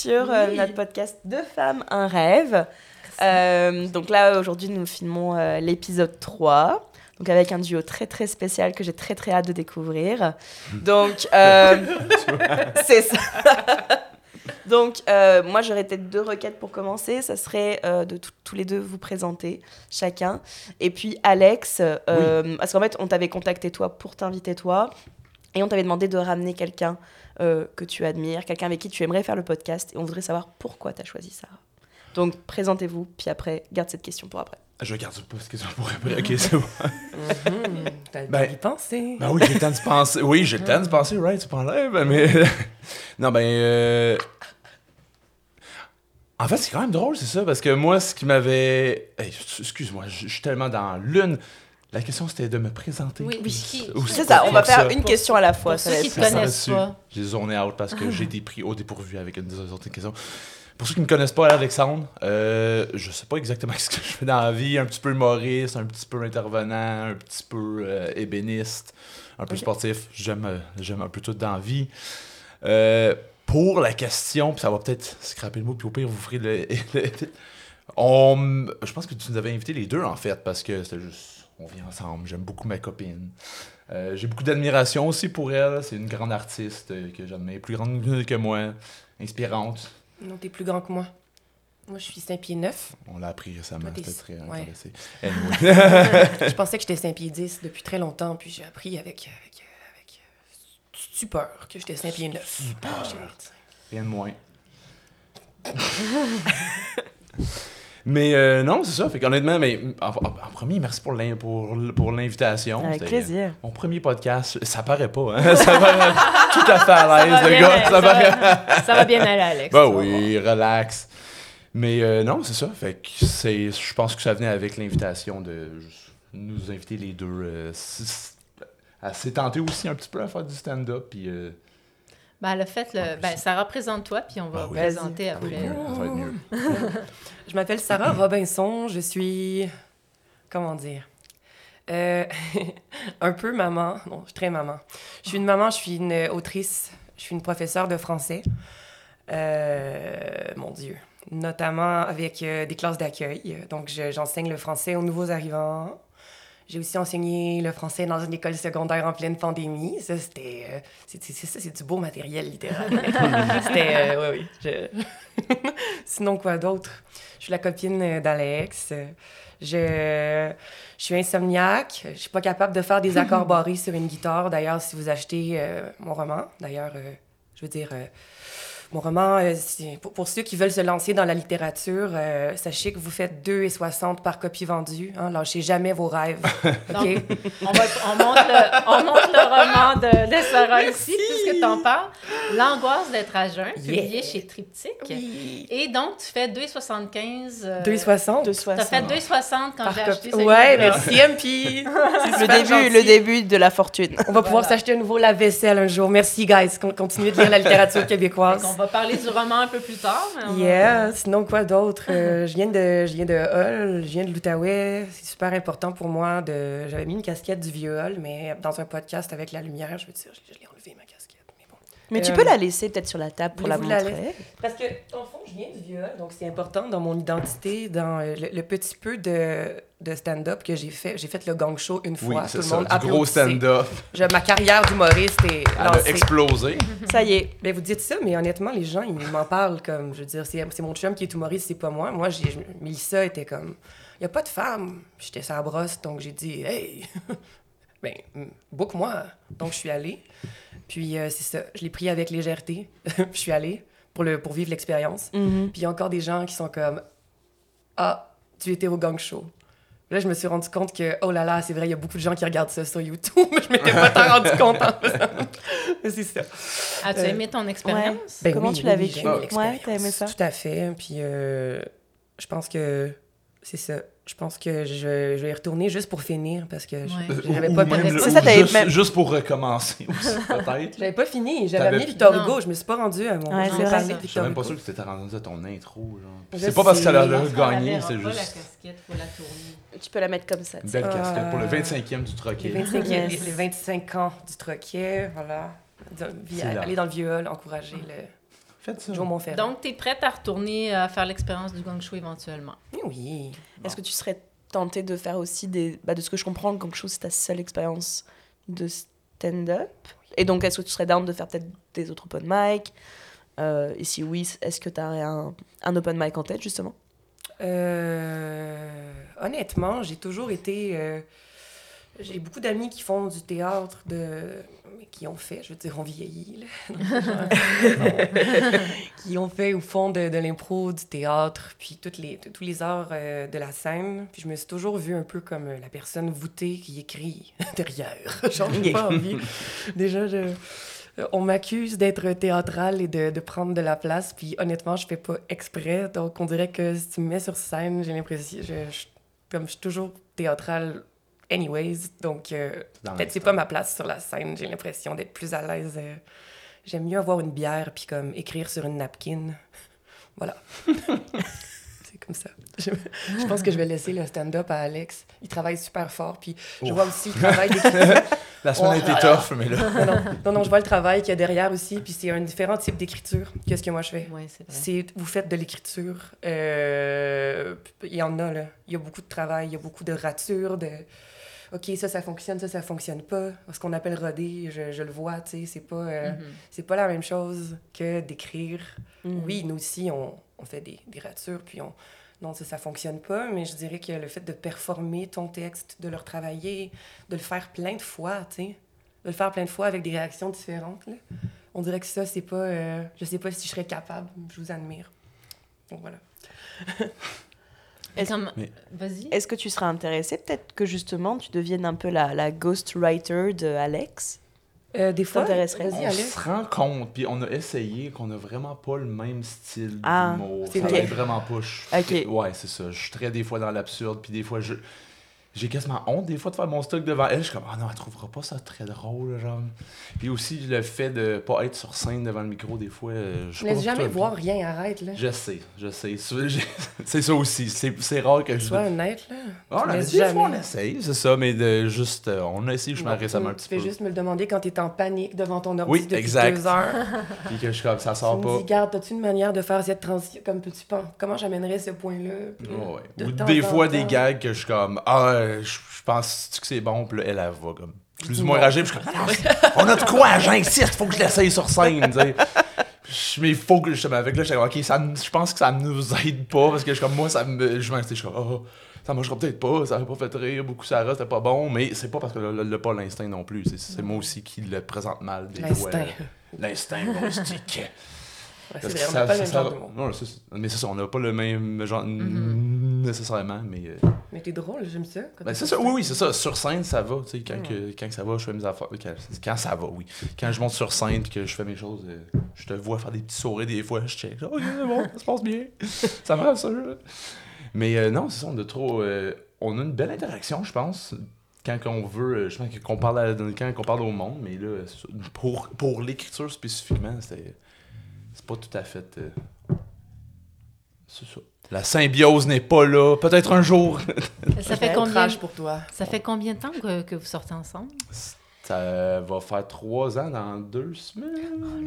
Sur euh, notre podcast Deux femmes, un rêve. Euh, donc là, aujourd'hui, nous filmons euh, l'épisode 3. Donc avec un duo très très spécial que j'ai très très hâte de découvrir. Donc c'est ça. Donc moi j'aurais peut-être deux requêtes pour commencer. Ça serait de tous les deux vous présenter chacun. Et puis Alex, parce qu'en fait on t'avait contacté toi pour t'inviter toi. Et on t'avait demandé de ramener quelqu'un euh, que tu admires, quelqu'un avec qui tu aimerais faire le podcast. Et on voudrait savoir pourquoi tu as choisi ça. Donc présentez-vous, puis après, garde cette question pour après. Je garde cette question pour après. Ok, c'est bon. Mhm. T'as ben, penser. Ben oui, j'ai le temps de penser. Oui, j'ai le temps de penser, right? Tu prends l'air, mais. non, ben. Euh, en fait, c'est quand même drôle, c'est ça, parce que moi, ce qui m'avait. Excuse-moi, je suis tellement dans l'une. La question, c'était de me présenter. Oui, oui. C'est ça, on va faire une question à la fois. Pour ceux qui te connaissent pas. J'ai zoné out parce que j'ai été pris au dépourvu avec une des autres questions. Pour ceux qui ne me connaissent pas, Alexandre, euh, je sais pas exactement ce que je fais dans la vie. Un petit peu humoriste, un petit peu intervenant, un petit peu euh, ébéniste, un peu sportif. J'aime, euh, j'aime un peu tout dans la vie. Euh, pour la question, puis ça va peut-être scraper le mot, puis au pire, vous ferez le... on, je pense que tu nous avais invité les deux, en fait, parce que c'était juste on vit ensemble. J'aime beaucoup ma copine. Euh, j'ai beaucoup d'admiration aussi pour elle. C'est une grande artiste euh, que j'admire, plus grande que moi, inspirante. Non, t'es plus grand que moi. Moi, je suis 5 pieds 9. On l'a appris récemment, c'était très intéressant. je pensais que j'étais 5 pieds 10 depuis très longtemps, puis j'ai appris avec, avec, avec stupeur que j'étais 5 pieds 9. Rien de moins. Mais euh, non, c'est ça. Fait qu'honnêtement, mais en, premier, merci pour l'invitation. Avec plaisir. mon premier podcast, ça paraît pas, hein? Ça paraît tout à fait à l'aise, le gars. Ça, va, ça va bien aller, Alex. Ben oui, relax. Mais euh, non, c'est ça. Fait que c'est, je pense que ça venait avec l'invitation de nous inviter les deux euh, à s'étenter aussi un petit peu à faire du stand-up. Puis ben, le fait, le, ben, ça représente toi, puis on va ah présenter après. ça va être mieux. je m'appelle Sarah Robinson, je suis. Comment dire? Euh, un peu maman. Non, je suis très maman. Je suis une maman, je suis une autrice, je suis une professeure de français. Euh, mon Dieu. Notamment avec euh, des classes d'accueil. Donc, j'enseigne le français aux nouveaux arrivants, j'ai aussi enseigné le français dans une école secondaire en pleine pandémie. Ça, c'était. Euh, c'est, ça, c'est du beau matériel littéraire. c'était. Euh, oui, oui. Sinon, quoi d'autre? Je suis la copine euh, d'Alex. Je, je suis insomniaque. Je suis pas capable de faire des accords barrés sur une guitare. D'ailleurs, si vous achetez mon roman, d'ailleurs, je veux dire mon roman, euh, pour, ceux qui veulent se lancer dans la littérature, euh, sachez que vous faites 2,60 par copie vendue. Hein, lâchez jamais vos rêves. on, va, on, monte le, on monte le roman de, de Sarah ici, puisque tu en parles. L'angoisse d'être à jeun, publié chez Triptyque. Et donc, tu fais 2,75. 2,60? Tu as fait 2,60 quand j'ai acheté celui Ouais, merci, MP. C'est le début, le début de la fortune. On va pouvoir s'acheter un nouveau lave-vaisselle un jour. Merci, guys. Continuez de lire la littérature québécoise va parler du roman un peu plus tard. Yeah, sinon quoi d'autre? Euh, je viens de je viens de Hull, je viens de l'Outaouais. C'est super important pour moi. de J'avais mis une casquette du vieux Hull, mais dans un podcast avec la lumière, je veux dire, je, l'ai. Mais tu Euh, peux la laisser peut-être sur la table pour la montrer. Parce que, en fond, je viens du viol, donc c'est important dans mon identité, dans euh, le, le petit peu de, de stand-up que j'ai fait. J'ai fait le gang show une fois. c'est tout le ça. monde Du gros stand-up. Ma carrière d'humoriste est Elle a lancée. explosé. Ça y est. Ben, vous dites ça, mais honnêtement, les gens, ils m'en parlent comme, je veux dire, c'est c'est mon chum qui est humoriste, c'est pas moi. Moi, j'ai, Mélissa était comme, il y a pas de femme. J'étais sa brosse, donc j'ai dit, hey, ben, book-moi. Donc, je suis allée. Puis, euh, c'est ça, je l'ai pris avec légèreté. je suis allée pour, le, pour vivre l'expérience. Mhm. Puis, il y a encore des gens qui sont comme, ah, tu étais au gang show. Là, je me suis rendu compte que, oh là là, c'est vrai, il y a beaucoup de gens qui regardent ça sur YouTube, mais je m'étais pas tant rendu compte. c'est ça. As-tu Euh, aimé ton expérience? Ben Comment oui, tu l'as oui, vécu? aimé Ouais, t'as aimé ça? Tout à fait. Puis euh, je pense que c'est ça. Je pense que je, je vais y retourner juste pour finir parce que je- Ouais. j'avais Ou pas, le- ça, t'avais juste, même- juste pour recommencer aussi, peut-être. j'avais pas fini. J'avais amené Victor Non. Hugo. Je me suis pas rendue à mon. Ouais, je de suis même pas sûr que t'étais rendu à ton intro. C'est pas parce qu'elle a gagné, c'est la juste casquette, faut la tourner. Tu peux la mettre comme ça. une belle casquette pour le 25e du Les troquet. 25, Yes. les, les 25 ans du troquet, voilà. Aller dans le vieux hall, encourager le Faites ça. Joe Montferrand. Donc, tu es prête à retourner à faire l'expérience du gang show éventuellement? Oui, oui. Est-ce que tu serais tentée de faire aussi des. Bah, de ce que je comprends, le gang show, c'est ta seule expérience de stand-up? Et donc, est-ce que tu serais down de faire peut-être des autres open mic? Euh, Et si oui, est-ce que tu aurais un, un open mic en tête, justement? Euh, honnêtement, j'ai toujours été. euh, j'ai beaucoup d'amis qui font du théâtre, de, qui ont fait, je veux dire, on vieillit, là. qui ont fait ou font de, de l'impro, du théâtre, puis toutes les, tous les arts euh, de la scène. Puis je me suis toujours vue un peu comme euh, la personne voûtée qui écrit derrière. Genre, j'ai pas envie. Déjà, je. Euh, On m'accuse d'être théâtrale et de, de prendre de la place, puis honnêtement, je fais pas exprès. Donc, on dirait que si tu me mets sur scène, j'ai l'impression. Je, je- comme je suis toujours théâtrale, anyways. Donc, euh, peut-être c'est pas ma place sur la scène. J'ai l'impression d'être plus à l'aise. euh, J'aime mieux avoir une bière, puis comme écrire sur une napkin. Voilà. c'est comme ça. Je, je pense que je vais laisser le stand-up à Alex. Il travaille super fort, puis je Ouf. vois aussi le travail. La semaine a Oh, été voilà. tough, mais là. Non, non, non, non, je vois le travail qu'il y a derrière aussi, puis c'est un différent type d'écriture que ce que moi je fais. Oui, c'est vrai. C'est, vous faites de l'écriture, euh, il y en a, là. Il y a beaucoup de travail, il y a beaucoup de ratures, de... OK, ça, ça fonctionne, ça, ça fonctionne pas. Ce qu'on appelle roder, je, je le vois, tu sais, c'est pas, euh, Mhm. c'est pas la même chose que d'écrire. Mhm. Oui, nous aussi, on, on fait des, des ratures, puis on... Non, ça, ça fonctionne pas, mais je dirais que le fait de performer ton texte, de le retravailler, de le faire plein de fois, tu sais, de le faire plein de fois avec des réactions différentes, là. On dirait que ça, c'est pas... euh, je sais pas si je serais capable. Je vous admire. Donc voilà. Est-ce que tu serais intéressée peut-être que justement tu deviennes un peu la, la ghostwriter de Alex? Euh, des fois... On Alex. se rend compte, puis on a essayé qu'on a vraiment pas le même style Ah, d'humour. c'est aide vraiment pas. Je Ok. fais- Ouais, c'est ça. Je suis très des fois dans l'absurde, puis des fois je. J'ai quasiment honte des fois de faire mon stock devant elle. Je suis comme, ah non, elle trouvera pas ça très drôle, genre. Puis aussi, le fait de pas être sur scène devant le micro, des fois. euh, Je Laisse jamais voir rien, arrête, là. Je sais, je sais. C'est ça aussi. C'est rare que je. Sois honnête, là. Ah, Tu laisses des fois, on jamais. essaye, c'est ça, mais de juste. euh, on a essayé justement Non, récemment un tu petit fais peu. juste me le demander quand t'es en panique devant ton ordi Oui, depuis exact. deux heures. Puis que je suis comme, ça tu sort me pas. dis, garde, as-tu une manière de faire cette transition? Comme tu penses, comment j'amènerais ce point-là? Là, Ouais, ouais. de Ou des fois, des gags que je suis comme, ah, euh, je pense que c'est bon, puis là, elle, elle va comme plus ou moins rager, puis je suis comme, Ah, on a de quoi, j'insiste, faut que je l'essaye sur scène, tu sais. Je- Mais il faut que je me avec là, je suis comme, ok, ça, je pense que ça nous aide pas, parce que je comme, moi, ça me. Je je suis comme, oh, ça marchera peut-être pas, ça n'a pas fait rire, beaucoup Sarah, c'était pas bon, mais c'est pas parce que là, là, pas l'instinct non plus, c'est- moi aussi qui le présente mal, des fois. L'instinct. L'instinct. Ouais, Parce c'est que vrai, on ça- n'a pas le ça- même non, mais c'est ça, on n'a pas le même genre Mhm. Nécessairement, mais. euh, Mais t'es drôle, j'aime ça. quand ben, c'est ça, oui, oui, c'est ça. Sur scène, ça va. tu sais, Quand, Mm. que- quand ça va, je fais mes affaires. Quand, quand ça va, oui. Quand je monte sur scène et que je fais mes choses, euh, je te vois faire des petits sourires des fois, je check. Oh, c'est bon, ça se passe bien. ça me rassure. Mais euh, non, c'est ça, on a trop. euh, on a une belle interaction, je pense. Quand on veut, je pense qu'on parle, à- quand on parle au monde, mais là, pour, pour l'écriture spécifiquement, c'est c'est pas tout à fait. c'est ça. La symbiose n'est pas là. Peut-être un jour. Ça fait combien outrage pour toi. Ça fait combien de temps que, que vous sortez ensemble? Ça va faire trois ans dans deux semaines.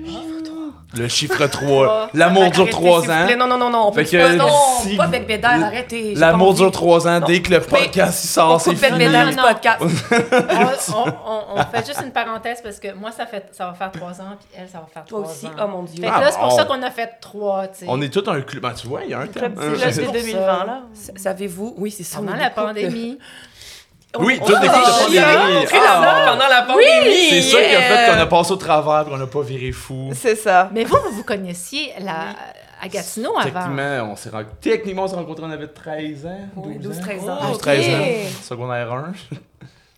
Oh, le chiffre 3. L'amour dure Arrêtez, trois s'il vous ans. plaît. Non, non, non, non. On Fait peut que pas, non, si- pas Bec Bédard, arrêtez. L'amour dure trois ans Non. dès que le podcast il sort, c'est fini. Bédard Non, non. podcast. on, on- on- on fait juste une parenthèse parce que moi, ça, fait, ça va faire trois ans, puis elle, ça va faire Toi trois aussi. ans. Oh mon Dieu. Fait que Ah là, c'est pour bon. ça qu'on a fait trois, tu sais. On est tout un club. Ben, tu vois, il y a un Club c'est pour 2020, là. Savez-vous, oui, c'est ça. Pendant la beaucoup, pandémie. Oui, on- tout on- des on- fois, pandémie. on- on- Ah. pendant la pandémie. C'est ça qui a fait qu'on a passé au travers et qu'on n'a pas viré fou. C'est ça. Mais vous, vous vous connaissiez la, à Gatineau avant. Techniquement, on s'est ren- Techniquement, on s'est rencontrés, on avait 13 ans. Oui, 12 12-13 ans. Oh, ok. 13 ans. Secondaire 1.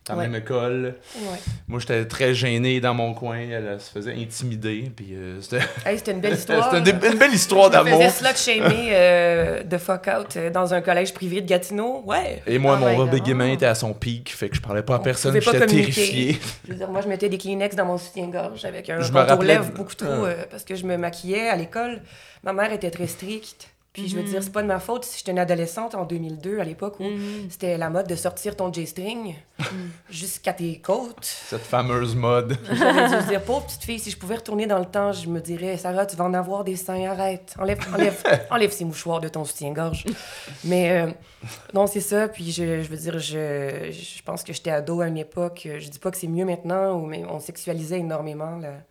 Dans la Ouais. même école. Ouais. Moi, j'étais très gêné dans mon coin. Elle, elle se faisait intimider. Puis euh, c'était Hey, c'était une belle histoire. c'était une, une belle histoire Je me d'amour. faisais euh, de fuck out euh, dans un collège privé de Gatineau. Ouais. Et moi, Oh mon my God. bégaiement était à son pic. Fait que je parlais pas à On personne. J'étais terrifié. Je veux dire, moi, je mettais des Kleenex dans mon soutien-gorge avec un Je me contour lèvres beaucoup trop Ah. euh, parce que je me maquillais à l'école. Ma mère était très stricte. Puis je veux dire, c'est pas de ma faute si j'étais une adolescente en 2002, à l'époque où c'était la mode de sortir ton J-string jusqu'à tes côtes. Cette fameuse mode. J'aurais dû se dire, pauvre petite fille, si je pouvais retourner dans le temps, je me dirais, Sarah, tu vas en avoir des seins, arrête. Enlève, enlève, enlève ces mouchoirs de ton soutien-gorge. Mais euh, non, c'est ça. Puis je, je veux dire, je, je pense que j'étais ado à une époque. Je dis pas que c'est mieux maintenant, où- mais on sexualisait énormément la-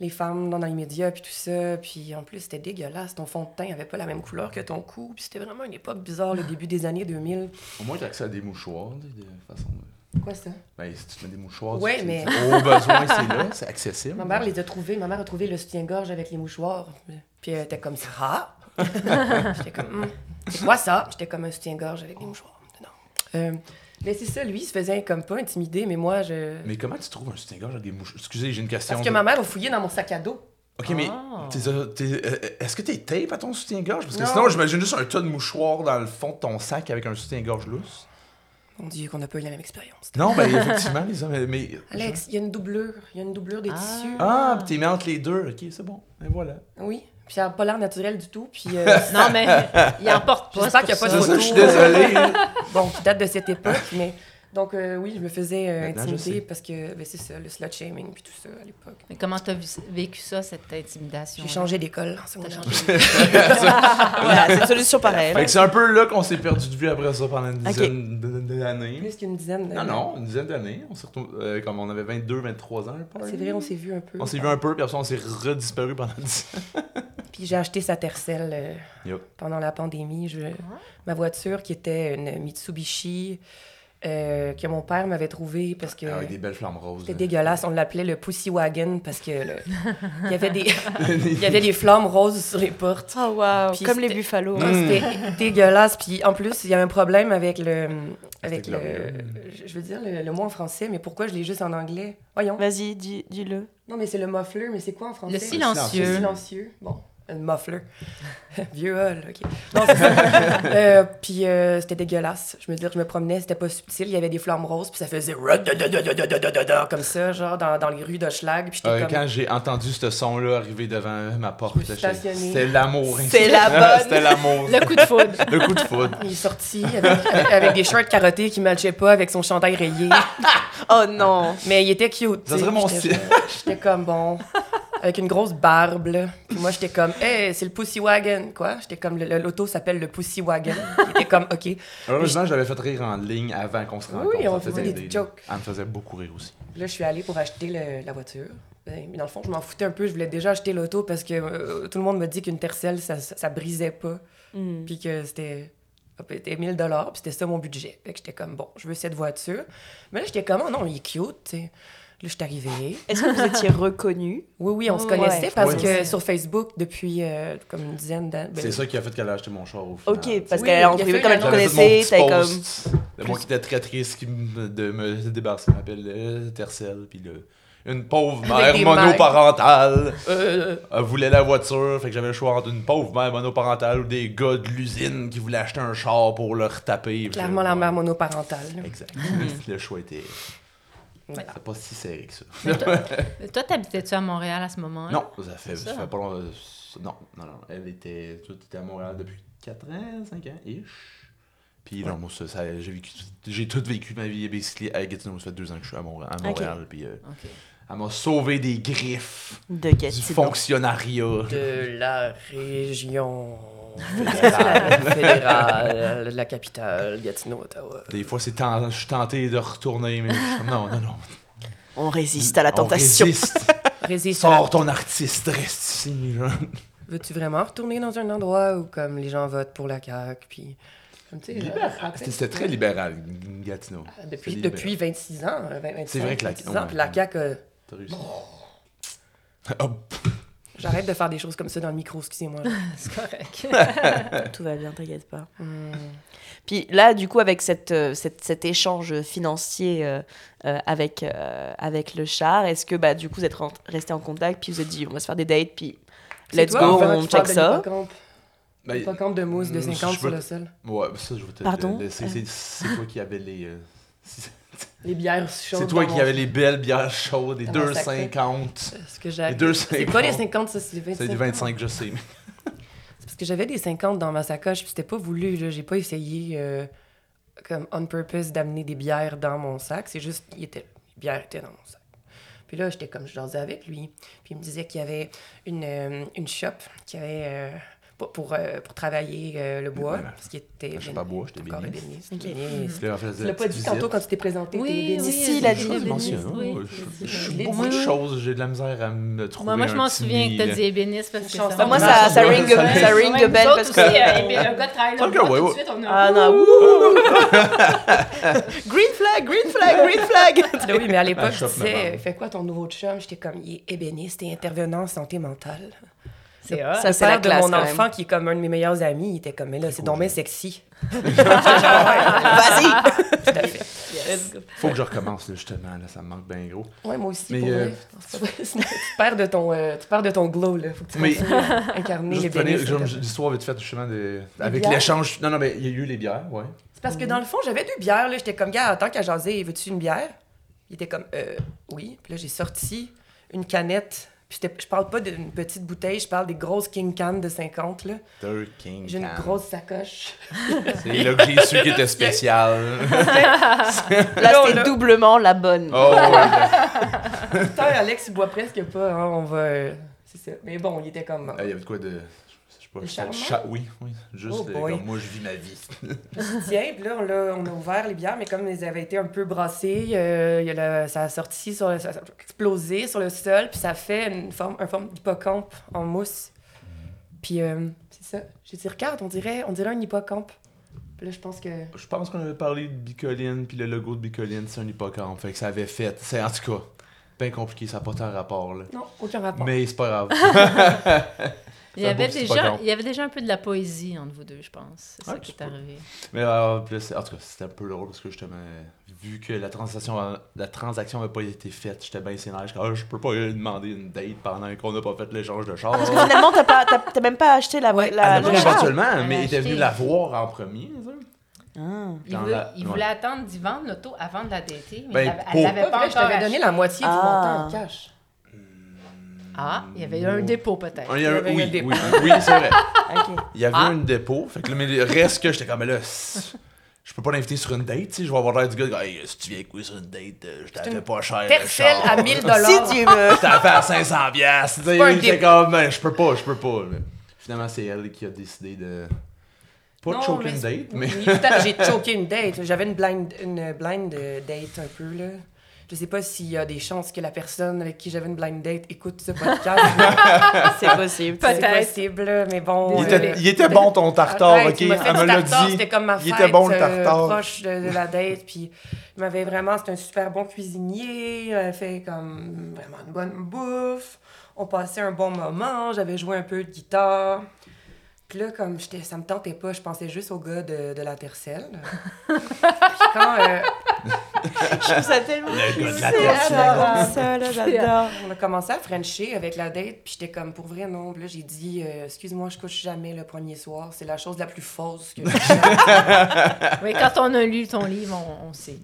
les femmes dans les médias, puis tout ça. Puis en plus, c'était dégueulasse. Ton fond de teint avait pas la même couleur que ton cou. Puis c'était vraiment une époque bizarre, le début des années 2000. Au moins, t'as accès à des mouchoirs. De, façon. Quoi ça? Ben, si tu te mets des mouchoirs, Ouais, tu- mais- au besoin, c'est là. C'est accessible. Ma mère les a trouvés. Ma mère a trouvé le soutien-gorge avec les mouchoirs. Puis elle était comme ça. J'étais comme, Hum, c'est quoi ça? J'étais comme un soutien-gorge avec des mouchoirs. Non. Euh, mais c'est ça, lui, il se faisait comme pas intimider, mais moi, je. Mais comment tu trouves un soutien-gorge avec des mouchoirs Excusez, j'ai une question. Parce que ma mère a fouillé dans mon sac à dos. Ok, mais Ah. euh, est-ce que t'es tape à ton soutien-gorge Parce que Non. sinon, j'imagine juste un tas de mouchoirs dans le fond de ton sac avec un soutien-gorge lousse. Mon Dieu, qu'on n'a pas eu la même expérience. Non, ben effectivement, les hommes. Mais. Alex, il y a une doublure. Il y a une doublure des Ah. tissus. Ah, t'es mis entre les deux. Ok, c'est bon. Et voilà. Oui. Puis ça n'a pas l'air naturel du tout. Puis euh, Non, mais il en porte pas. J'espère c'est qu'il y a pas de ça, je suis photo. désolé. bon, qui date de cette époque, mais. Donc, euh, oui, je me faisais euh, intimider parce que ben, c'est ça, le slut shaming puis tout ça à l'époque. Mais comment t'as vu- vécu ça, cette intimidation? J'ai changé d'école en secondaire. Voilà, c'est une solution pareille. Fait que c'est un peu là qu'on s'est perdu de vue après ça pendant une dizaine d'années. Plus qu'une dizaine. Non, non, une dizaine d'années. On s'est euh, comme on avait 22, 23 ans, je pense. C'est vrai, on s'est vu un peu. On s'est vu un peu, puis après ça, on s'est redisparu pendant 10 ans. Puis j'ai acheté sa tercelle euh, Yup. pendant la pandémie. Je... Ma voiture, qui était une Mitsubishi, euh, que mon père m'avait trouvée parce que Avec des belles flammes roses. c'était dégueulasse. On l'appelait le Pussy Wagon parce que le- il, y avait des... il y avait des flammes roses sur les portes. Oh, wow. Puis Comme les buffalo. Mm. Ah, C'était dégueulasse. Puis en plus, il y a un problème avec le. Avec le. Je veux dire le, le mot en français, mais pourquoi je l'ai juste en anglais? Voyons. Vas-y, dis- dis-le. Non, mais c'est le muffler, mais c'est quoi en français? Le silencieux. Le silencieux. Bon, une muffler. Vieux OK. Non, c'est ça. Euh, puis euh, c'était dégueulasse. Je me dire, je me promenais, c'était pas subtil. Il y avait des flammes roses, puis ça faisait comme ça, genre dans, dans les rues d'Oschlag. Euh, ah, comme... Quand j'ai entendu ce son-là arriver devant ma porte, c'était l'amour. C'est la bonne. Le coup de foudre. Le coup de foudre. Il est sorti avec, avec, avec des shirts carottés qui matchaient pas avec son chandail rayé. oh non. Mais il était cute. Ça serait mon style. J'étais comme bon. Avec une grosse barbe, là. Puis moi, j'étais comme, hey, c'est le Pussy Wagon, quoi? J'étais comme, l'auto s'appelle le Pussy Wagon. J'étais comme, OK. Heureusement, j'avais fait rire en ligne avant qu'on se Oui, rencontre. on Ça faisait faisait des rire. jokes. Elle me faisait beaucoup rire aussi. Là, je suis allée pour acheter le- la voiture. Ben, Mais dans le fond, je m'en foutais un peu. Je voulais déjà acheter l'auto parce que euh, tout le monde me dit qu'une tercelle, ça, ça, ça brisait pas. Mm. Puis que c'était c'était 1000 dollars, puis c'était ça mon budget. Fait que j'étais comme, bon, je veux cette voiture. Mais là, j'étais comme, oh non, il est cute, tu sais. Là, je suis arrivée. Est-ce que vous étiez reconnus Oui, oui, on se connaissait ouais. parce Ouais. que sur Facebook, depuis euh, comme une dizaine d'années. ben, C'est ça qui a fait qu'elle a acheté mon char au final. Ok, parce Oui, qu'elle il a en privé, fait comme elle mon connaissait, t'avais comme. de moi qui était très triste qui me- de me débarrasser, m'appelle euh, Tercel, puis le- une pauvre mère monoparentale euh, elle voulait la voiture, fait que j'avais le choix entre une pauvre mère monoparentale ou des gars de l'usine qui voulaient acheter un char pour le retaper. clairement la mère monoparentale. Exact. le choix était Ouais. c'était pas si serré que ça. Mais toi, t'habitais-tu à Montréal à ce moment-là? Non, ça fait, C'est ça ça. fait pas longtemps. Non, non, non. Elle était, toi, t'étais à Montréal depuis 4 ans, 5 ans, ish. Puis non, moi, ça, ça- j'ai vécu, j'ai tout vécu ma vie basically à Gatineau. Ça fait deux ans que je suis à, Mont- à Montréal. Puis euh, elle m'a sauvé des griffes De du fonctionnariat. De la région de la capitale, Gatineau, Ottawa. Des fois, c'est je suis tenté de retourner, mais non, non, non. On résiste à la On tentation. résiste. Résiste à la- Sors ton artiste, reste ici. Veux-tu vraiment retourner dans un endroit où comme les gens votent pour la CAQ, puis... Comme, tu sais, Libéral. euh, C'était c'était très libéral, Gatineau. Depuis, libéral. depuis 26 ans, 20, 25, C'est vrai que la- 26 ans, ouais. puis la CAQ, euh, T'as réussi. Hop. J'arrête de faire des choses comme ça dans le micro, excusez-moi. C'est correct. Tout va bien, t'inquiète pas. Hmm. Puis là, du coup, avec cette, euh, cette- cet échange financier euh, euh, avec, euh, avec le char, est-ce que bah, du coup, vous êtes resté en contact, puis vous êtes dit, on va se faire des dates, puis let's toi, go, enfin, on qui parle check de ça. l'hippocampe. Ben, L'hippocampe de mousse de je 50 peux- sur le sol. Ouais, ça, je vais te Pardon? laisser. C'est toi qui avais les. Les bières chaudes. C'est toi qui avais les belles bières chaudes, les Dans mon sac, 2,50. Ce que Les deux C'est pas les 50. 50, ça, c'est les 25. C'est du 25, je sais. C'est parce que j'avais des 50 dans ma sacoche, puis c'était pas voulu, là. J'ai pas essayé, euh, comme on purpose, d'amener des bières dans mon sac. C'est juste, il était, les bières étaient dans mon sac. Puis là, j'étais comme, je jasais avec lui. Puis il me disait qu'il y avait une, euh, une shop qui avait, euh, pour, pour, euh, pour travailler euh, le bois, Ouais. parce qu'il était... Je suis pas bois, j'étais béniste. ébéniste. Ok. Béniste. Puis là, on faisait Tu la l'as pas dit visite. tantôt quand tu t'es présenté, t'es Oui. Si, a mentionne, oui. ouais, je- je- l'ai Beaucoup de choses, j'ai de la misère à me trouver. Moi, moi je m'en souviens que t'as là. dit ébéniste parce que. Moi, ça, ring, belle autres parce que. euh, un gars de travail là, Ok, tout de suite, on a... Ah non! Green flag, green flag, green flag! Ah oui, mais à l'époque, je disais, fais quoi ton nouveau chum? J'étais comme, il est ébéniste et intervenant en santé mentale. C'est hot. Ça, le c'est la de classe, mon quand même. enfant, qui est comme un de mes meilleurs amis, il était comme, mais là, c'est donc bien sexy. Vas-y! Tout à fait. Faut que je recommence, là, justement. Là, ça me manque bien gros. Ouais, moi aussi, Mais, pour euh, tu perds de ton, euh, tu perds de ton glow, là. Faut que tu Mais- incarner Juste les genre, l'histoire vite faite, justement, de... avec bières? l'échange. Non, non, mais il y a eu les bières, ouais. C'est parce que dans le fond, j'avais deux bières, là. J'étais comme, gars, tant qu'à jaser, veux-tu une bière? Il était comme, euh, oui. Puis là, j'ai sorti une canette. Puis je parle pas d'une petite bouteille, je parle des grosses King Can de 50, là. Third King. J'ai une Can. grosse sacoche. C'est là que j'ai su qu'il était spécial. Là, là. doublement la bonne. Oh, ouais. Putain, Alex, il boit presque pas, hein, on va... euh, c'est ça. Mais bon, il était comme... Ah, Il y avait de quoi de. Je sais pas. Charmant? cha- Oui, oui. Juste Oh euh, comme moi, je vis ma vie. Tiens, puis là, on a, on a ouvert les bières, mais comme elles avaient été un peu brassées, euh, il y a le- ça a sorti, sur le- ça a explosé sur le sol, puis ça fait une forme, une forme d'hippocampe en mousse. Puis euh, c'est ça. J'ai dit, regarde, on dirait, on dirait un hippocampe. Puis là, je pense que... Je pense qu'on avait parlé de Bicoline, puis le logo de Bicoline, c'est un hippocampe. Fait que ça avait fait. C'est en tout cas, bien compliqué, ça n'a pas tant rapport, là. Non, aucun rapport. Mais c'est pas grave. Il y, avait déjà, il y avait déjà un peu de la poésie entre vous deux, je pense. C'est ça Ouais, qui est arrivé. Mais euh, c'est- en tout cas, c'était un peu drôle parce que justement, vu que la transaction la transaction n'avait pas été faite, j'étais bien sénère. Je, ah, je peux pas lui demander une date pendant qu'on n'a pas fait l'échange de char. Ah, parce que finalement, t'as pas- t'as t'as même pas acheté la. Ouais, la, éventuellement, Elle mais a il était venu la voir en premier. ça. Ah. Il, voulait, la- il ouais. voulait attendre d'y vendre l'auto avant de la dater, mais Ben, pour- elle l'avait Pas je t'avais donné la moitié du Ah. montant en cash? Ah, il y avait un dépôt peut-être. Il y avait oui, un dépôt. oui, oui, c'est vrai. Il y avait Ah. un dépôt. Fait que là, mais le reste que j'étais comme, mais là, je peux pas l'inviter sur une date, tu sais. Je vais avoir l'air du gars, hey, si tu viens avec moi sur une date, euh, je t'avais pas cher. Tercel à 1000 Si dollars. tu veux. Je t'avais à 500 piastres, J'étais comme, je peux pas, je peux pas. Finalement, c'est elle qui a décidé de. Pas de choquer une date, mais. J'ai choqué une date. J'avais une blind, une blind euh, date un peu, là. Je sais pas s'il y a des chances que la personne avec qui j'avais une blind date écoute ce podcast. C'est possible. C'est possible, mais bon. Il euh, était, il était bon ton tartare, ok? il m'a fait Elle me l'a tartare, dit. C'était comme ma Il fête était bon, le euh, tartare. proche de, de la date. Puis il m'avait vraiment... C'était un super bon cuisinier. Il avait fait comme vraiment une bonne bouffe. On passait un bon moment. J'avais joué un peu de guitare. Puis là, comme j'étais, ça me tentait pas, je pensais juste au gars de, de la Tercelle. Puis quand euh, Je trouve ça tellement. Le gars de la ça, là, j'adore. on a commencé à frencher avec la date, puis j'étais comme, pour vrai, non. Puis là, j'ai dit, euh, excuse-moi, je couche jamais le premier soir. C'est la chose la plus fausse que j'ai. Oui, quand on a lu ton livre, on, on sait.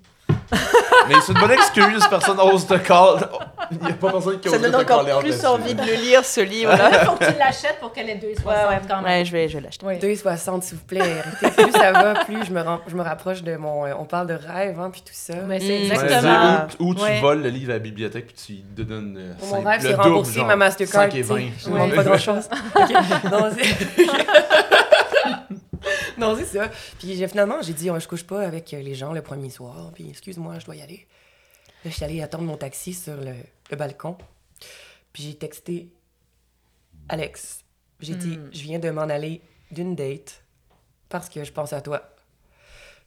Mais c'est une bonne excuse, personne n'ose te call. Il n'y a pas personne qui Ça ose donne te encore caller out plus envie de le lire, ce livre-là. Il faut que tu l'achètes pour que les deux soient ouais, ouais. quand même. Ouais, je vais, je vais l'acheter. Oui. 2,60 s'il vous plaît. Plus ça va, plus je me, je me rapproche de mon. euh, on parle de rêve, hein, puis tout ça. Mais c'est Mm. Exactement. Ou, tu Ouais. voles le livre à la bibliothèque puis tu te donnes. euh, mon rêve, le c'est double, rembourser genre, ma Mastercard. 5 et tu sais. 20. Je ne demande pas grand-chose. Ok. Non, c'est... non, c'est ça. Puis finalement, j'ai dit, oh, je couche pas avec euh, les gens le premier soir. Puis excuse-moi, je dois y aller. Là, je suis allée attendre mon taxi sur le, le balcon. Puis j'ai texté Alex. J'ai dit, Hmm. je viens de m'en aller d'une date parce que je pense à toi.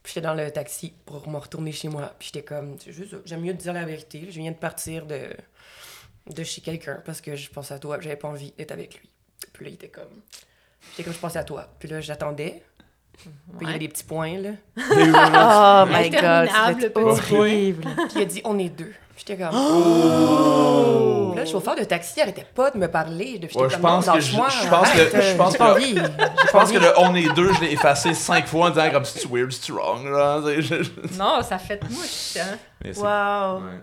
Puis j'étais dans le taxi pour me retourner chez moi. Puis j'étais comme, c'est juste ça. J'aime mieux te dire la vérité. Je viens de partir de, de chez quelqu'un parce que je pense à toi. J'avais pas envie d'être avec lui. Puis là, il était comme, j'étais comme, je pensais à toi. Puis là, j'attendais. Puis il y avait Ouais. des petits points, là. Oh my god, c'est horrible. Puis il a dit, on est deux. Puis j'étais comme, Oh! Puis là, le chauffeur de taxi arrêtait pas de me parler. Puis j'étais Ouais, je comme, pense non, que je- pense que- je pense que- envie. Je pense que le On est deux, je l'ai effacé cinq fois en disant comme c'est weird, c'est wrong. Là. Non, ça fait mouche. Hein? Wow. Ouais.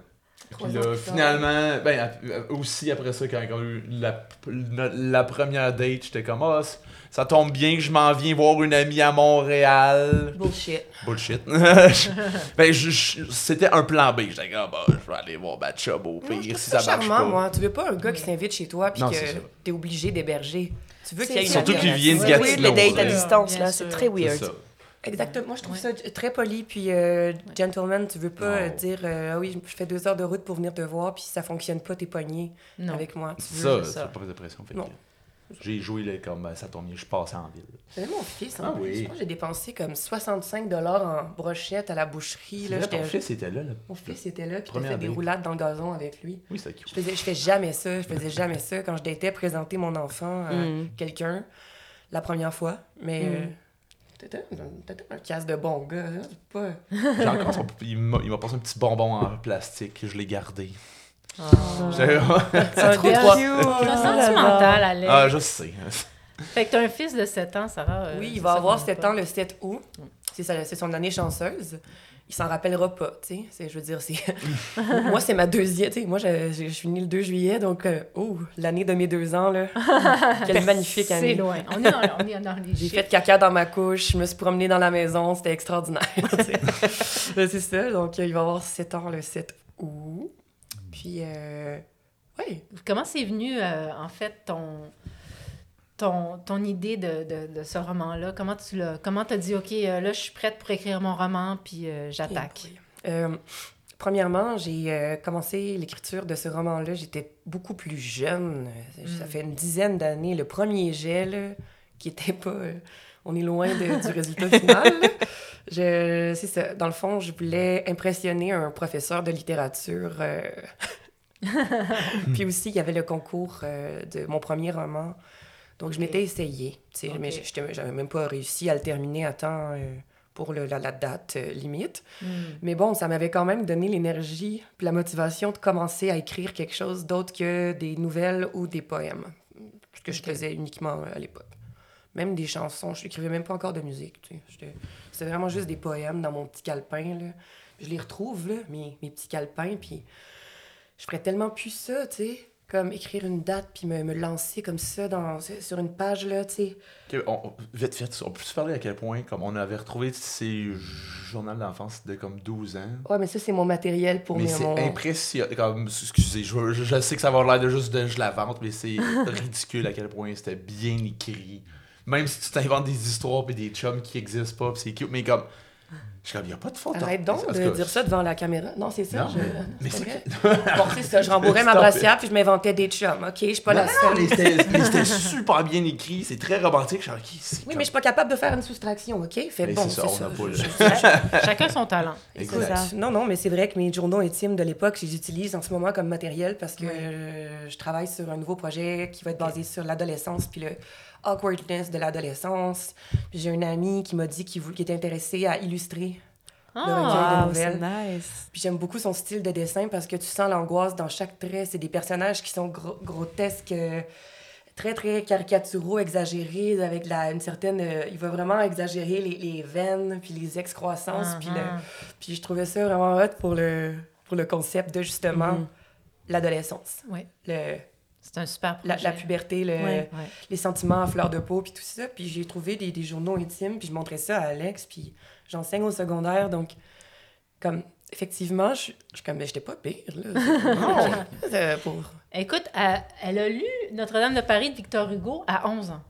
Puis là, finalement, ben, aussi après ça, quand a eu la, la, la première date, j'étais comme, ah, c- ça tombe bien que je m'en viens voir une amie à Montréal. Bullshit. Bullshit. ben, je- je- c'était un plan B. J'étais comme, ah, bah, je vais aller voir Bad Chub au pire si ça ça marche charmant, pas. moi. Tu veux pas un gars qui s'invite chez toi puis Non, que ça. t'es obligé d'héberger? Tu veux qu'il y ait une Surtout de les dates à distance, là, c'est très weird. ça. Exactement. Moi, je trouve Ouais. ça très poli. Puis, euh, gentleman, tu veux pas euh, dire euh, Ah oui, je fais deux heures de route pour venir te voir, puis si ça fonctionne pas, t'es pogné avec moi. Tu Ça, veux c'est c'est ça. pas de pression. Fait J'ai joué là, comme ben, ça tombe bien, je passais en ville. C'est mon fils. Ah Hein, oui. Je pense que j'ai dépensé comme 65 en brochette à la boucherie. Là, ton fils était là. là. Mon fils était là, puis fait des roulades dans le gazon avec lui. Oui, c'est Je cute. faisais, je fais jamais ça. Je faisais jamais ça. Quand je datais, présenter mon enfant à Mm. quelqu'un la première fois. Mais Mm. euh, t'étais t'étais un casse de bon gars. Hein? Pas... J'ai encore son- Il m'a il m'a passé un petit bonbon en plastique, je l'ai gardé. C'est un trop deux, trois- C'est Ah, sentimental, Alex. ah, je sais. Fait que t'as un fils de 7 ans, Sarah. euh, Oui, il c'est va ça avoir qu'on 7 pas. ans le 7 août. C'est sa- c'est son année chanceuse. Il s'en rappellera pas, tu sais. C'est- Je veux dire, c'est... moi, c'est ma deuxième... Tu sais, moi, je, je- je suis née le 2 juillet, donc... euh, oh, l'année de mes deux ans, là. Quelle magnifique C'est année. loin. On est dans, on est dans les J'ai fait caca dans ma couche, je me suis promenée dans la maison, c'était extraordinaire. c'est ça, donc euh, il va avoir 7 ans le 7 août. Puis, euh, oui, Comment c'est venu, euh, en fait, ton, ton, ton idée de, de, de ce roman-là? Comment tu l'as... Comment t'as dit, OK, euh, là, je suis prête pour écrire mon roman, puis euh, j'attaque? Premièrement, j'ai commencé l'écriture de ce roman-là, j'étais beaucoup plus jeune. Ça Mm. fait une dizaine d'années. Le premier jet, là, qui était pas... on est loin de- du résultat final. c'est ça. Dans le fond, je voulais impressionner un professeur de littérature. euh, Puis aussi, il y avait le concours euh, de mon premier roman. Donc, je m'étais essayée. tu sais, Ok. Mais j'avais même pas réussi à le terminer à temps euh, pour le- la, la date euh, limite. Hmm. Mais bon, ça m'avait quand même donné l'énergie puis la motivation de commencer à écrire quelque chose d'autre que des nouvelles ou des poèmes. Ce que je faisais uniquement à l'époque. Même des chansons. Je n'écrivais même pas encore de musique. tu sais. C'était vraiment juste des poèmes dans mon petit calepin. Là. Je les retrouve, là, mes, mes petits calepins. Puis je ferais tellement plus ça, tu sais. Comme écrire une date puis me, me lancer comme ça dans, sur une page, là, tu sais. On- vite, vite, on peut se parler à quel point, comme on avait retrouvé ces journaux d'enfance de comme 12 ans? Ouais, mais ça, c'est mon matériel pour mais mes- c'est mon... impressionnant. Comme, excusez, je, je- sais que ça va avoir l'air de juste de je la vente, mais c'est ridicule à quel point c'était bien écrit. Même si tu t'inventes des histoires et des chums qui existent pas, pis c'est cute, mais comme. Je suis comme, il a pas de faute. Arrête donc de dire ça devant la caméra. Non, c'est ça. Non, je- mais- c'est vrai. bon, c'est ça. Je rembourrais ma brassière puis je m'inventais des chums. OK, je suis pas la Non, seule. mais c'était super bien écrit, c'est très romantique. Je suis Oui, comme- mais je suis pas capable de faire une soustraction, OK? Fait Mais bon, c'est c'est ça, ça. on n'a pas le- Chacun son talent. Exact. ça. Non, non, mais c'est vrai que mes journaux intimes de l'époque, je les utilise en ce moment comme matériel parce que je travaille sur un nouveau projet qui va être basé sur l'adolescence puis le awkwardness de l'adolescence. J'ai une amie qui m'a dit qu'il était intéressé à illustrer Ah, Wow, nice. Puis j'aime beaucoup son style de dessin parce que tu sens l'angoisse dans chaque trait. C'est des personnages qui sont gro- grotesques, euh, très, très caricaturaux, exagérés, avec la, une certaine... euh, il va vraiment exagérer les, les veines, puis les excroissances. Puis, le- ah. puis je trouvais ça vraiment hot pour le, pour le concept de, justement, Mhm. l'adolescence, Oui, le, c'est un super la, projet. la puberté, le, Ouais. Les sentiments à fleur de peau, puis tout ça. Puis j'ai trouvé des, des journaux intimes, puis je montrais ça à Alex, puis j'enseigne au secondaire, donc comme effectivement, je je suis comme, mais j'étais pas pire, là. Non, euh, pour... Écoute, elle, elle a lu Notre-Dame de Paris de Victor Hugo à 11 ans.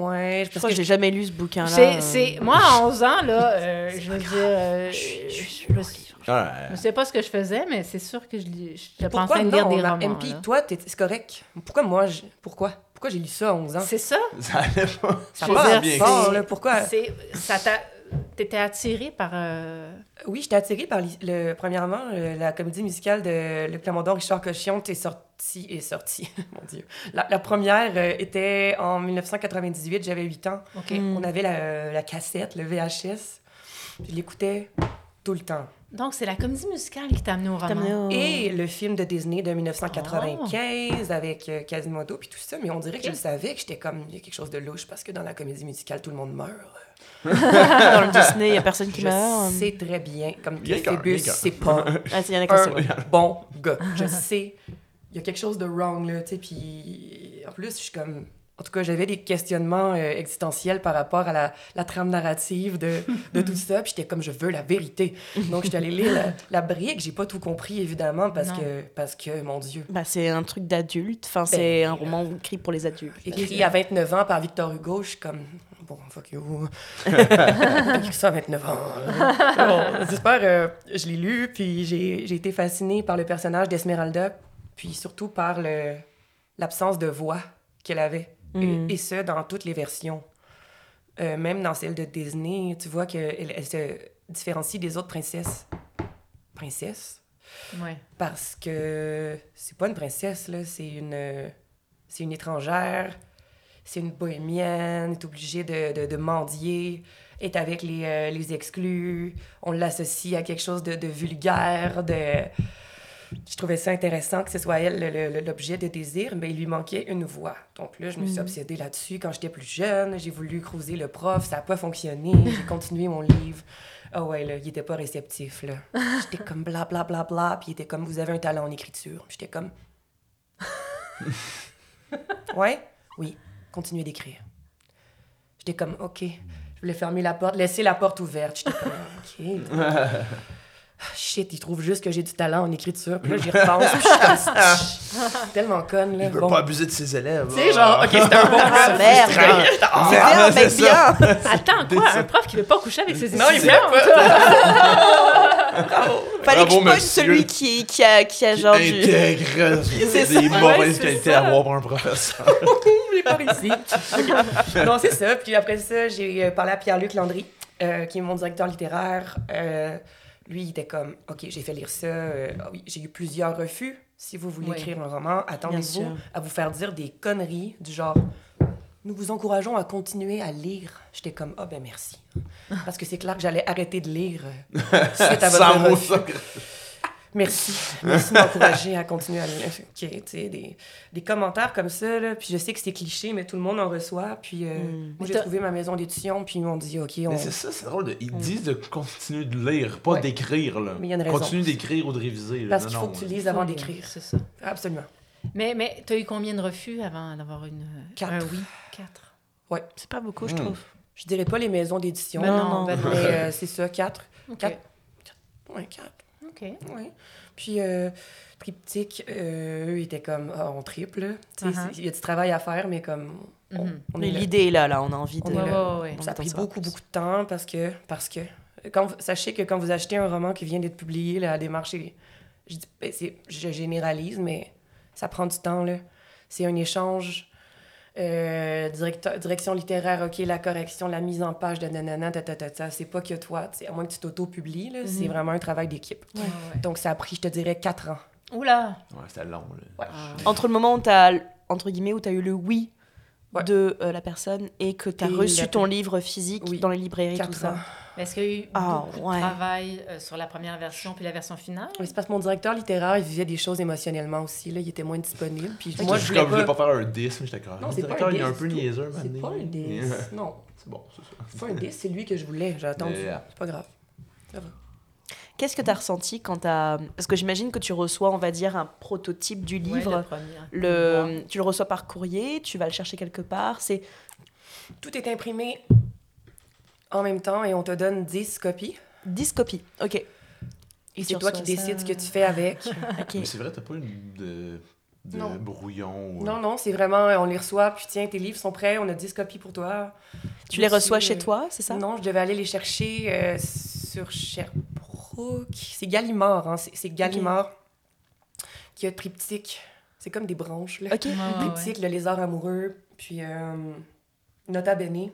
Ouais, Je parce crois que que j'ai jamais lu ce bouquin-là. C'est, c'est, moi, à 11 ans, là, euh, je veux dire, euh, je, je, je, Ouais. je sais pas ce que je faisais, mais c'est sûr que je, lis- je pensais Pourquoi à lire non, des ma- romans. MP, là. toi, t'es- c'est correct. Pourquoi moi, je- pourquoi? Pourquoi j'ai lu ça à 11 ans? C'est ça. Ça allait pas. Ça dire, bien fort, c'est- là. Pourquoi? C'est, ça t'a, t'étais attiré par... euh, Oui, j'étais attirée par, le, premièrement, euh, la comédie musicale de Le Plamondon Richard Cochion est sortie, est sortie, mon Dieu. La, la première euh, était en 1998, j'avais 8 ans. Mm. On avait la, la cassette, le VHS. Je l'écoutais tout le temps. Donc, c'est la comédie musicale qui t'a amené au roman. au- Et le film de Disney de 1995 avec euh, Quasimodo puis tout ça, mais on dirait que je le savais que j'étais comme il y a quelque chose de louche parce que dans la comédie musicale tout le monde meurt. Dans le Disney, il y a personne qui Je meurt. sais très bien comme qu'un. c'est pas Ah, y en a un bon gars. Je sais il y a quelque chose de wrong là, tu sais puis en plus je suis comme en tout cas, j'avais des questionnements euh, existentiels par rapport à la, la trame narrative de, de tout ça. Puis j'étais comme, je veux la vérité. Donc, j'étais allée lire la, la brique. J'ai pas tout compris, évidemment, parce Non. que, parce que, mon Dieu, Bah, c'est un truc d'adulte. Enfin, Ben, c'est un roman écrit pour les adultes. Écrit à 29 ans par Victor Hugo, je suis comme, bon, fuck you. ça à 29 ans. Bon, J'espère, euh, je l'ai lu, puis j'ai j'ai été fascinée par le personnage d'Esmeralda, puis surtout par le- l'absence de voix qu'elle avait. Mm. Et, et ce, dans toutes les versions. Euh, même dans celle de Disney, tu vois qu'elle elle se différencie des autres princesses. Princesses? Ouais. parce que c'est pas une princesse là, c'est une c'est une étrangère, c'est une bohémienne, est obligée de, de, de mendier, est avec les, euh, les exclus, on l'associe à quelque chose de, de vulgaire, de je trouvais ça intéressant que ce soit elle le- le- l'objet de désir, mais il lui manquait une voix. Donc là, je me suis Mhm. obsédée là-dessus quand j'étais plus jeune. J'ai voulu creuser le prof, ça n'a pas fonctionné. J'ai continué mon livre. Ah ouais, là, il était pas réceptif, là. J'étais comme bla bla bla bla, puis il était comme vous avez un talent en écriture. J'étais comme Ouais? Oui, continuez d'écrire. J'étais comme OK. Je voulais fermer la porte, laisser la porte ouverte. J'étais comme OK. Ah, Shit, il trouve juste que j'ai du talent en écriture. Puis là, j'y repense. Puis je suis comme Chut, tellement conne, là. Il veut Bon. pas abuser de ses élèves. Tu sais, genre, OK, c'était un bon Ah, gars. merde. Ah, C'est bien, c'est bien. Attends, quoi? Un prof qui veut pas coucher avec ses Non, il voulait pas. Fallait que Bravo, je pogne celui qui, qui, a, qui a genre du... Intègre. C'est des mauvaises c'est qualités à avoir pour un professeur. J'ai pas. Ok. Non, c'est ça. Puis après ça, j'ai euh, parlé à Pierre-Luc Landry, euh, qui est mon directeur littéraire. Euh, lui, il était comme, OK, j'ai fait lire ça. euh, ah oui, j'ai eu plusieurs refus. Si vous voulez Oui. écrire un roman, attendez-vous à vous faire dire des conneries du genre, nous vous encourageons à continuer à lire. J'étais comme, ah ben merci. Parce que c'est clair que j'allais arrêter de lire euh, suite à votre Sans mots, refus. Merci. Merci de m'encourager à continuer à lire. OK, tu sais, des, des commentaires comme ça, là, puis je sais que c'est cliché, mais tout le monde en reçoit. Puis euh, Mm. moi, j'ai trouvé ma maison d'édition, puis ils m'ont dit, OK, on... Mais c'est ça, c'est drôle. de- Ils disent de continuer de lire, pas Ouais. d'écrire. là. Mais il y a une raison. Continue d'écrire ou de réviser. là. Parce qu'il faut non, que tu là. lises avant d'écrire. C'est ça. Absolument. Mais, mais tu as eu combien de refus avant d'avoir une... Quatre. Un oui? Quatre. C'est pas beaucoup, je Hmm. trouve. Je dirais pas les maisons d'édition, Ben non, non, non. ben non. mais euh, c'est ça, quatre. Quatre. Ouais, quatre. OK. Puis, euh, Triptyque, euh, eux, étaient comme, ah, on triple. Uh-huh. Il y a du travail à faire, mais comme, on, on Mais l'idée est là, là, on a envie de... Ouais, Ça a pris beaucoup, beaucoup de temps parce que, parce que quand sachez que quand vous achetez un roman qui vient d'être publié, la démarche, est- je, dis- ben, c'est- je généralise, mais ça prend du temps. là. C'est un échange. Euh, directeur- direction littéraire, OK, la correction, la mise en page de nanana, ta, ta, ta, ta. C'est pas que toi, à moins que tu t'auto-publies, là, c'est Mhm. vraiment un travail d'équipe. Ouais, ouais. Donc, ça a pris, je te dirais, quatre ans. Oula! Ouais, c'était long. là. Ah. Entre le moment où t'as, entre guillemets, où t'as eu le oui Ouais. de euh, la personne et que t'as reçu la- ton livre physique Oui. dans les librairies, tout ça. ans. Est-ce qu'il y a eu beaucoup ouais. de travail euh, sur la première version puis la version finale? Oui, c'est parce que mon directeur littéraire, il vivait des choses émotionnellement aussi. Là. Il était moins disponible. Puis Moi, moi, je je voulais voulais pas... pas... faire un 10, mais j'étais comme. Non, le c'est pas il est un 10 peu niaiseux, C'est pas un 10. Non, C'est bon, c'est ça. c'est pas un 10, c'est lui que je voulais. J'ai attendu. Yeah. C'est pas grave. Qu'est-ce que tu as ressenti quand tu as... Parce que j'imagine que tu reçois, on va dire, un prototype du Ouais, livre. le premier. le... Tu le reçois par courrier, tu vas le chercher quelque part. C'est Tout est imprimé en même temps et on te donne 10 copies. 10 copies. Ok. Et c'est toi qui décides ce que tu fais avec. Ok. Mais c'est vrai, t'as pas une de, de Non. brouillon ou... Non, non, c'est vraiment, on les reçoit, puis tiens, tes livres sont prêts, on a 10 copies pour toi. Tu les reçois chez euh, toi, c'est ça? Non, je devais aller les chercher euh, sur Sherbrooke. C'est Gallimard, hein. c'est, c'est Gallimard qui a triptyque. C'est comme des branches, là. Ok. Ouais. Triptyque, le lézard amoureux, puis euh, Nota Bene.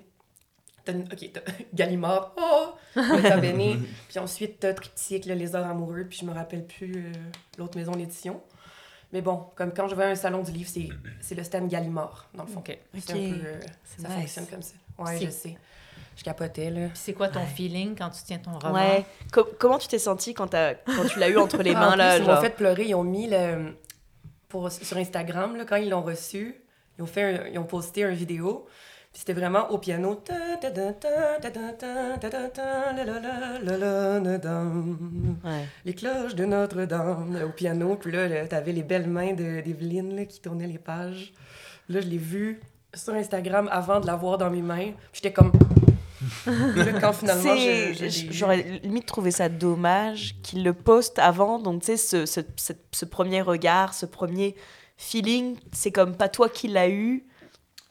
Ok, t'as Gallimard, oh! Bene. puis ensuite, t'as Triptyque, le lézard amoureux, puis je me rappelle plus euh, l'autre maison d'édition. Mais bon, comme quand je vais à un salon du livre, c'est, c'est le stand Gallimard, dans le fond. OK. C'est Ok. un peu, euh, C'est ça nice. fonctionne comme ça. Ouais, C'est- je sais. Je capotais, là. Puis c'est quoi ton Ouais. feeling quand tu tiens ton roman? Ouais. Co- comment tu t'es senti quand, tu l'as eu entre les Ah, mains en là plus, ils m'ont fait pleurer. Ils ont mis le... Pour, sur Instagram, là, quand ils l'ont reçu, ils ont, fait un- ils ont posté une vidéo. C'était vraiment au piano. Les cloches de Notre-Dame au piano. Puis là, t'avais les belles mains d'Evelyne qui tournaient les pages. Là, je l'ai vue sur Instagram avant de l'avoir dans mes mains. J'étais comme... quand finalement, j'aurais limite trouvé ça dommage qu'il le poste avant. Donc, tu sais, ce, ce, premier regard, ce premier feeling, c'est comme pas toi qui l'as eu.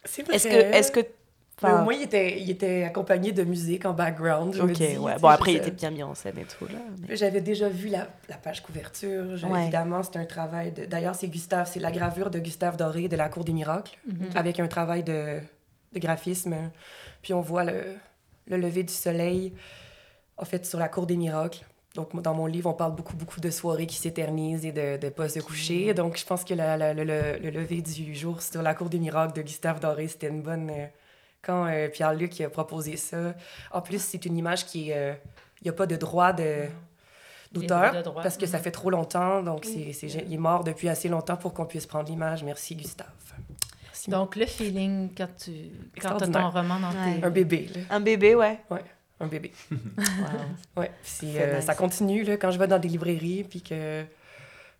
Est-ce est que, est -ce que mais au moins, il était, il était accompagné de musique en background. Je me Ok, dis, ouais. Bon, après, il était bien mis en scène et tout, là. mais- J'avais déjà vu la, la page couverture. Je- Ouais. Évidemment, c'est un travail de... D'ailleurs, c'est Gustave, c'est la gravure de Gustave Doré de la Cour des Miracles, Mhm. avec un travail de, de graphisme. Puis on voit le, le lever du soleil, en fait, sur la Cour des Miracles. Donc, dans mon livre, on parle beaucoup, beaucoup de soirées qui s'éternisent et de, de pas se coucher. Donc, je pense que la- le- le lever du jour sur la Cour des Miracles de Gustave Doré, c'était une bonne... euh, quand euh, Pierre-Luc a proposé ça. En plus, c'est une image qui est... Il n'y a pas de droit de d'auteur parce que ça Mhm. fait trop longtemps. Donc, c'est, c'est, il est mort depuis assez longtemps pour qu'on puisse prendre l'image. Merci, Gustave. Merci. Donc, le feeling quand tu quand as ton roman dans Ouais. tes... un bébé, là. Un bébé, ouais. Un bébé. Wow. Ouais. Euh, nice. Ça continue, là, quand je vais dans des librairies, puis que...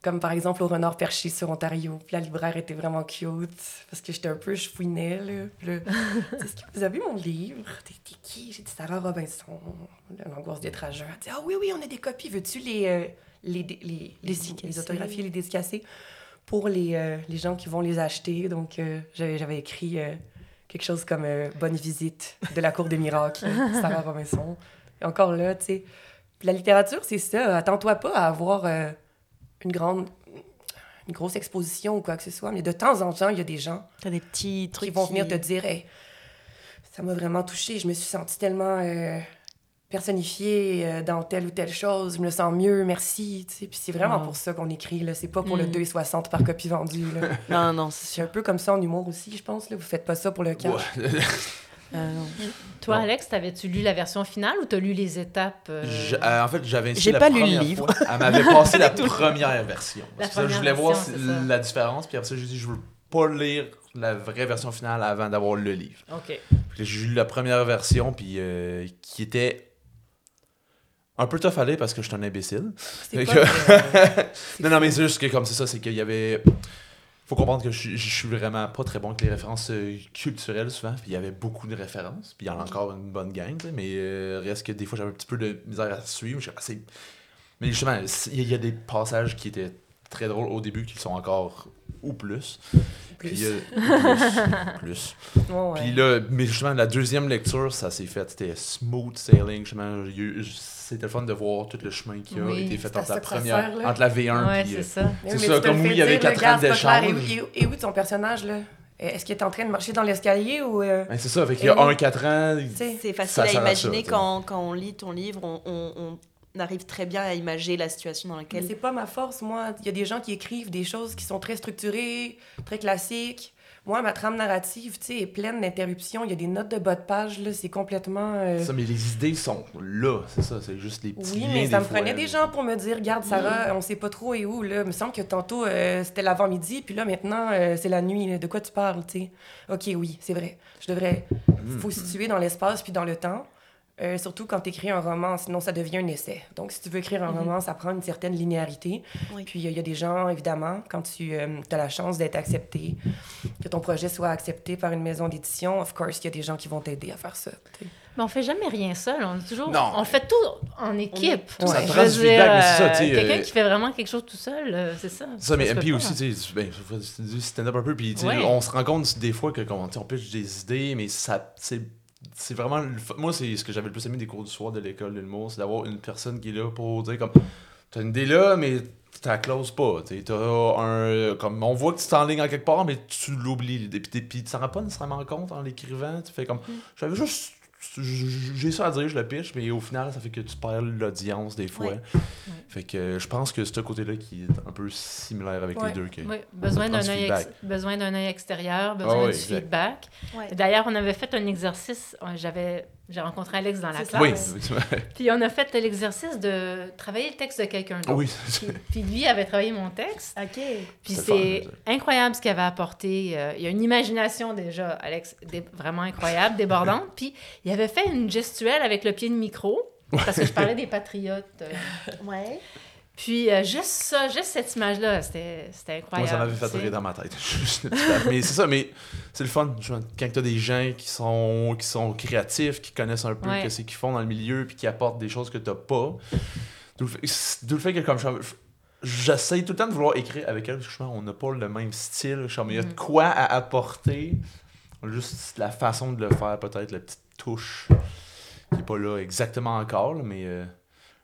Comme par exemple au Renard Perché sur Ontario. Puis la libraire était vraiment cute, parce que j'étais un peu, fouinais, là. Puis là, est-ce que vous avez mon livre? T'es, t'es qui? J'ai dit Sarah Robinson. L'angoisse des trageurs. Elle dit, ah oui, oui, on a des copies. Veux-tu les, euh, les, les, les, les, Dédicacer. les autographier, les dédicacer pour les, euh, les gens qui vont les acheter? Donc, euh, j'avais, j'avais écrit euh, quelque chose comme Bonne visite de la Cour des miracles, Sarah Robinson. Et encore là, tu sais. La littérature, c'est ça. Attends-toi pas à avoir une grande. Une grosse exposition ou quoi que ce soit, mais de temps en temps, il y a des gens T'as des petits qui trucs vont venir te dire Hey, ça m'a vraiment touché, je me suis sentie tellement euh, personnifiée euh, dans telle ou telle chose, je me sens mieux, merci. tu sais. Puis c'est vraiment Wow. pour ça qu'on écrit, là. c'est pas pour le Mm. 2,60 par copie vendue. là. Non, non, c'est un peu comme ça en humour aussi, je pense. Là. Vous faites pas ça pour le cash. Ouais. Euh, non. Toi, Bon. Alex, t'avais-tu lu la version finale ou t'as lu les étapes? euh, Je- euh, en fait, j'avais inscrit J'ai la pas lu le livre. fois. Elle m'avait passé la première version. La ça, je voulais voir version, ça. la différence. Puis après ça, j'ai dit, je veux pas lire la vraie version finale avant d'avoir le livre. OK. J'ai lu la première version, puis euh, qui était un peu tough à lire parce que je suis un imbécile. Que- Non, non, mais c'est juste que comme c'est ça, c'est qu'il y avait. Faut comprendre que je, suis- vraiment pas très bon avec les références euh, culturelles souvent. Puis il y avait beaucoup de références. Puis il y en a encore une bonne gang, mais euh, reste que des fois j'avais un petit peu de misère à suivre. C'est- Mais justement, il y, a- des passages qui étaient très drôles au début qui sont encore ou plus. Plus. Puis, euh, plus. ouais. Puis là, mais justement, la deuxième lecture, ça s'est fait. C'était smooth sailing. Justement, c'était le fun de voir tout le chemin qui a Oui, été fait entre la première, entre la V1 Ouais, puis, c'est euh, ça. C'est comme oui, il y avait dire, quatre regarde, ans d'échange. Et, où- et où ton personnage, là? Est-ce qu'il est en train de marcher dans l'escalier ou... euh, Ben, c'est ça, fait qu'il y a un 4 ans. C'est facile Ça à imaginer quand, quand on lit ton livre, on arrive très bien à imaginer la situation dans laquelle. C'est pas ma force, moi. Il y a des gens qui écrivent des choses qui sont très structurées, très classiques. Moi, ma trame narrative, tu sais, est pleine d'interruptions. Il y a des notes de bas de page, là. C'est complètement... euh, Ça, mais les idées sont là, c'est ça, c'est juste les petits Oui, liens mais ça des me fois, prenait des gens pour me dire, regarde, Sarah, on sait pas trop et où, là. Il me semble que tantôt, euh, c'était l'avant-midi, puis là, maintenant, euh, c'est la nuit. là. De quoi tu parles, tu sais? OK, oui, c'est vrai. Je devrais... Mm. faut situer dans l'espace puis dans le temps. Euh, surtout quand tu écris un roman, sinon ça devient un essai. Donc, si tu veux écrire un Mhm. roman, ça prend une certaine linéarité. Oui. Puis, il y a des gens, évidemment, quand tu as la chance d'être accepté, que ton projet soit accepté par une maison d'édition, of course, il y a des gens qui vont t'aider à faire ça. Mais on fait jamais rien seul. On, est toujours, Non. on fait tout en équipe. On est- Ça prend du feedback, mais c'est ça, euh, tu sais, Quelqu'un euh, qui fait vraiment quelque chose tout seul, euh, c'est ça. Ça, mais MP aussi, tu sais, ben, stand-up un peu, puis tu sais, Ouais. on se rend compte des fois que comment, tu sais, on pitch des idées, mais ça, c'est, c'est vraiment. Moi, c'est ce que j'avais le plus aimé des cours du soir de l'école de l'humour, c'est d'avoir une personne qui est là pour dire comme, t'as une idée là, mais tu la closes pas, t'as un. Comme, on voit que tu t'enlignes en quelque part, mais tu l'oublies l'idée, puis, tu t'en rends pas nécessairement compte en l'écrivant, tu fais comme, j'avais juste. J'ai ça à dire, je le pitch, mais au final, ça fait que tu perds l'audience des fois. Ouais. Fait que je pense que c'est ce côté-là qui est un peu similaire avec Ouais. les deux. que- Oui, besoin d'un du œil feedback. ex- besoin d'un œil extérieur, besoin ouais, du exact. feedback. Ouais. D'ailleurs, on avait fait un exercice. euh, J'avais, j'ai rencontré Alex dans la classe. Oui. Puis on a fait l'exercice de travailler le texte de quelqu'un d'autre. oui. Puis, puis lui avait travaillé mon texte. OK. Puis c'est incroyable ce qu'il avait apporté. Euh, il y a une imagination déjà, Alex, dé- vraiment incroyable, débordante. Puis il avait fait une gestuelle avec le pied de micro, parce que je parlais des patriotes. euh. Ouais. Puis euh, juste ça, juste cette image-là, c'était c'était Moi, incroyable. ça m'avait fait rire dans ma tête. Mais c'est ça, mais c'est le fun. Quand tu as des gens qui sont, qui sont créatifs, qui connaissent un peu Ouais. ce qu'ils font dans le milieu, puis qui apportent des choses que tu pas. D'où le fait- D'où le fait que, comme je- j'essaye tout le temps de vouloir écrire avec elle, parce que qu'on n'a pas le même style. Comme, Il y a de Mhm. quoi à apporter. Juste la façon de le faire, peut-être, la petite touche qui n'est pas là exactement encore, mais. euh,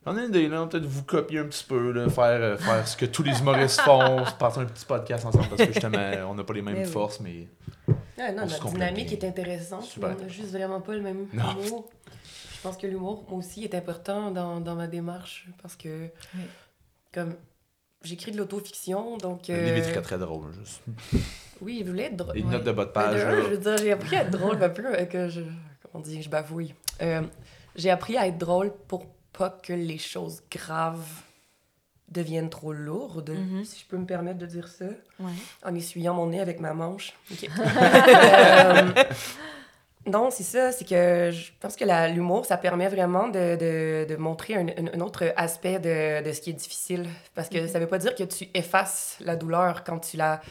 J'en ai une idée, là, peut-être vous copier un petit peu, là, faire, euh, faire ce que tous les humoristes font, partir un petit podcast ensemble parce que justement, on n'a pas les mêmes Mais oui. forces, mais Ouais, non, On notre dynamique bien. est intéressante. Super. mais On n'a juste vraiment pas le même Non. humour. Je pense que l'humour, moi aussi, est important dans, dans ma démarche parce que, Oui. comme, j'écris de l'autofiction, donc. le livre est euh, très très drôle. Juste. Oui, je voulais être drôle. Ouais. notes de bas de Mais page. je veux dire, j'ai appris à être drôle un peu euh, que je. Comment on dit, je bafouille. Euh, j'ai appris à être drôle pour pas que les choses graves deviennent trop lourdes, Mhm. si je peux me permettre de dire ça, Ouais. en essuyant mon nez avec ma manche. Ok. Euh, non, c'est ça, c'est que je pense que l'humour, ça permet vraiment de, de, de montrer un, autre aspect de, de ce qui est difficile. Parce que ça veut pas dire que tu effaces la douleur quand tu la,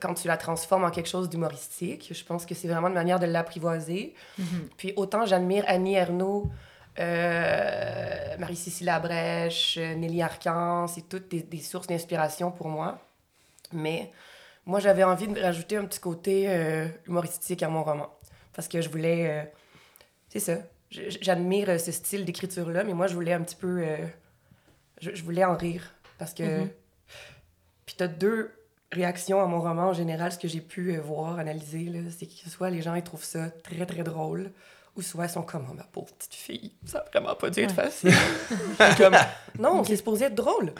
quand tu la transformes en quelque chose d'humoristique. Je pense que c'est vraiment une manière de l'apprivoiser. Mhm. Puis autant j'admire Annie Ernaux, euh, Marie-Cécile Labrèche, Nelly Arcan, c'est toutes des, des sources d'inspiration pour moi. Mais moi, j'avais envie de rajouter un petit côté euh, humoristique à mon roman. Parce que je voulais... euh, c'est ça. J'admire ce style d'écriture-là, mais moi, je voulais un petit peu... je, je voulais en rire. Parce que... Mhm. Puis t'as deux réactions à mon roman en général, ce que j'ai pu voir, analyser, là, c'est que soit les gens ils trouvent ça très très drôle, ou soit ils sont comme oh, ma pauvre petite fille, ça a vraiment pas dû être facile. Comme non, c'est supposé être drôle.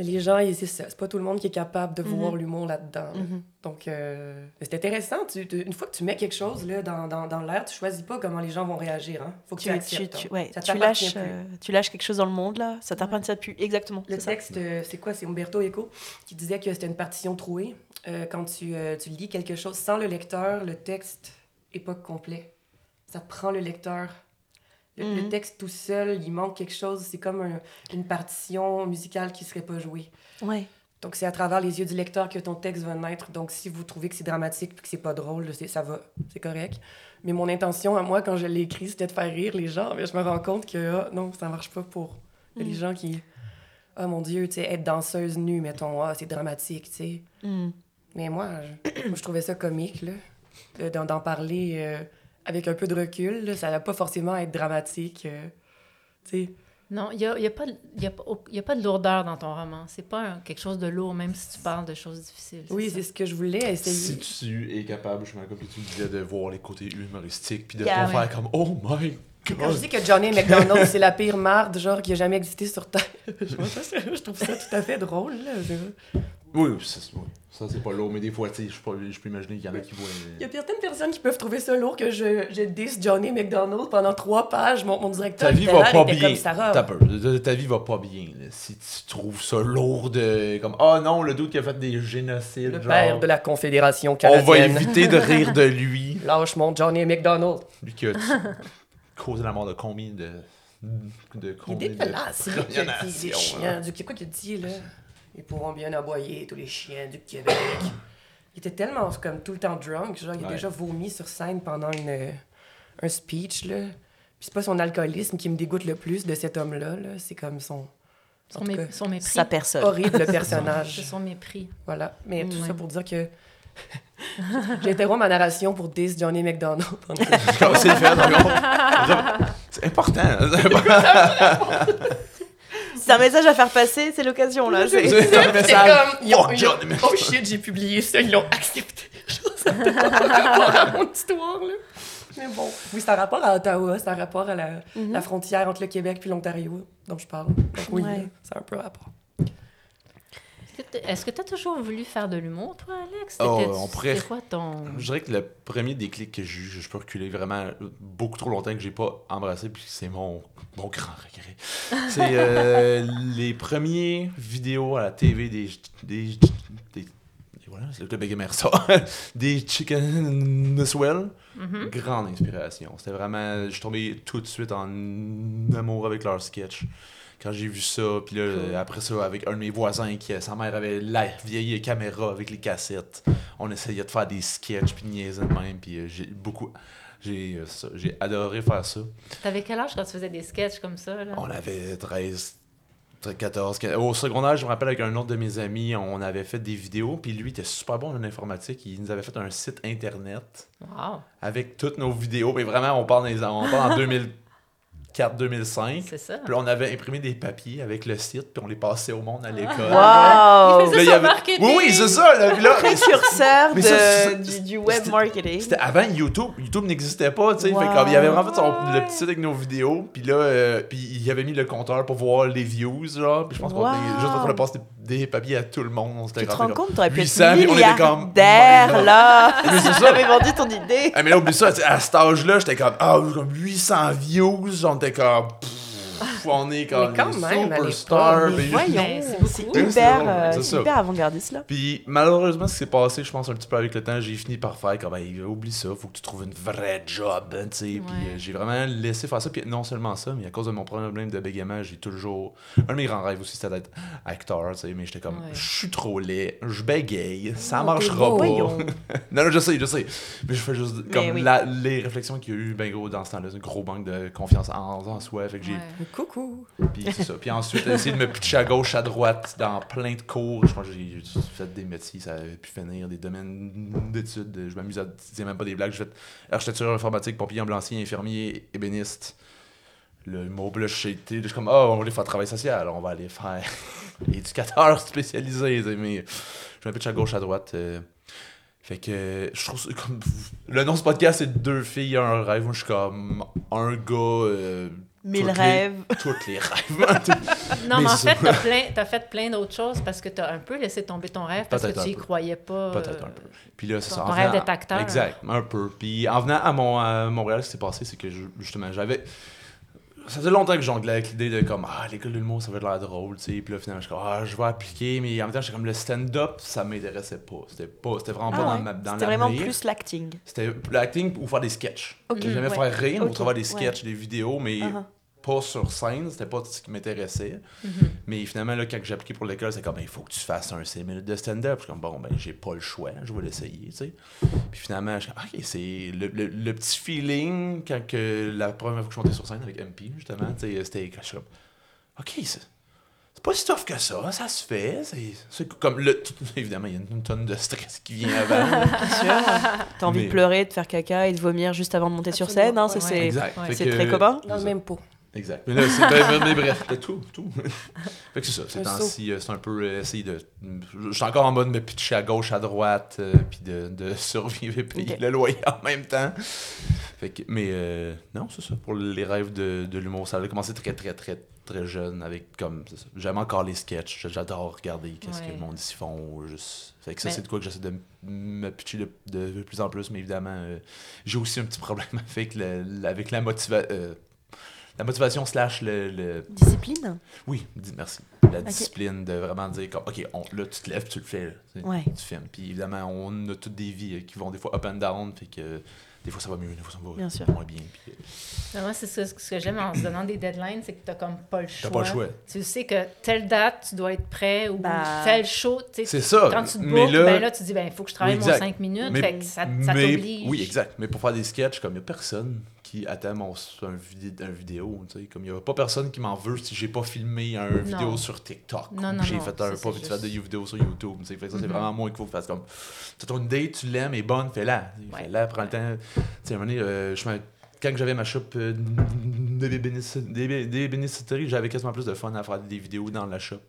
Mais les gens, c'est ça, c'est pas tout le monde qui est capable de voir l'humour là-dedans. là. Mhm. Donc euh, c'est intéressant. Tu, tu- une fois que tu mets quelque chose là, dans, dans, dans l'air, tu choisis pas comment les gens vont réagir. Hein. Faut que tu, Tu, tu, acceptes. tu- hein. ouais, Ça lâches, euh, tu lâches quelque chose dans le monde, là. Ça t'appartient plus. Exactement. Le c'est ça. texte, euh, c'est quoi? C'est Umberto Eco qui disait que c'était une partition trouée. Euh, quand tu, tu lis quelque chose sans le lecteur, le texte est pas complet. Ça te prend le lecteur. Le, le Mhm. texte tout seul, il manque quelque chose. C'est comme un- une partition musicale qui serait pas jouée. Ouais. Donc, c'est à travers les yeux du lecteur que ton texte va naître. Donc, si vous trouvez que c'est dramatique puis que c'est pas drôle, ça va, c'est correct. Mais mon intention à moi, quand je l'ai écrit, c'était de faire rire les gens. Mais je me rends compte que ah, non, ça marche pas pour Mm. gens qui. Ah mon Dieu, tu sais, être danseuse nue, mettons, ah, c'est dramatique, tu sais. Mm. Mais moi, je, moi, je trouvais ça comique, là, de- d'en d'en parler euh, avec un peu de recul. là. Ça va pas forcément être dramatique, euh, tu sais. Non, il n'y a, y a, pas y a, y a pas de lourdeur dans ton roman. C'est pas un- quelque chose de lourd, même si tu parles de choses difficiles. Oui, c'est ce que je voulais essayer. Si tu es capable, je comme que tu disais, de voir les côtés humoristiques, puis de Yeah, pas ouais. faire comme Oh my Quand je dis que Johnny McDonald, c'est la pire marde, genre, qui a jamais existé sur Terre, je, je trouve ça tout à fait drôle, là. Oui, oui, ça, c'est- oui. ça c'est pas lourd, mais des fois, tu sais, je peux, imaginer qu'il y en a qui voient. Il y a certaines personnes qui peuvent trouver ça lourd que je, je Johnny McDonald pendant trois pages. Mon, mon directeur Ta vie va pas bien. T'as peur. Ta- vie va pas bien. là. Si tu trouves ça lourd de. Comme, ah non, le doute qui a fait des génocides. Le genre, père de la Confédération On canadienne. va éviter de rire de lui. Lâche mon Johnny McDonald. Lui qui a, causé la mort de combien de. de Il est combien de dégueulasse. lui, Première qui a dit, du Québec, qu'il a dit, là? Ils pourront bien aboyer, tous les chiens du Québec. il était tellement comme tout le temps drunk, genre, il a Ouais. déjà vomi sur scène pendant une, un speech, là. Puis c'est pas son alcoolisme qui me dégoûte le plus de cet homme-là, là. C'est comme son. Son, mé- cas, son mépris. Sa personne. horrible C'est personnage. son mépris. Voilà. Mais tout Ouais. ça pour dire que. J'interromps ma narration pour 10 Johnny McDonald. Comment c'est? C'est important. C'est important. C'est un message à faire passer, c'est l'occasion là. c'est- un message. comme, ont- ont- Johnny oh shit, j'ai publié ça, ils l'ont accepté. Ça n'a pas rapport à mon histoire, là. Mais bon. Oui, c'est un rapport à Ottawa, c'est un rapport à la, Mhm. la frontière entre le Québec et l'Ontario dont je parle. Donc oui, Ouais. c'est un peu un rapport. Est-ce que tu as toujours voulu faire de l'humour, toi, Alex? Oh, on pourrait- C'était quoi ton. Je dirais que le premier déclic que j'ai eu, je peux reculer vraiment beaucoup trop longtemps que j'ai pas embrassé, puis c'est mon, mon grand regret. C'est euh, les premiers vidéos à la TV des. des, des- voilà, c'est le club des Chicken Swell. Mhm. Grande inspiration. C'était vraiment. Je suis tombé tout de suite en amour avec leur sketch. Quand j'ai vu ça, puis là, Cool. après ça, avec un de mes voisins qui, sa mère avait la vieille caméra avec les cassettes, on essayait de faire des sketchs, puis niaiser de même, puis euh, j'ai beaucoup. J'ai euh, ça, j'ai adoré faire ça. T'avais quel âge quand tu faisais des sketchs comme ça? Là? On avait 13, 14, 15. Au secondaire, je me rappelle avec un autre de mes amis, on avait fait des vidéos, puis lui était super bon en informatique. Il nous avait fait un site internet Wow, avec toutes nos vidéos. Mais vraiment, on parle, les- on parle en 2004-2005. c'est ça. Puis là, on avait imprimé des papiers avec le site, puis on les passait au monde à l'école. Waouh! Il faisait Là, il y son avait- marketing. Oui, oui, c'est ça. Là, là, Précurseur Mais de, du, du web marketing. C'était avant YouTube. YouTube n'existait pas, tu sais. Wow. Fait comme, il avait vraiment fait son, le petit site avec nos vidéos. Puis là, euh, puis il avait mis le compteur pour voir les views, genre. Puis je pense qu'on Wow. était- juste qu'on a passé des papiers à tout le monde. On s'était Tu te rends comme- compte, t'aurais pu être 800, puis on était comme, milliardaire oh God. là. J'avais vendu ton idée. Ah, mais là, oublie ça, à cet âge-là, j'étais comme, ah, comme 800 views. Genre, on était comme, pff, on est quand des même, l'époque, mais- Voyons, Ben, c'est hyper, hyper avant-gardiste là. Puis malheureusement, ce qui s'est passé, je pense, un petit peu avec le temps, j'ai fini par faire comme, hey, oublie ça, faut que tu trouves une vraie job, hein, tu sais. Puis euh, j'ai vraiment laissé faire ça. Puis non seulement ça, mais à cause de mon problème de bégaiement, j'ai toujours. Un de mes grands rêves aussi, c'était d'être acteur, tu sais. Mais j'étais comme, je suis trop laid, je bégaye, ça Oh, marchera pas. Non, non, je sais, je sais. Mais je fais juste comme les réflexions qu'il y a eu, ben gros, dans ce temps-là, c'est un gros manque de confiance en, en soi. Fait que j'ai. Coucou. Puis c'est ça. Puis ensuite, essayer de me pitcher à gauche, à droite, dans plein de cours. Je pense que j'ai j'ai fait des métiers, ça avait pu finir, des domaines d'études. Je m'amuse à dire même pas des blagues. J'ai fait architecture informatique, pompier ambulancier, infirmier, ébéniste. Le mot je suis été- je suis comme, oh, on va aller faire travail social, on va aller faire éducateur spécialisé. Mais je me pitch à gauche, à droite. euh, fait que je trouve comme. Le nom de ce podcast, c'est Deux filles, un rêve. Moi, je suis comme un gars. euh, Mille toutes les- rêves. toutes les rêves. Non, Mais mais en fait, t'as plein, t'as fait plein d'autres choses parce que t'as un peu laissé tomber ton rêve parce que tu y peu. croyais pas. Peut-être euh, un peu. Puis là, c'est ton- ça. ton venant- rêve d'être acteur. Exact, un peu. Puis en venant à, mon, à Montréal, ce qui s'est passé, c'est que je- justement, j'avais. Ça faisait longtemps que jonglais avec l'idée de comme, ah, l'école de l'humour, ça va être l'air drôle, tu sais. Puis là, finalement, je suis comme, ah, je vais appliquer. Mais en même temps, j'étais comme, le stand-up, ça m'intéressait pas. C'était pas, c'était vraiment pas Ah dans, ouais? ma, dans C'était vraiment plus l'acting. C'était l'acting ou faire des sketchs. Ok, J'aimais ouais. faire rire Ok, ou travers des ouais. sketchs, des vidéos, mais Uh-huh. Pas sur scène. C'était pas ce qui m'intéressait. Mhm. Mais finalement, là, quand j'ai appliqué pour l'école, c'est comme, ben, il faut que tu fasses un 5 minutes de stand-up. Je suis comme, bon, ben, j'ai pas le choix, je vais l'essayer, tu sais. Puis finalement, je suis comme, ok, c'est le, le- le petit feeling quand que la première fois que je monté sur scène avec MP, justement, tu sais, c'était quand je suis comme, ok, c'est. C'est pas si tough que ça, ça se fait. C'est, c'est comme le. tout- évidemment, il y a une, une tonne de stress qui vient avant. Bien sûr. T'as envie Mais- de pleurer, de faire caca et de vomir juste avant de monter sur scène. Hein, c'est. Ouais. Très commun. Dans le même pot. Exact. Mais là, c'est ben, mais bref, tout, tout. fait que c'est ça, ces Un temps-ci, euh, c'est un peu euh, essayer de. Je suis encore en mode de me pitcher à gauche, à droite, euh, puis de, de survivre et payer le loyer en même temps. Fait que, mais euh, non, c'est ça. Pour les rêves de, de l'humour, ça a commencé très, très, très, très jeune avec comme. c'est. J'aime encore les sketchs, j'adore regarder qu'est-ce que le monde ici font. Juste... Fait que ça, Mais- c'est de quoi que j'essaie de me pitcher de, de, de plus en plus, mais évidemment, euh, j'ai aussi un petit problème avec, le, avec la motivation la motivation slash le, le- Discipline? Oui, merci. La discipline de vraiment dire, comme, OK, on, là, tu te lèves, tu le fais. là, tu sais, Ouais. Tu filmes. Puis évidemment, on a toutes des vies euh, qui vont des fois up and down. Fait que des fois, ça va mieux, des fois, ça va Bien sûr. moins bien. Puis, euh, Mais Moi, c'est ça, ce que j'aime en se donnant des deadlines, c'est que tu comme pas le choix. t'as pas le choix. Tu sais que telle date, tu dois être prêt ou Bah, tel show. tu sais, C'est ça. Quand tu te mais bookes, là, ben là, tu dis, ben, il faut que je travaille Oui, mon exact. 5 minutes. Mais- fait que ça, ça t'oblige. Oui, exact. Mais pour faire des sketchs, comme il n'y a personne qui attend mon, un, vid- un vidéo, tu sais, comme il n'y a pas personne qui m'en veut si j'ai pas filmé un vidéo sur TikTok. J'ai fait un pas vite fait de vidéo sur YouTube. tu sais. Fait que ça, c'est Mhm. vraiment moi qu'il faut faire comme. Tu ton date, tu l'aimes, est bonne, fais-la. Ouais. Fais-la, prends le temps. Tu sais, à un moment donné, euh, je me- quand j'avais ma shop euh, bénéficieries, j'avais quasiment plus de fun à faire des vidéos dans la shop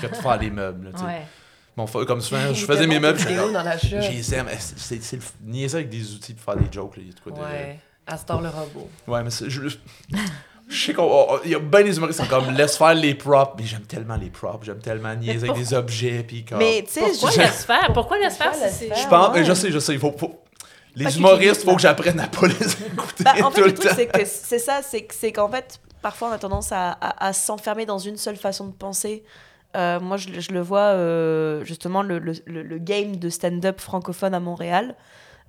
que de faire les meubles. Ouais. Bon, comme souvent, je faisais mes meubles, vidéos dans la shop. j'ai mais c'est- niaiser avec des outils pour faire des jokes. Là, il. Astor le robot. Ouais, mais c'est- je, je sais qu'il y a bien des humoristes qui sont comme laisse faire les props, mais j'aime tellement les props, j'aime tellement niaiser avec des objets, puis comme. Mais tu sais, Pourquoi je- laisse faire? Pourquoi laisse faire? Si c'est- je pense, ouais. je sais, je sais, il faut, faut- les Pas humoristes, tu faut que j'apprenne à pas les écouter Bah, en fait, tout le le truc, temps. c'est que c'est ça, c'est que- c'est qu'en fait, parfois, on a tendance à, à- à s'enfermer dans une seule façon de penser. Euh, moi, je, le- je le vois, euh, justement, le, le- le- le game de stand-up francophone à Montréal.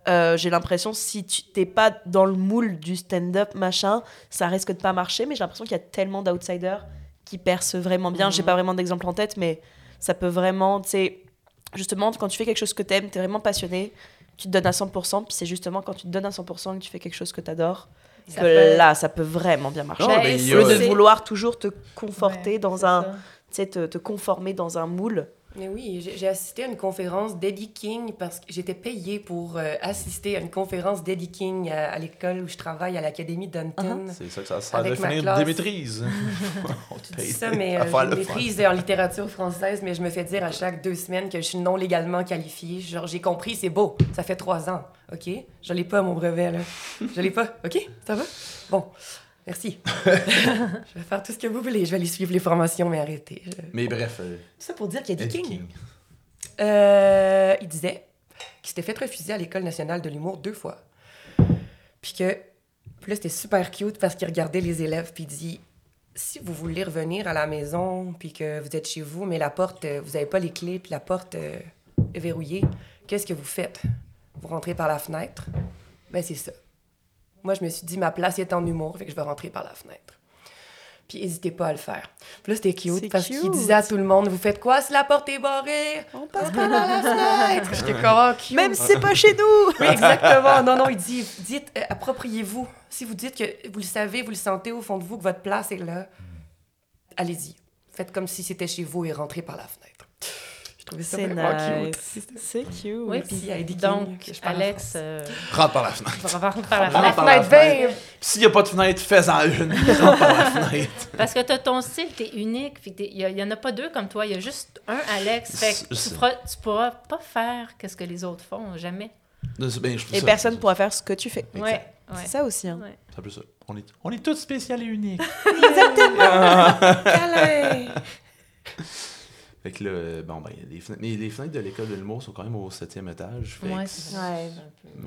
Euh, J'ai l'impression, si tu t'es pas dans le moule du stand-up, machin, ça risque de pas marcher. Mais j'ai l'impression qu'il y a tellement d'outsiders qui percent vraiment bien. J'ai Mhm. pas vraiment d'exemple en tête, mais ça peut vraiment, tu sais, justement, quand tu fais quelque chose que t'aimes, t'es vraiment passionné, tu te donnes à 100%, puis c'est justement quand tu te donnes à 100% que tu fais quelque chose que t'adores, Ça que peut- là, ça peut vraiment bien marcher. Au a- lieu de vouloir toujours te conforter Ouais, dans un, tu sais, te, te conformer dans un moule. Mais oui, j'ai assisté à une conférence d'Eddie King parce que j'étais payée pour euh, assister à une conférence d'Eddie King à, à l'école où je travaille à l'Académie d'Anton. C'est ça que ça sert de Avec ma finir classe. des maîtrises. On te paye ça, mais euh, faire j'ai le une maîtrise en littérature française, mais je me fais dire à chaque deux semaines que je suis non légalement qualifiée. Genre, j'ai compris, c'est beau, ça fait trois ans, OK? Je l'ai pas, mon brevet, là. Je l'ai pas, OK? Ça va? Bon, merci. je vais faire tout ce que vous voulez. Je vais aller suivre les formations, mais arrêtez. Je- Mais bref, euh, Tout ça pour dire qu'il y a King. King. Euh, il disait qu'il s'était fait refuser à l'École nationale de l'humour deux fois. Puis que, puis là, c'était super cute parce qu'il regardait les élèves, puis il dit si vous voulez revenir à la maison, puis que vous êtes chez vous, mais la porte, euh, vous n'avez pas les clés, puis la porte euh, est verrouillée, qu'est-ce que vous faites? Vous rentrez par la fenêtre? Ben, c'est ça. Moi, je me suis dit ma place est en humour, fait que je vais rentrer par la fenêtre. Puis n'hésitez pas à le faire. Puis là, c'était cute parce qu'il disait à tout le monde Vous faites quoi si la porte est barrée? On passe par la fenêtre. J'étais comme, oh, cute. Même si c'est pas chez nous. Oui, exactement. Non, non, il dit, dites, euh, appropriez-vous. Si vous dites que vous le savez, vous le sentez au fond de vous, que votre place est là, allez-y. Faites comme si c'était chez vous et rentrez par la fenêtre. Trouvais ça C'est vraiment nice. cute. C'est cute. Oui, Puis puis il y a Eddie King, donc, Alex, euh, Rentre par la fenêtre. rentre par la Rentre Par la fenêtre. S'il n'y a pas de fenêtre, fais-en une. Rentre par la fenêtre. Parce que t'as ton style, t'es unique. fait que t'es- Il y, a- il y en a pas deux comme toi. Il y a juste un Alex. Fait que Je tu, tu pourras pas faire qu'est-ce que les autres font. Jamais. Et ça- personne ça- pourra faire ce que tu fais. Ouais. ouais. C'est ça aussi. Hein. Ouais. C'est un peu ça. On est, on est tous spécial et uniques. Câlin! Fait que là, bon, ben, des fenêtres. Mais les fenêtres de l'école de l'humour sont quand même au septième étage. Fait Ouais. Ouais.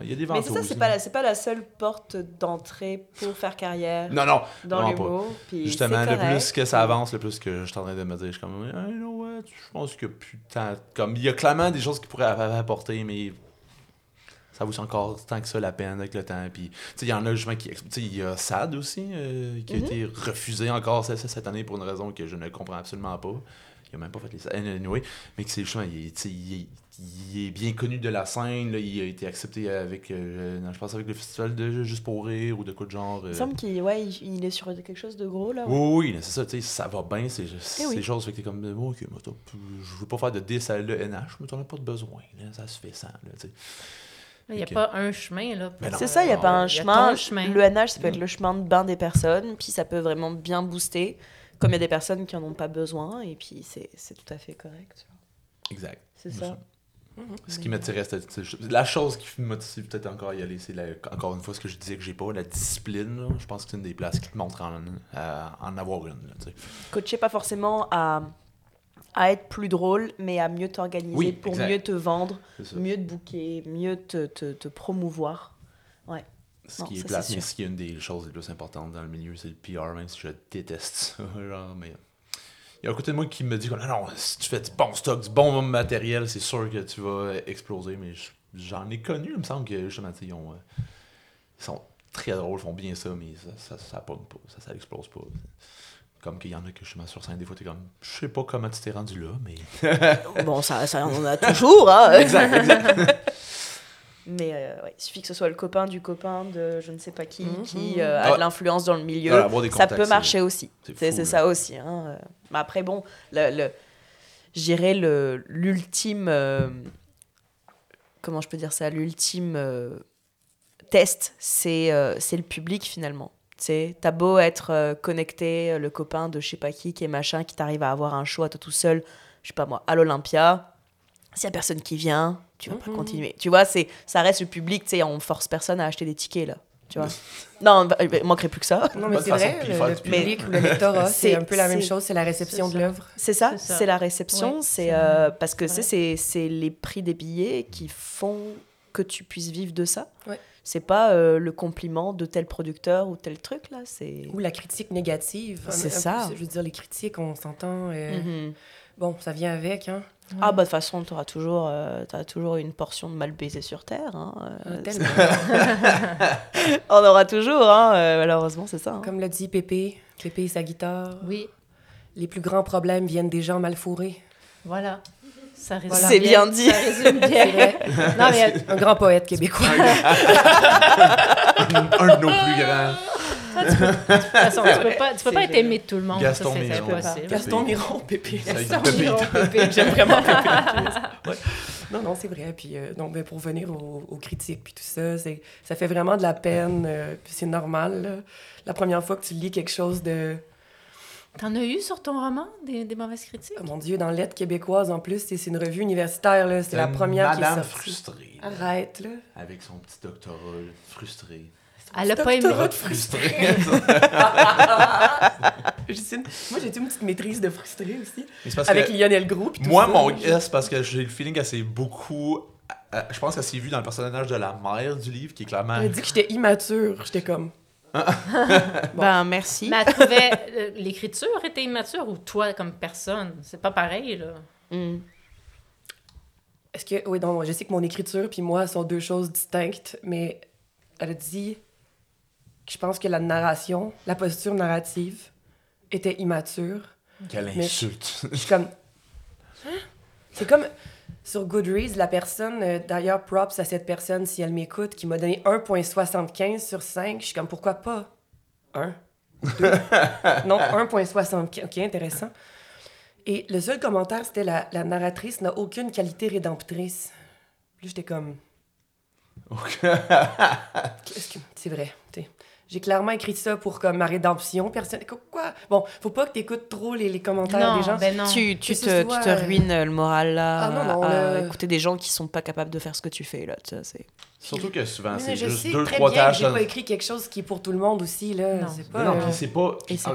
Il y a des Mais c'est ça, ventouses. c'est pas, la- c'est pas la seule porte d'entrée pour faire carrière Non, non. dans l'humour. Justement, le plus que ça avance, le plus que je suis en train de me dire, je suis comme, hey, you know what, je pense que putain, comme il y a clairement des choses qui pourraient app- apporter, mais ça vaut encore tant que ça la peine avec le temps. Puis, tu sais, il y en a justement qui, tu sais, il y a Sad aussi euh, qui a Mhm. été refusé encore cette, cette année pour une raison que je ne comprends absolument pas. Il a même pas fait les anyway, mais que c'est justement, il il est- il est bien connu de la scène, là, il a été accepté avec, euh, non, je pense avec le festival de Juste pour rire ou de quoi de genre. Il euh, me semble qu'il ouais, il est sur quelque chose de gros là. ouais. oui, oui, c'est ça, tu sais, ça va bien, c'est Eh oui. ces choses, fait que t'es comme, bon, ok, attends, je veux pas faire de 10 à l'ENH, mais t'en as pas de besoin, là, ça se fait sans, là, tu sais. Il n'y a pas un chemin. là. C'est ça, il n'y a pas un il y a chemin. ton chemin. Le NH, ça peut être le chemin de bain des personnes, puis ça peut vraiment bien booster. Comme il y a des personnes qui en ont pas besoin, et puis c'est c'est tout à fait correct. tu vois. Exact. C'est ça. Ce qui m'attirait, la chose qui me motive peut-être encore à y aller, c'est encore une fois ce que je disais que j'ai pas, la discipline, là. je pense que c'est une des places qui te montre en, à en avoir une, là. Coacher pas forcément à, à être plus drôle, mais à mieux t'organiser Oui, pour exact. mieux te vendre, mieux te booker, mieux te, te, te promouvoir. Ce Non, qui est plate, mais ce qui est une des choses les plus importantes dans le milieu, c'est le PR, même si je déteste ça. Genre, mais il y a un côté de moi qui me dit que non, non, si tu fais du bon stock, du bon matériel, c'est sûr que tu vas exploser. Mais je- j'en ai connu, il me semble que justement, ils, ont, euh, ils sont très drôles, ils font bien ça, mais ça, ça, ça pas, ça, ça explose pas. Comme qu'il y en a que justement sur scène, des fois, t'es comme, je sais pas comment tu t'es rendu là, mais. Bon, ça, ça on en a toujours, hein. exact, exact. Mais euh, ouais, il suffit que ce soit le copain du copain de je ne sais pas qui Mhm. qui euh, a Ah. de l'influence dans le milieu. Ça peut marcher aussi. c'est ça aussi. Hein. euh. Mais après, bon, le, le, je dirais le- l'ultime. euh, comment je peux dire ça L'ultime euh, test, c'est euh, c'est le public finalement. Tu sais, T'as beau être connecté, le copain de je sais pas qui, qui est machin, qui t'arrive à avoir un show à toi tout seul, je sais pas moi, à l'Olympia. S'il y a personne qui vient, tu vas pas Mhm. continuer. Tu vois, c'est ça reste le public, tu sais, on force personne à acheter des tickets là. Tu vois Non, bah, il manquerait plus que ça. Non, mais c'est vrai, le, public ou le lectorat, C'est- un peu la même chose, c'est la réception de l'œuvre. C'est ça, C'est la réception, Oui, c'est euh, parce que C'est c'est c'est c'est les prix des billets qui font que tu puisses vivre de ça. Ouais. C'est pas euh, le compliment de tel producteur ou tel truc là, c'est Ou la critique négative. C'est peu, ça. Je veux dire, les critiques, on s'entend. euh, Mhm. Bon, ça vient avec, hein. Ah bah de toute façon, tu auras toujours euh, toujours une portion de mal baisé sur terre hein, euh, Tellement. on aura toujours hein, euh, malheureusement, c'est ça. hein. Comme le dit Pépé, Pépé et sa guitare, Oui, les plus grands problèmes viennent des gens mal fourrés. voilà. Ça résume C'est bien dit. Ça résume C'est bien. non, mais Un grand poète québécois. un de nos plus grands. De toute façon, tu peux pas, tu peux pas être aimé de tout le monde. Gaston ça, c'est Miron. impossible. Gaston Miron, Pépé. Gaston Miron, Pépé. J'aime vraiment Pépé. Ouais. Non, non, c'est vrai. Puis, euh, donc, ben, pour venir aux, aux critiques, puis tout ça, c'est, ça fait vraiment de la peine. euh, puis c'est normal. là. La première fois que tu lis quelque chose de. T'en as eu sur ton roman des, des mauvaises critiques? Oh mon Dieu, dans Lettres québécoises, en plus, c'est, c'est une revue universitaire. Là, c'est la première qui est Madame sortie. frustrée. Arrête, là. Avec son petit doctorat frustré. Elle a pas aimé. Doctorat de Frustré. Justine, moi, j'ai eu une petite maîtrise de frustré aussi. Mais c'est parce Avec que Lionel Gros. moi, ça. mon S, parce que j'ai le feeling qu'elle s'est beaucoup. euh, Je pense qu'elle s'est vue dans le personnage de la mère du livre, qui est clairement. Elle a dit que j'étais immature. J'étais comme. Ben merci. Mais elle trouvait euh, l'écriture était immature ou toi comme personne? C'est pas pareil, là. Mm. Est-ce que. Oui, non, je sais que mon écriture puis moi sont deux choses distinctes, mais elle a dit je pense que la narration, la posture narrative était immature. Quelle insulte. Je suis comme. Hein? C'est comme. Sur Goodreads, la personne, euh, d'ailleurs, props à cette personne si elle m'écoute, qui m'a donné 1,75 sur 5. Je suis comme, pourquoi pas? 1 2 Non, 1,75. Ok, intéressant. Et le seul commentaire, c'était la, la narratrice n'a aucune qualité rédemptrice. Puis j'étais comme. Que- C'est vrai. J'ai clairement écrit ça pour comme ma rédemption personnelle. Quoi? Bon, faut pas que t'écoutes trop les, les commentaires non, des gens. ben non. Tu, te, soit, tu te euh, ruines euh, le moral là. Ah non, non, à le- écouter des gens qui sont pas capables de faire ce que tu fais là. tu sais, c'est- Surtout que souvent, c'est juste sais deux, très trois bien que tâches. j'ai pas écrit quelque chose qui est pour tout le monde aussi, là. Non. C'est pas... Non, non, euh, puis c'est pas. Et c'est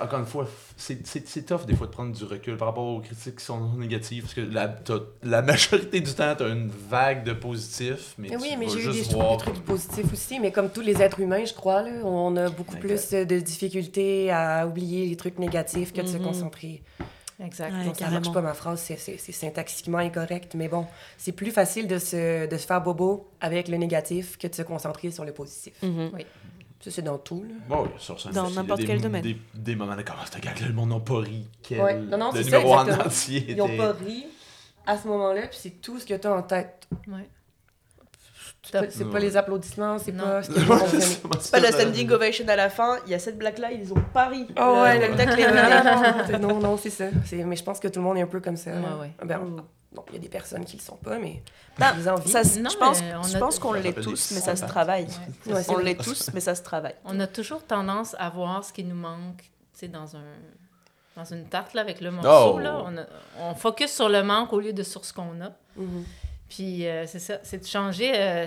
en- encore une fois, c'est- c'est c'est tough des fois de prendre du recul par rapport aux critiques qui sont négatives. Parce que la, t'as- la majorité du temps, tu as une vague de positifs. Mais, Mais oui, tu mais j'ai eu juste des, des trucs positifs aussi, mais comme tous les êtres humains, je crois, là, on a beaucoup plus de difficultés à oublier les trucs négatifs que de se Mhm. concentrer. Exact. Ouais, Donc, ça marche pas ma phrase, c'est- c'est c'est syntaxiquement incorrect, mais bon, c'est plus facile de se, de se faire bobo avec le négatif que de se concentrer sur le positif. Mhm. Ça, c'est dans tout, là. Bon, oui, sur scène, Dans n'importe quel domaine. Des, des moments de comment c'était gag, le monde n'a pas ri. Quel, Ouais. Non, non, le c'est ça, en Ils ont était- pas ri à ce moment-là, puis c'est tout ce que tu as en tête. Ouais. C'est pas, les applaudissements, c'est pas ce. C'est pas le standing ovation à la fin, il y a cette blague là, ils ont pas ri. Oh ouais, Le le non, non, c'est ça. Mais je pense que tout le monde est un peu comme ça. Ouais. Ben, non, il y a des personnes qui le sont pas, mais envies. Ça, Non, je pense, je qu'on l'est tous, mais ça se travaille. Ouais. Ouais, c'est On l'est tous, mais ça se travaille. On a toujours tendance à voir ce qui nous manque, tu sais, dans un dans une tarte là, avec le morceau. Oh. Là, on, a- on focus sur le manque au lieu de sur ce qu'on a. Mhm. Puis euh, c'est ça, c'est de changer euh,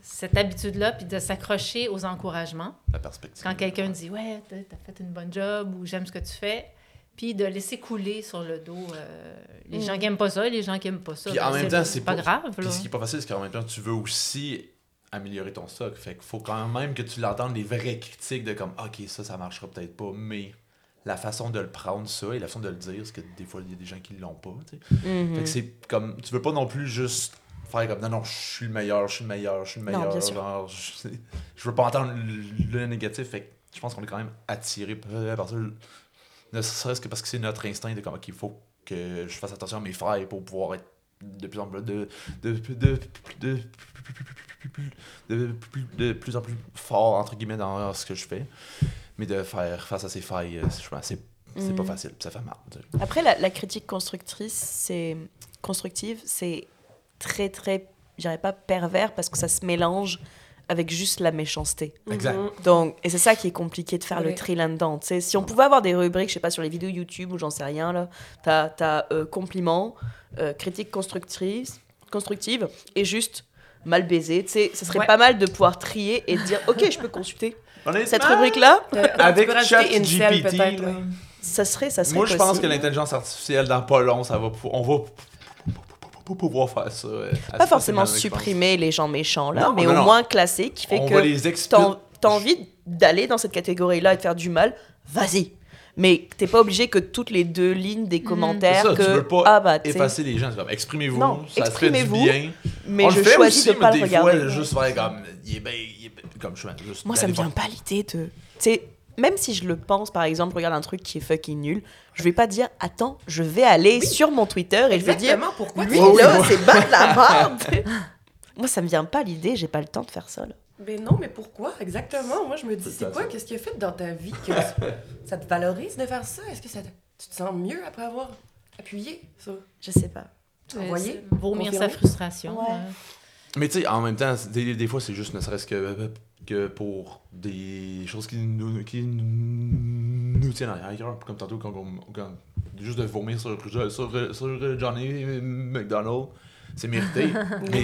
cette habitude-là, puis de s'accrocher aux encouragements. La perspective. Quand quelqu'un dit Ouais, t'as fait une bonne job ou j'aime ce que tu fais, puis de laisser couler sur le dos euh, les Mm. gens qui aiment pas ça et les gens qui aiment pas ça. Puis en Ben, même temps, c'est pas pas- grave. Puis ce qui est pas facile, c'est qu'en même temps, tu veux aussi améliorer ton stock. Fait qu'il faut quand même que tu l'entendes les vraies critiques de comme, ok, ça, ça marchera peut-être pas, mais la façon de le prendre, ça, et la façon de le dire, parce que des fois, il y a des gens qui l'ont pas, tu sais. Mhm. Fait que c'est comme, tu veux pas non plus juste faire comme, non, non, je suis le meilleur, je suis le meilleur, je suis le meilleur. genre, je, je veux pas entendre le, le négatif, fait que je pense qu'on est quand même attiré par ça. Ne serait-ce que parce que c'est notre instinct de comme, ok, il faut que je fasse attention à mes failles pour pouvoir être de plus en plus de de, de, de, de, de, de plus en plus fort entre guillemets dans ce que je fais mais de faire face à ces failles euh, je pense c'est c'est pas Mhm. facile ça fait mal. Après, la, la critique constructrice, c'est constructive, c'est très, très, je dirais pas pervers parce que ça se mélange avec juste la méchanceté. exact Mhm. Donc, et c'est ça qui est compliqué de faire le tri là-dedans. Si on pouvait avoir des rubriques, je sais pas, sur les vidéos YouTube ou j'en sais rien, là, t'as as, euh, compliments, euh, critique constructrice, constructive et juste mal baisé. Tu sais, ce serait Ouais. pas mal de pouvoir trier et de dire, ok, je peux consulter cette rubrique-là? Euh, tu avec ChatGPT. Ça serait, ça serait moi je pense que l'intelligence artificielle dans pas long ça va on va pou- pou- pou- pouvoir faire ça euh, Pas forcément supprimer les gens méchants là, Non, mais non, au non. moins classer, qui fait on que va les expliquer t'as t'as envie d'aller dans cette catégorie-là et de faire du mal, vas-y. Mais t'es pas obligé que toutes les deux lignes des commentaires C'est ça, que tu veux pas ah bah effacer les gens exprimez-vous Non, ça se fait du exprimez-vous, bien mais on je le fait choisis aussi, de pas le des regarder. fois, juste faire comme, il est bien, il est bien- comme je juste. Moi ça me vient pas l'idée de tu sais même si je le pense par exemple, regarde un truc qui est fucking nul, je vais pas dire attends, je vais aller sur mon Twitter et je vais dire Exactement, pourquoi lui oui, là c'est pas de la merde. Moi ça me vient pas l'idée, j'ai pas le temps de faire ça là. Ben non, mais pourquoi? Exactement? Moi, je me dis, C'est ça, quoi? ça. Qu'est-ce qu'il a fait dans ta vie que tu- ça te valorise de faire ça? Est-ce que ça te- tu te sens mieux après avoir appuyé sur Je sais pas. Envoyer, c'est Vomir sa frustration. Ouais. euh. Mais tu sais, en même temps, des, des fois, c'est juste ne serait-ce que, que pour des choses qui nous, qui nous tiennent à cœur. Comme tantôt, quand, on- quand- juste de vomir sur, sur, sur, sur Johnny McDonald, c'est mérité. mais,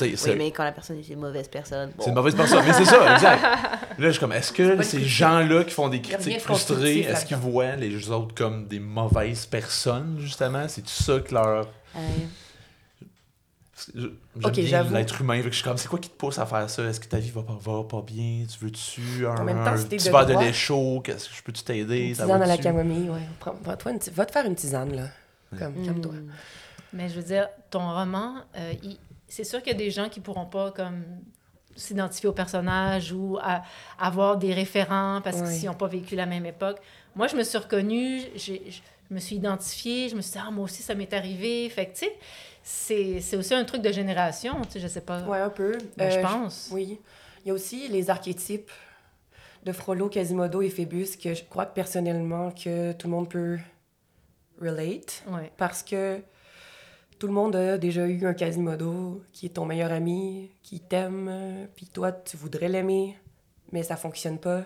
Oui, quand la personne est une mauvaise personne. c'est une mauvaise personne. Mais c'est ça, exact. Là, je suis comme, est-ce que ces gens-là qui font des critiques frustrées, est-ce qu'ils voient les autres comme des mauvaises personnes, justement? C'est ça que leur. Ouais. Je- J'aime Ok, bien j'avoue. l'être humain, je suis comme, c'est quoi qui te pousse à faire ça? Est-ce que ta vie va pas, va pas bien? Tu veux-tu un, En même temps, un si t'es petit de verre de lait chaud? Qu'est-ce que je peux-tu t'aider? Une Ça tisane à la camomille, ouais. Prends, une Va te faire une tisane, là. Comme, Mm. calme-toi. Mais je veux dire, ton roman, euh, il- c'est sûr qu'il y a des gens qui pourront pas comme s'identifier au personnage ou à- avoir des référents parce Ouais. qu'ils n'ont pas vécu la même époque. Moi, je me suis reconnue, je me suis identifiée, je me suis dit, ah, moi aussi, ça m'est arrivé. Fait que, tu sais, c'est c'est aussi un truc de génération, tu sais, je sais pas. Ouais, un peu. Ben, je Euh, pense. Oui. Il y a aussi les archétypes de Frollo, Quasimodo et Phébus que je crois personnellement que tout le monde peut relate Ouais. parce que tout le monde a déjà eu un Quasimodo qui est ton meilleur ami, qui t'aime, puis toi tu voudrais l'aimer, mais ça fonctionne pas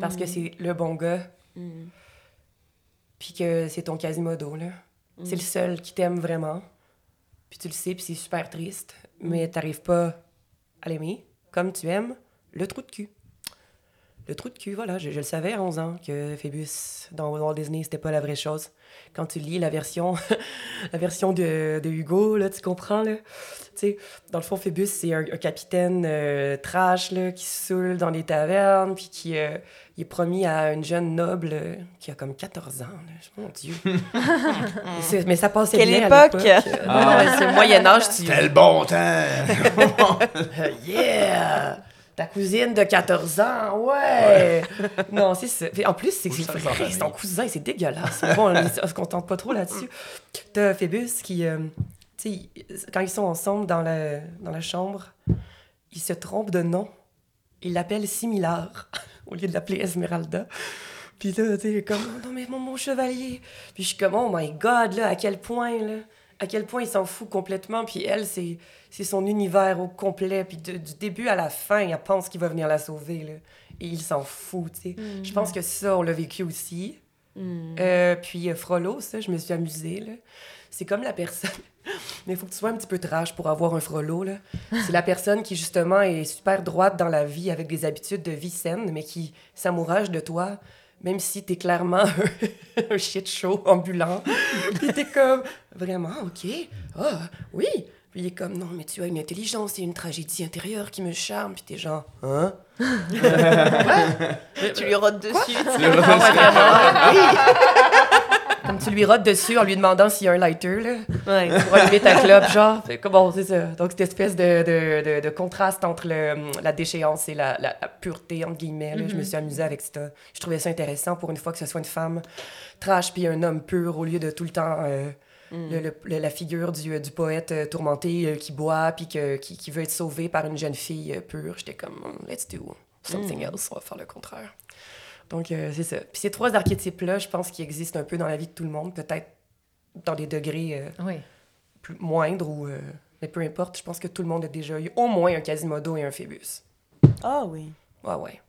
parce que c'est le bon gars, Mm. puis que c'est ton Quasimodo là. C'est le seul qui t'aime vraiment. Puis tu le sais, puis c'est super triste, mais t'arrives pas à l'aimer comme tu aimes le trou de cul. Le trou de cul, voilà, je, je le savais à 11 ans que Phébus dans Walt Disney, c'était pas la vraie chose. Quand tu lis la version, la version de, de Hugo, là, tu comprends, là? Tu sais, dans le fond, Phébus, c'est un, un capitaine euh, trash, là, qui se saoule dans les tavernes, puis qui euh, il est promis à une jeune noble euh, qui a comme 14 ans, là. Mon Dieu! Mais ça passait Quelle bien à époque? l'époque. Non, ouais, c'est le Moyen-Âge, tu... C'était le bon temps! Yeah! Ta cousine de 14 ans, ouais! non, c'est ça. En plus, c'est c'est ton cousin, c'est dégueulasse. Bon, on, se contente pas trop là-dessus. T'as Phébus qui, euh, tu sais, quand ils sont ensemble dans la, dans la chambre, ils se trompent de nom. Ils l'appellent Similar au lieu de l'appeler Esmeralda. Puis là, tu sais, comme, oh non, mais mon, mon chevalier. Puis je suis comme, oh my god, là, à quel point, là, à quel point il s'en fout complètement. Puis elle, c'est, c'est son univers au complet. Puis de- du début à la fin, elle pense qu'il va venir la sauver, là. Et il s'en fout, tu sais. Je pense que ça, on l'a vécu aussi. Mm. Euh, puis euh, Frollo, ça, je me suis amusée, là. C'est comme la personne... Mais il faut que tu sois un petit peu trash pour avoir un Frollo, là. C'est la personne qui, justement, est super droite dans la vie, avec des habitudes de vie saine, mais qui s'amourage de toi, même si t'es clairement un shit show ambulant. Puis t'es comme, vraiment, OK, ah, oui, Puis il est comme, non, mais tu as une intelligence et une tragédie intérieure qui me charme. Puis t'es genre, hein? Tu lui rotes dessus. Comme tu lui rotes dessus en lui demandant s'il y a un lighter, là, Ouais. pour allumer ta clope, genre. Que bon, c'est ça. Donc, cette espèce de, de, de, de contraste entre le, la déchéance et la, la, la pureté, entre guillemets, là. Je me suis amusée avec ça. Je trouvais ça intéressant pour une fois que ce soit une femme trash puis un homme pur au lieu de tout le temps... euh, le- le- la figure du, du poète euh, tourmenté euh, qui boit puis qui, qui veut être sauvé par une jeune fille euh, pure. J'étais comme, Mm, let's do something else, on va faire le contraire. Donc, euh, c'est ça. Puis ces trois archétypes-là, je pense qu'ils existent un peu dans la vie de tout le monde, peut-être dans des degrés euh, Oui. plus moindres ou... euh, mais peu importe, je pense que tout le monde a déjà eu au moins un Quasimodo et un Phébus. Ah oui. Ouais, ouais.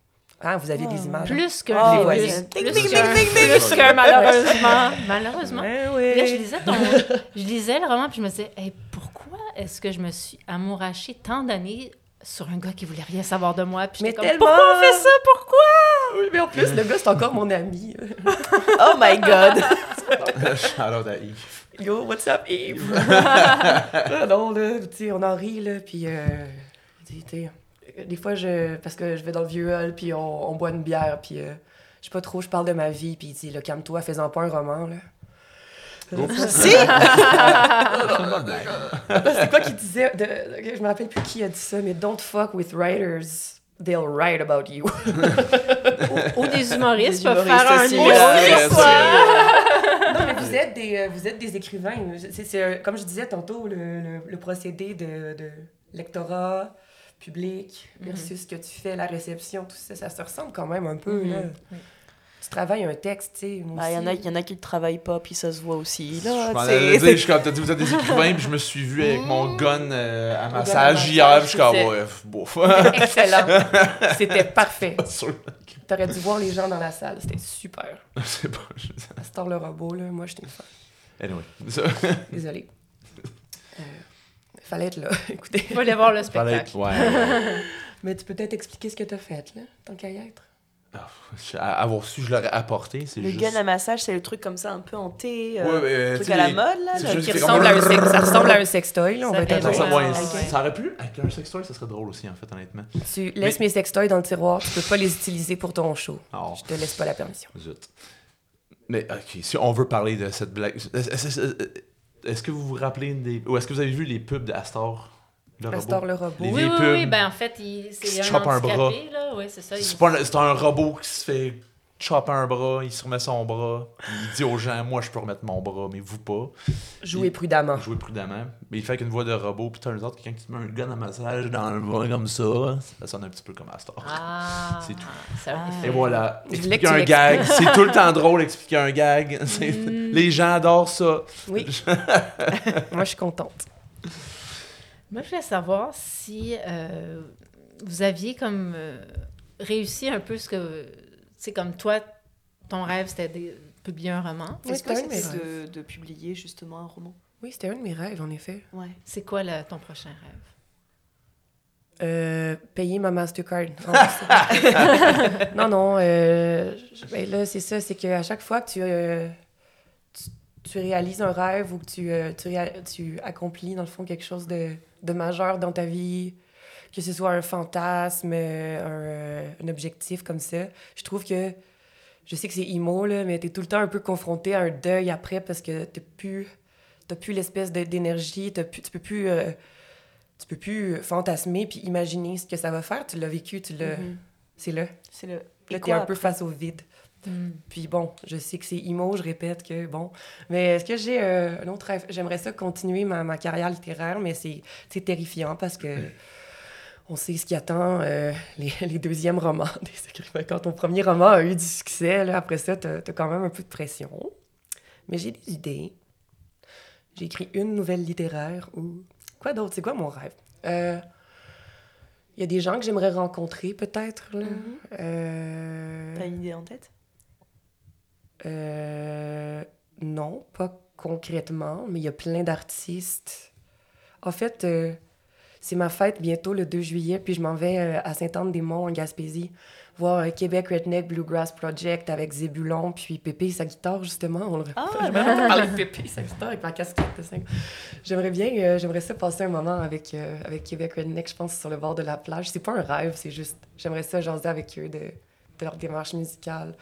Ah, vous avez des images. hein? Plus que Ah, les ouais. plus, que malheureusement. malheureusement. Puis Là, je lisais, ton... je lisais le roman, puis je me disais, Hey, pourquoi est-ce que je me suis amourachée tant d'années sur un gars qui voulait rien savoir de moi? Puis Mais j'étais comme, tellement! pourquoi on fait ça? Pourquoi? Oui, mais en plus, le gars, c'est encore mon ami. Oh my god. Shout out à Yves. Yo, what's up, Yves? ah non, là, tu sais, on en rit, là, puis... Euh, des fois, je... Parce que je vais dans le vieux hall, puis on, on boit une bière, puis... euh, je sais pas trop, je parle de ma vie, puis il dit, là, calme-toi, fais-en pas un roman, là. si! C'est quoi qu'il disait? De, de- je me rappelle plus qui a dit ça, mais don't fuck with writers. They'll write about you. Ou des humoristes Des peuvent humoristes faire un soi. non, mais vous êtes des, euh, vous êtes des écrivains. C'est, euh, comme je disais tantôt, le, le, le procédé de, de lectorat public versus ce que tu fais, la réception, tout ça, ça se ressemble quand même un peu. Là. Oui. Tu travailles un texte, tu sais. Bah, Il y, en a- y en a qui ne travaillent pas, puis ça se voit aussi. Je Là, suis comme, t'as dit, vous êtes des écrivains, puis je me suis vu avec mon gun euh, à gun à massage hier, puis je suis comme, ouais, bouf. Excellent. C'était parfait. Sûr. T'aurais dû voir les gens dans la salle. C'était super. C'est pas. je- À Star le robot, là, moi, j'étais une fan. Anyway. Désolée. Euh, fallait être là. Écoutez. Aller voir le fallait spectacle. être- Ouais. Mais tu peux peut-être expliquer ce que t'as fait, là, tant qu'à y être. Ah, Avoir su, je l'aurais apporté. C'est Le juste... gun à massage, c'est le truc comme ça, un peu hanté. euh, Ouais, mais, truc à la mode, là. Qui ressemble à un sex- ça ressemble à un sextoy, on Ça va être ouais, aurait pu. Avec un sextoy, ça serait drôle aussi, en fait, honnêtement. Tu laisses mes sextoys dans le tiroir, tu peux pas les utiliser pour ton show. Oh, Je te laisse pas la permission. zut. Mais, ok, si on veut parler de cette blague. Est-ce que vous vous rappelez des. Ou est-ce que vous avez vu les pubs d'Astor? Le? Astor le robot. Les Oui, oui, pubs. oui, ben en fait, c'est se un chope un handicapé, là, oui, c'est ça. il- C'est pas un- c'est un robot qui se fait chopper un bras, il se remet son bras, il dit aux gens Moi, je peux remettre mon bras, mais vous pas. Jouez prudemment. Jouez prudemment. Mais il fait avec une voix de robot, puis turns out, quelqu'un qui te met un gun à massage dans le bras comme ça, ça sonne un petit peu comme Astor. Ah, C'est tout. ça Ah. Et voilà. Expliquer que un gag. C'est tout le temps drôle expliquer un gag. C'est- Mm. Les gens adorent ça. Oui. Moi, je suis contente. Moi, je voulais savoir si euh, vous aviez comme euh, réussi un peu ce que. C'est comme toi, ton rêve, c'était de publier un roman. Oui, Est-ce que c'était un de publier justement un roman? Oui, c'était un de mes rêves, en effet. Ouais. C'est quoi le- ton prochain rêve? Euh, payer ma Mastercard. Non, non, non. euh, ben là, c'est ça. C'est qu'à chaque fois que tu, euh, tu, tu réalises un rêve ou que tu, euh, tu accomplis, dans le fond, quelque chose de, de majeur dans ta vie, que ce soit un fantasme, un, euh, un objectif comme ça, je trouve que, je sais que c'est emo, là, mais tu es tout le temps un peu confronté à un deuil après parce que tu plus, t'as plus l'espèce d'énergie, tu peux plus... euh, tu peux plus fantasmer puis imaginer ce que ça va faire. Tu l'as vécu, tu l'as... Mhm. C'est là. C'est. Là, Et t'es un peu face au vide. Puis bon, je sais que c'est emo, je répète que bon. Mais est-ce que j'ai euh, un autre rêve? J'aimerais ça continuer ma, ma carrière littéraire, mais c'est c'est terrifiant parce que on sait ce qui attend euh, les, les deuxièmes romans des écrivains. Quand ton premier roman a eu du succès, là, après ça, t'as as quand même un peu de pression. Mais j'ai des idées. J'ai écrit une nouvelle littéraire ou... Quoi d'autre? C'est quoi mon rêve? Euh, Il y a des gens que j'aimerais rencontrer, peut-être. Mhm. Euh, T'as une idée en tête? Euh, non, pas concrètement, mais il y a plein d'artistes. En fait, euh, c'est ma fête bientôt le 2 juillet, puis je m'en vais euh, à Sainte-Anne-des-Monts en Gaspésie voir Québec Redneck Bluegrass Project avec Zébulon, puis Pépé et sa guitare, justement. On le... Ah, J'aimerais parler de Pépé et sa guitare avec ma casquette de cinq- J'aimerais bien, j'aimerais ça passer un moment avec, avec Québec Redneck, je pense, sur le bord de la plage. C'est pas un rêve, c'est juste, j'aimerais ça jaser avec eux de, de leur démarche musicale.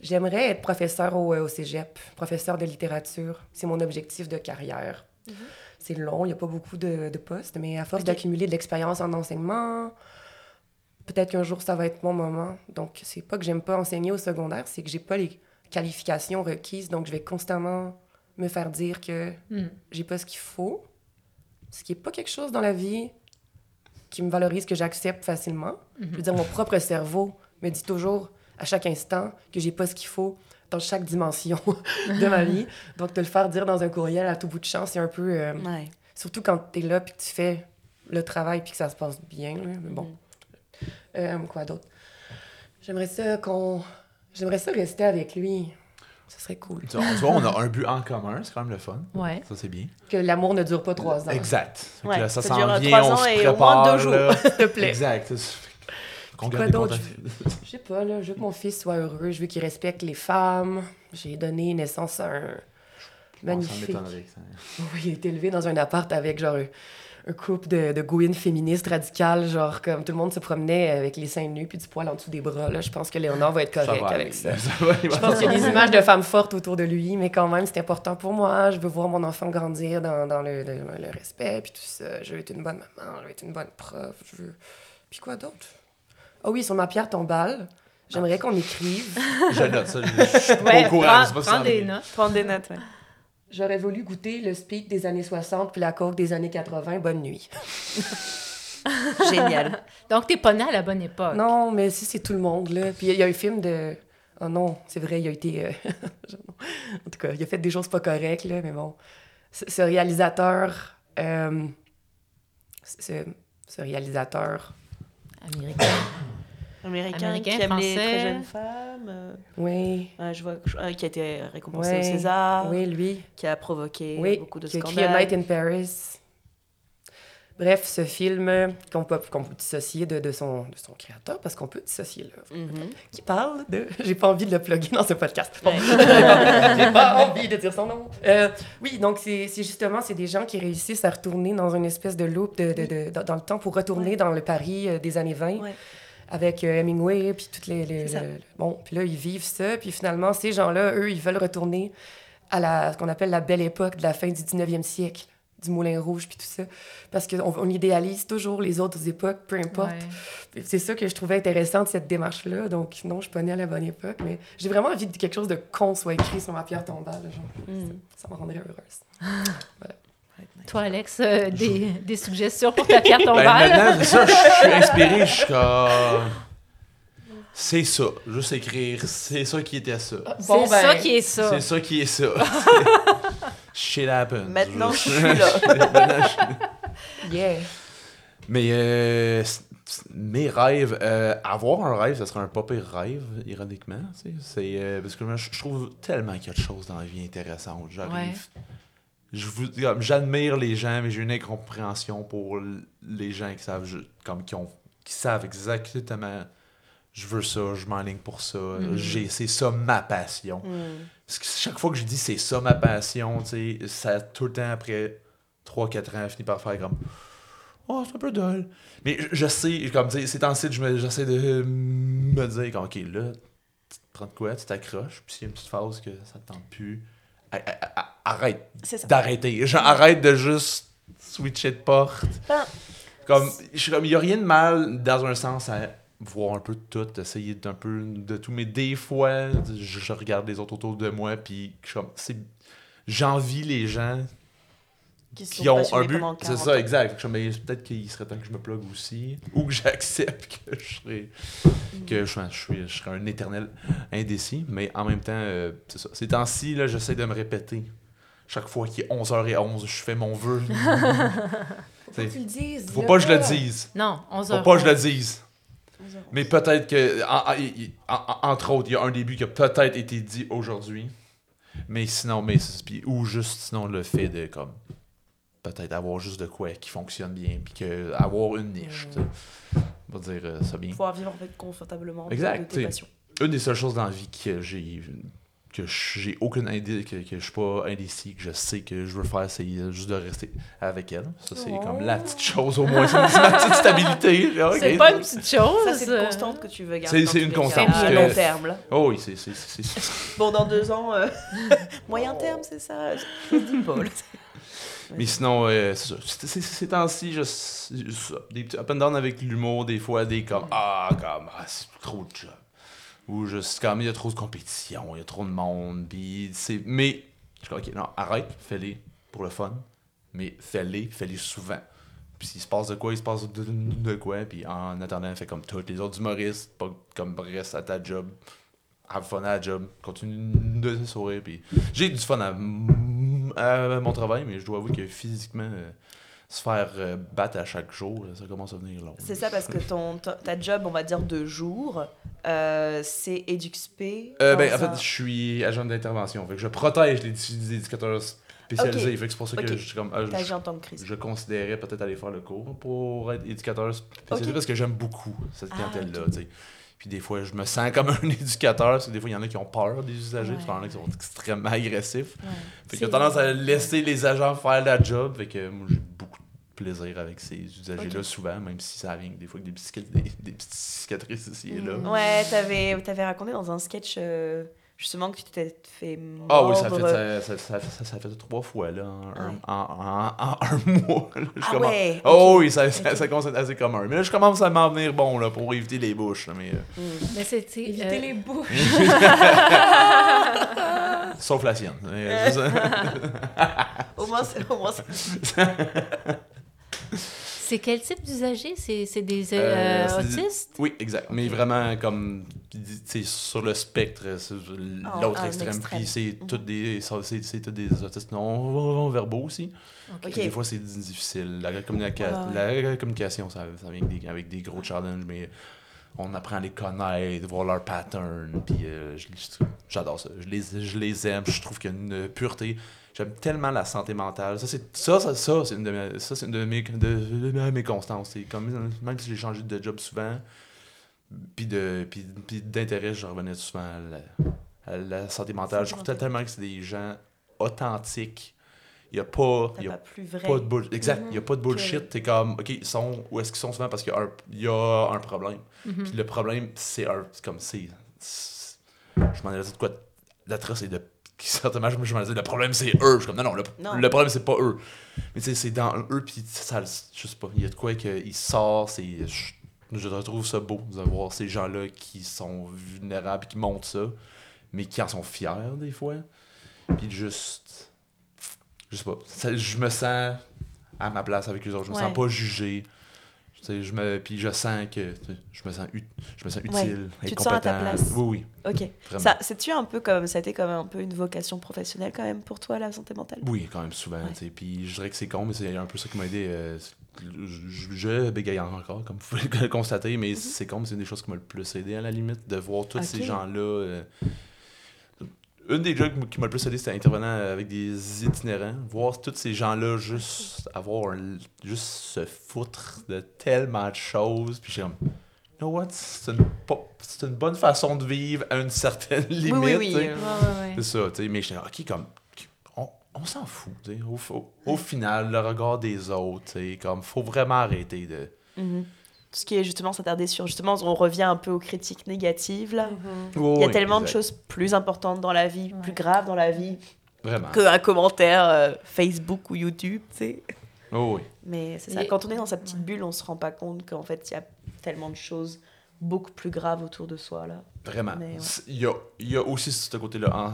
J'aimerais être professeur au, euh, au cégep, professeur de littérature. C'est mon objectif de carrière. C'est long, il n'y a pas beaucoup de, de postes, mais à force d'accumuler de l'expérience en enseignement, peut-être qu'un jour ça va être mon moment. Donc, c'est pas que j'aime pas enseigner au secondaire, c'est que j'ai pas les qualifications requises, donc je vais constamment me faire dire que Hmm. j'ai pas ce qu'il faut, ce qui est pas quelque chose dans la vie qui me valorise, que j'accepte facilement. Je veux dire, mon propre cerveau me dit toujours, à chaque instant, que j'ai pas ce qu'il faut dans chaque dimension de ma vie. Donc, de le faire dire dans un courriel à tout bout de champ, c'est un peu... euh, Ouais. Surtout quand tu es là puis que tu fais le travail puis que ça se passe bien. là. Mais bon. Euh, quoi d'autre? J'aimerais ça qu'on... J'aimerais ça rester avec lui. Ce serait cool. Tu vois, tu vois, on a un but en commun, c'est quand même le fun. Ouais. Ça, c'est bien. Que l'amour ne dure pas trois ans. Exact. Ouais, là, ça ça s'en dure vient, on se et au prépare. moins deux jours. S'il te plaît. Exact. Quoi d'autre? Je sais pas, là, je veux que mon fils soit heureux, je veux qu'il respecte les femmes. J'ai donné naissance à un magnifique... ça. Oui, il a été élevé dans un appart avec genre un, un couple de, de gouines féministes radicales, genre comme tout le monde se promenait avec les seins nus puis du poil en dessous des bras. Là, je pense que Léonard va être Ça correct va avec ça. Ça va- Je pense qu'il y a des images de femmes fortes autour de lui, mais quand même, c'est important pour moi. Je veux voir mon enfant grandir dans, dans le, le- le respect, puis tout ça. Je veux être une bonne maman, je veux être une bonne prof. Je veux... Puis quoi d'autre? Ah oui, sur ma pierre tombale, j'aimerais qu'on écrive. Je note ça. Je je suis pas Ouais, au courant. prends, prends des notes. Prendre des notes, ouais. J'aurais voulu goûter le speed des années 60 puis la coke des années 80. Bonne nuit. Génial. Donc, t'es pas né à la bonne époque. Non, mais si, c'est tout le monde, là. Puis il y a un film de... Oh non, c'est vrai, il a été... euh, en tout cas, il a fait des choses pas correctes, là, mais bon. Ce, ce réalisateur... euh, Ce, ce réalisateur... Américain. Américain, Américain, qui aime les très jeunes femmes. euh, Oui, ouais, je vois, je- euh, qui a été récompensé Ouais. au César, oui, lui. qui a provoqué Oui, beaucoup de qui a écrit A scandales. Night in Paris. Bref, ce film qu'on peut, qu'on peut dissocier de, de, son, de son créateur, parce qu'on peut dissocier l'œuvre. Mhm. Qui parle de... J'ai pas envie de le plugger dans ce podcast. Bon. J'ai pas envie de dire son nom. Euh, oui, donc c'est c'est justement, c'est des gens qui réussissent à retourner dans une espèce de loop de, de- de- dans, le temps pour retourner Ouais. dans le Paris euh, des années 20 Ouais. avec euh, Hemingway, puis toutes les... les- C'est ça. le- le- bon, puis là, ils vivent ça, puis finalement, ces gens-là, eux, ils veulent retourner à la, ce qu'on appelle la belle époque de la fin du 19e siècle, du Moulin Rouge, puis tout ça. Parce qu'on on idéalise toujours les autres époques, peu importe. Ouais. C'est ça que je trouvais intéressant de cette démarche-là. Donc, non, je suis pas née à la bonne époque, mais j'ai vraiment envie que quelque chose de con soit écrit sur ma pierre tombale. Genre. Mhm. Ça me rendrait heureuse. Toi, Alex, euh, des, des suggestions pour ta pierre Ben, tombale? maintenant, c'est ça, je suis inspiré, je suis comme. C'est ça, juste écrire, c'est ça qui était ça. C'est Bon, ben, ça qui est ça. C'est ça qui est ça. Shit happens. Maintenant, je suis là. Maintenant, je- Yeah. Mais euh, mes rêves, euh, avoir un rêve, ça serait un pas pire rêve, ironiquement. tu sais. C'est euh, parce que moi, je trouve tellement qu'il y a de choses dans la vie intéressantes. J'arrive. Ouais. J'admire les gens, mais j'ai une incompréhension pour les gens qui savent, comme qui ont, qui savent exactement. Je veux ça, je m'enligne pour ça. J'ai, c'est ça ma passion. Mhm. Chaque fois que je dis c'est ça ma passion, tu sais, ça tout le temps après 3-4 ans finit par faire comme Oh, c'est un peu dull. Mais je, je sais, comme tu sais, c'est temps je me- j'essaie de me dire ok, là, tu te prends de quoi, tu t'accroches, puis s'il y a une petite phase que ça te tente plus, arrête d'arrêter. Arrête de juste switcher de porte. Ben, Comme, je suis comme, il n'y a rien de mal dans un sens à voir un peu de tout, essayer d'un peu de tout, mais des fois, je, je regarde les autres autour de moi, puis j'envie les gens qui, ont un but. C'est 40 ça, exact. Peut-être qu'il serait temps que je me plug aussi, ou que j'accepte que je serai, que je, je, suis, je serai un éternel indécis, mais en même temps, euh, c'est ça. Ces temps-ci, là, j'essaie de me répéter. Chaque fois qu'il est 11h11, je fais mon vœu. Faut pas que tu le dises. Faut pas que je le dise. Non, 11 Faut pas que je le dise. Mais peut-être que, en- en- entre autres, il y a un début qui a peut-être été dit aujourd'hui. Mais sinon, mais ou juste sinon le fait de comme peut-être avoir juste de quoi qui fonctionne bien, puis que avoir une niche. tu sais. on va dire euh, ça bien. Pouvoir vivre en fait confortablement Exact, de t'sais. tes passions. Une des seules choses dans la vie que j'ai que j'ai aucune idée, que, que je suis pas indécis, que je sais que je veux faire, c'est juste de rester avec elle. Ça, c'est Oh. comme la petite chose au moins. C'est ma petite stabilité. Ok. C'est pas une petite chose. Ça, c'est une constante que tu veux garder. C'est- c'est une constante, À parce long terme, là. Oh oui, c'est. c'est- c'est- c'est- Bon, dans deux ans, euh, moyen terme, c'est ça? Je dis pas. Mais sinon, euh, c'est ça. C'est- c'est- Ces temps-ci, je, des petits up and down avec l'humour, des fois, des comme Ah, comme, ah, c'est trop de job. Ou juste comme, il y a trop de compétition, il y a trop de monde. Puis c'est. Mais, je suis comme, ok, non, arrête, fais-les pour le fun. Mais fais-les, fais-les souvent. Puis s'il se passe de quoi, il se passe de, de quoi. Puis en attendant, fais comme tous les autres humoristes, pas comme reste à ta job. Have fun à la job. Continue de sourire. Puis j'ai du fun à, à mon travail, mais je dois avouer que physiquement, euh, se faire euh, battre à chaque jour, ça commence à venir long. C'est ça parce que ton, ta, ta job, on va dire de jour, euh, c'est EduxP. Euh, ben, en fait, je suis agent d'intervention. Fait que je protège les, les éducateurs spécialisés. Ok. Fait que c'est pour ça que Ok. je, suis comme, ah, je, considérais peut-être aller faire le cours pour être éducateur spécialisé parce que j'aime beaucoup cette Ah, clientèle-là. Puis des fois, je me sens comme un éducateur, parce que des fois, il y en a qui ont peur des usagers, puis il y en a qui sont extrêmement agressifs. Ouais. Fait que j'ai tendance à laisser les agents faire la job. Fait que moi, j'ai beaucoup de plaisir avec ces usagers-là, souvent, même si ça arrive des fois avec des, des, des petites cicatrices ici et là. Mm. Ouais, t'avais avais raconté dans un sketch euh, justement que tu t'étais fait mordre. Ah oui, ça fait, ça, ça, ça, ça- ça fait trois fois là, en, un- Ouais. en, en- en un mois. là. Je Ah commence- ouais, Oh oui, ça, ça, ça commence à être assez commun. Mais là, je commence à m'en venir bon là, pour éviter les bouches. là, mais, euh, Mm. Mais c'est, Éviter euh, les bouches. sauf la sienne. Euh. Au moins, c'est au moins, c'est- quel type d'usager? C'est, des euh, Euh, autistes? Oui, exact. Mais vraiment, comme, tu sais, sur le spectre, Ah, l'autre extrême. extrême. Puis c'est Mhm. toutes des, c'est, tous des autistes non-verbaux aussi. Ok. Des fois, c'est difficile. La, communica- Ouais, la communication, ça, ça vient avec des, avec des gros challenges, mais on apprend à les connaître, voir leurs patterns. Puis euh, j'adore ça. Je les, je les aime. Je trouve qu'il y a une pureté. J'aime tellement la santé mentale. Ça, c'est, ça, ça, ça, c'est une de mes, ça, c'est une de mes, de, de mes constances. C'est comme, même si j'ai changé de job souvent, puis, de, puis, puis d'intérêt, je revenais souvent à la, à la santé mentale. Je trouve tellement que c'est des gens authentiques. Il n'y a pas... y a pas plus vrai. pas de bull... Exact. Il Mhm. n'y a pas de bullshit. T'es comme, OK, ils sont... où est-ce qu'ils sont souvent? Parce qu'il y a un, il y a un problème. Mhm. Puis le problème, c'est un... C'est comme, c'est... c'est- Je m'en ai dit de quoi d'atroce et de... qui, Certainement, je me je ai dit, le problème, c'est eux. Je suis comme, non, non, le, Non. le problème, c'est pas eux. Mais tu sais, c'est dans eux, puis ça, je sais pas, il y a de quoi qu'il sort, c'est... Je, je trouve ça beau de voir ces gens-là qui sont vulnérables, qui montrent ça, mais qui en sont fiers, des fois. Puis juste... Je sais pas, ça- je me sens à ma place avec les autres. Je me Ouais. sens pas jugé. Je me, puis je sens que je me sens, ut- je me sens Ouais. utile, et Tu te sens à ta place. Oui, oui, Ok. vraiment. Ça, c'est-tu un peu comme, ça a été comme un peu une vocation professionnelle quand même pour toi, la santé mentale? Oui, quand même souvent. Ouais. Puis je dirais que c'est con, mais c'est un peu ça qui m'a aidé. euh, je, je bégaye encore, comme vous pouvez le constater, mais c'est con, mais c'est une des choses qui m'a le plus aidé à la limite, de voir tous ces gens-là. euh, une des jobs qui m'a le plus aidé, c'était intervenant avec des itinérants. Voir tous ces gens-là juste avoir un- juste se foutre de tellement de choses. Puis j'ai comme, you know what? C'est une, pas- c'est une bonne façon de vivre à une certaine limite. oui, oui, Ouais, ouais, ouais. C'est ça, tu sais, mais j'étais ok, comme, on, on s'en fout, tu sais, au, au, au final, le regard des autres, tu sais, comme, faut vraiment arrêter de... Mhm. Tout ce qui est justement s'attarder sur, justement, on revient un peu aux critiques négatives là. Oh, Il y a oui, tellement de choses plus importantes dans la vie, plus graves dans la vie Vraiment. qu'un commentaire euh, Facebook ou YouTube, tu sais. Oh, oui. Mais c'est ça, Et- quand on est dans sa petite bulle, on se rend pas compte qu'en fait, il y a tellement de choses beaucoup plus graves autour de soi là. Vraiment. Mais ouais. C'est- Il y, a, il y a aussi ce côté-là en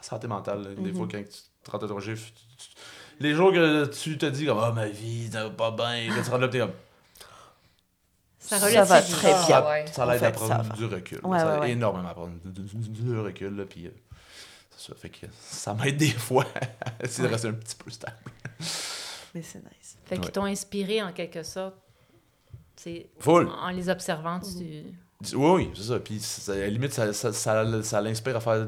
santé mentale. là. Des Mhm. fois, quand tu te rends à ton tu- tu- les jours que tu te dis comme, ah, ma vie, ça va pas bien, que tu rentres là, t'es comme, Ça, Ça va très Ah, bien. ouais. ça En l'aide à ça prendre du recul. Ouais, ça ouais, énormément à prendre du, du- du recul, là, puis euh, ça. Fait que ça m'aide des fois à essayer de rester un petit peu stable. Mais c'est nice. Fait qu'ils t'ont inspiré en quelque sorte. C'est Full. en les observant, tu, Oui, oui, c'est ça. Puis ça- à la limite, ça, ça, ça, ça l'inspire à faire,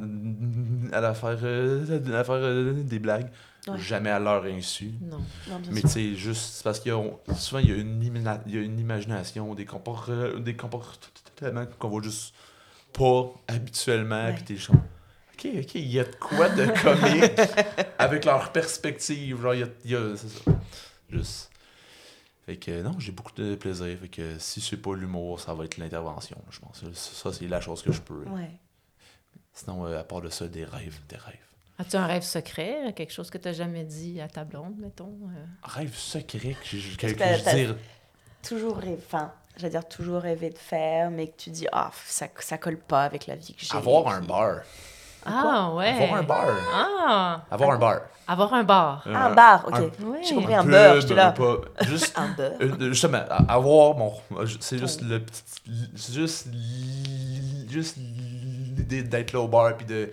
à faire, euh, à faire euh, des blagues. Ouais. Jamais à leur insu. Non. Non, Mais tu sais, juste c'est parce qu'il y a, souvent il y a une, il y a une imagination, des, compor des comportements qu'on voit juste pas habituellement. Puis t'es comme, ok, ok, il y a de quoi de comique avec leur perspective. Genre, il y a, y a- c'est ça. Juste. Fait que non, j'ai beaucoup de plaisir. Fait que si c'est pas l'humour, ça va être l'intervention, je pense. Ça, c'est la chose que je peux. Ouais. Sinon, euh, à part de ça, des rêves, des rêves. As-tu un rêve secret? Quelque chose que tu n'as jamais dit à ta blonde, mettons? euh? Rêve secret que je, que, que je dire. Toujours rêvé, enfin, j'allais dire toujours rêvé de faire, mais que tu dis, ah, ça, ça colle pas avec la vie que j'ai. Avoir un bar. Ah, ouais. Avoir un bar. Ah, Avoir un bar. avoir un bar. Ah, un bar, ok. Un- Ouais. J'ai compris un beurre, j'étais là. pas- juste, Un beurre. euh, justement, avoir mon. C'est juste le petit. C'est juste. l'idée d'être là au bar, puis de.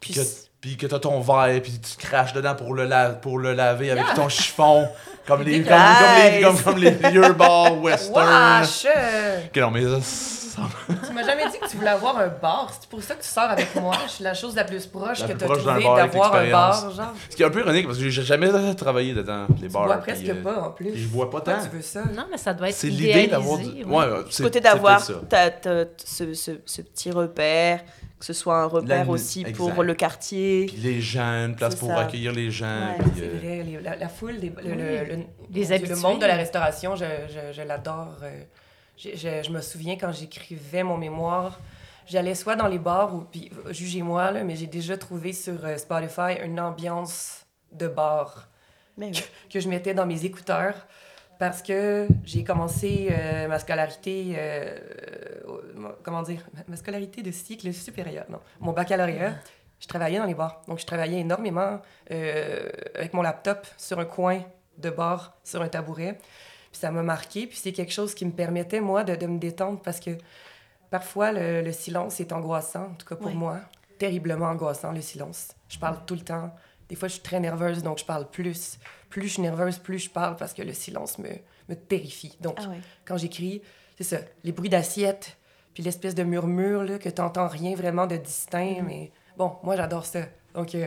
Puis Puis que, c- puis que t'as ton verre, puis tu craches dedans pour le, la- pour le laver avec ton chiffon. Comme les, comme, comme les, comme, comme les vieux bars western. Wesh! Ok, non, mais ça, ça- Tu m'as jamais dit que tu voulais avoir un bar. C'est pour ça que tu sors avec moi. Je suis la chose la plus proche La que plus tu as proche d'un trouvé d'avoir un bar, genre. Ce qui est un peu ironique parce que j'ai jamais travaillé dedans, les Tu bars. bois puis, presque euh, pas en plus. je bois pas Pourquoi tant. tu veux ça? Non, mais ça doit être C'est l'idée d'avoir. du- Ouais, côté d'avoir ce, ce petit repère, que ce soit un repère La- aussi exact. pour le quartier. Puis les une place pour ça. accueillir les gens. Ouais, puis, C'est euh, vrai, les- la, la foule, les, le, le- le- mon Les Dieu, habitués. le monde de la restauration, je, je, je l'adore. euh, Je, je- je me souviens quand j'écrivais mon mémoire, j'allais soit dans les bars ou, puis euh, jugez-moi, là, mais j'ai déjà trouvé sur euh, Spotify une ambiance de bar Mais oui. que je mettais dans mes écouteurs parce que j'ai commencé euh, ma scolarité, euh, comment dire, ma- scolarité de cycle supérieur, non, mon baccalauréat. Je travaillais dans les bars. Donc, je travaillais énormément euh, avec mon laptop sur un coin de bar, sur un tabouret. Puis ça m'a marqué. Puis c'est quelque chose qui me permettait, moi, de, de me détendre parce que parfois, le, le silence est angoissant, en tout cas pour Ouais. moi. Terriblement angoissant, le silence. Je parle tout le temps. Des fois, je suis très nerveuse, donc je parle plus. Plus je suis nerveuse, plus je parle parce que le silence me, me terrifie. Donc, Ah ouais. quand j'écris, c'est ça, les bruits d'assiette, puis l'espèce de murmure, là, que t'entends rien vraiment de distinct, mais bon, moi, j'adore ça. Donc, euh,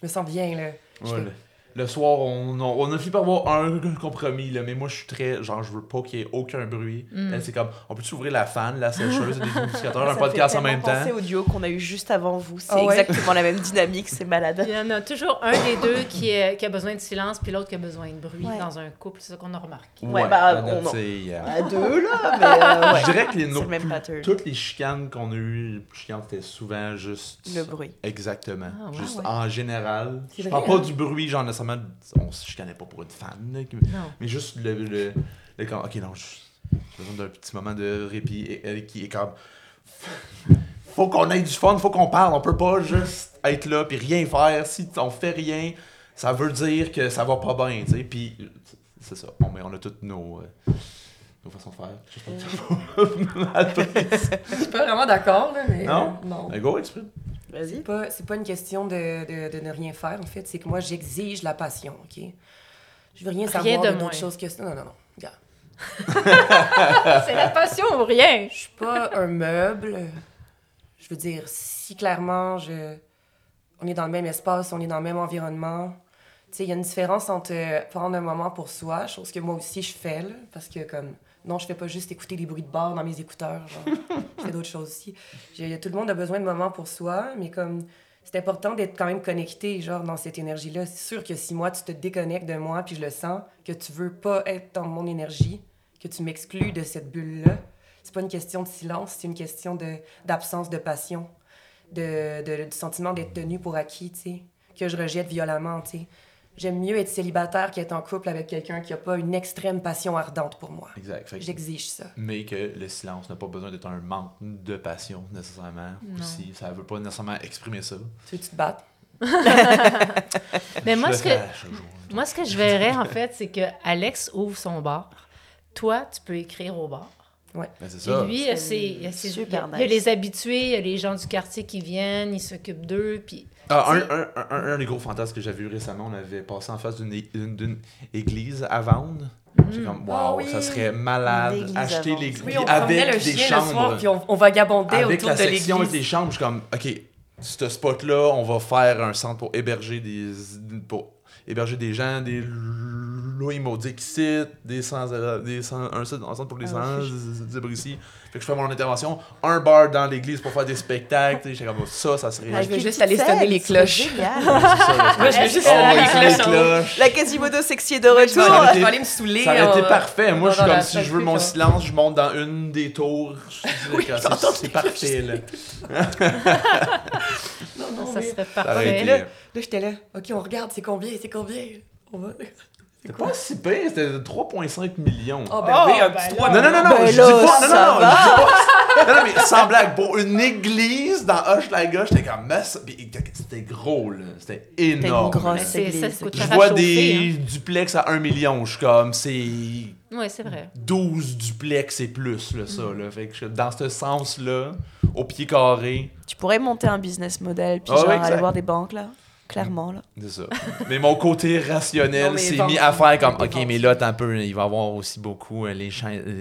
je me sens bien, là. Je ouais, fais- le, soir, on, on, on a fini par avoir un compromis, là, mais moi, je suis très. Genre, je veux pas qu'il y ait aucun bruit. Mm. C'est comme, on peut-tu ouvrir la fan, la sécheuse, des modificateurs, un podcast en même temps? penser au duo qu'on a eu juste avant vous. C'est Ah ouais? exactement la même dynamique, c'est malade. Il y en a toujours un des deux qui, est- qui a besoin de silence, puis l'autre qui a besoin de bruit Ouais. dans un couple. C'est ça qu'on a remarqué. Ouais, bah, on- c'est, euh, À deux, là, mais euh, ouais. Je dirais que les, C'est nos- le même toutes les chicanes qu'on a eues, les chicanes, c'était souvent juste. Le bruit. Exactement. Ah, ouais, juste ouais. en général. C'est Je parle pas hein? du bruit, genre nécessairement. On se chicanait pas pour une fan, là, mais juste le. le, le quand- ok, non, je- j'ai besoin d'un petit moment de répit. Et elle qui est comme. Faut qu'on ait du fun, faut qu'on parle. On peut pas juste être là puis rien faire. Si on fait rien, ça veut dire que ça va pas bien, tu sais. Puis c'est ça. Bon, mais on a toutes nos. euh, nos façons de faire. Pris. Je suis pas vraiment d'accord, là, mais... Non? euh, non. Euh, Go, exprime. Vas-y. C'est pas, c'est pas une question de, de, de ne rien faire, en fait. C'est que moi, j'exige la passion, OK? Je veux rien savoir de de, moins. d'autres choses que ça. Non, non, non. Regarde. C'est la passion ou rien? Je suis pas un meuble. Je veux dire, si clairement, je... on est dans le même espace, on est dans le même environnement. Tu sais, il y a une différence entre euh, prendre un moment pour soi, chose que moi aussi je fais, là, parce que comme, non, je fais pas juste écouter des bruits de bar dans mes écouteurs, genre, je fais d'autres choses aussi. Tout le monde a besoin de moments pour soi, mais comme, c'est important d'être quand même connecté, genre, dans cette énergie-là. C'est sûr que si moi, tu te déconnectes de moi, puis je le sens, que tu veux pas être dans mon énergie, que tu m'exclus de cette bulle-là, c'est pas une question de silence, c'est une question d'absence de passion, de, de- du sentiment d'être tenu pour acquis, tu sais, que je rejette violemment, tu sais. J'aime mieux être célibataire qu'être en couple avec quelqu'un qui a pas une extrême passion ardente pour moi. Exact. J'exige ça. Mais que le silence n'a pas besoin d'être un manque de passion nécessairement. Non. Aussi, ça veut pas nécessairement exprimer ça. Tu veux que tu te battes? Mais Je moi, ce que, jour. moi, ce que je verrais, en fait, c'est que Alex ouvre son bar. Toi, tu peux écrire au bar. Ben, c'est ça. lui, C'est c'est, il y a ses- super il y a- il y a nice. les habitués, il y a les gens du quartier qui viennent, ils s'occupent d'eux, puis Ah, un, un, un, un- des gros fantasmes que j'avais eu récemment, on avait passé en face d'une église à vendre. J'étais comme, Ah waouh, oui. ça serait malade. Acheter l'église Oui, avec le des chien le soir, chambres. puis on, on vagabondait Avec autour la de section avec les chambres, je suis comme, OK, ce spot-là, on va faire un centre pour héberger des, pour héberger des gens, des louis maudiques ici, des sans, des sans, un centre pour les Ah, sans ici. Fait que je fais mon intervention, un bar dans l'église pour faire des spectacles. J'étais comme, ça, ça serait. Ah, je veux Avec juste aller sonner les cloches. Moi, je veux juste Oh, sonner les cloches. La Quasimodo sexy est de vais retour. Aller- je été- vais aller me saouler. Ça aurait été en- parfait. Moi, je suis comme si je veux mon silence, je monte dans une des tours. Oui, C'est- parfait, là. Non, non, Ça mais- serait parfait. là, là, j'étais là. OK, on regarde, c'est combien, c'est combien? On va... C'était pas si pire, c'était 3,5 millions. Oh, ben Oh, oui, un ben petit là. 3 Non, non, non, non, Ben je dis pas, non, ça non, non, va. je dis pas, non, non, mais sans blague, pour une église dans Hochelaga, j'étais comme, c'était gros, là, c'était une énorme. grosse ça église. coûte Je vois des duplex à 1 million, je suis comme, c'est Oui, c'est vrai. 12 duplex et plus, là, ça, là. Fait que je- dans ce sens-là, au pied carré, Tu pourrais monter un business model, puis Ah genre aller voir des banques, là. Clairement, là. c'est ça. Mais mon côté rationnel s'est mis à faire comme, ok, mais là, t'as un peu, il va y avoir aussi beaucoup, euh, les,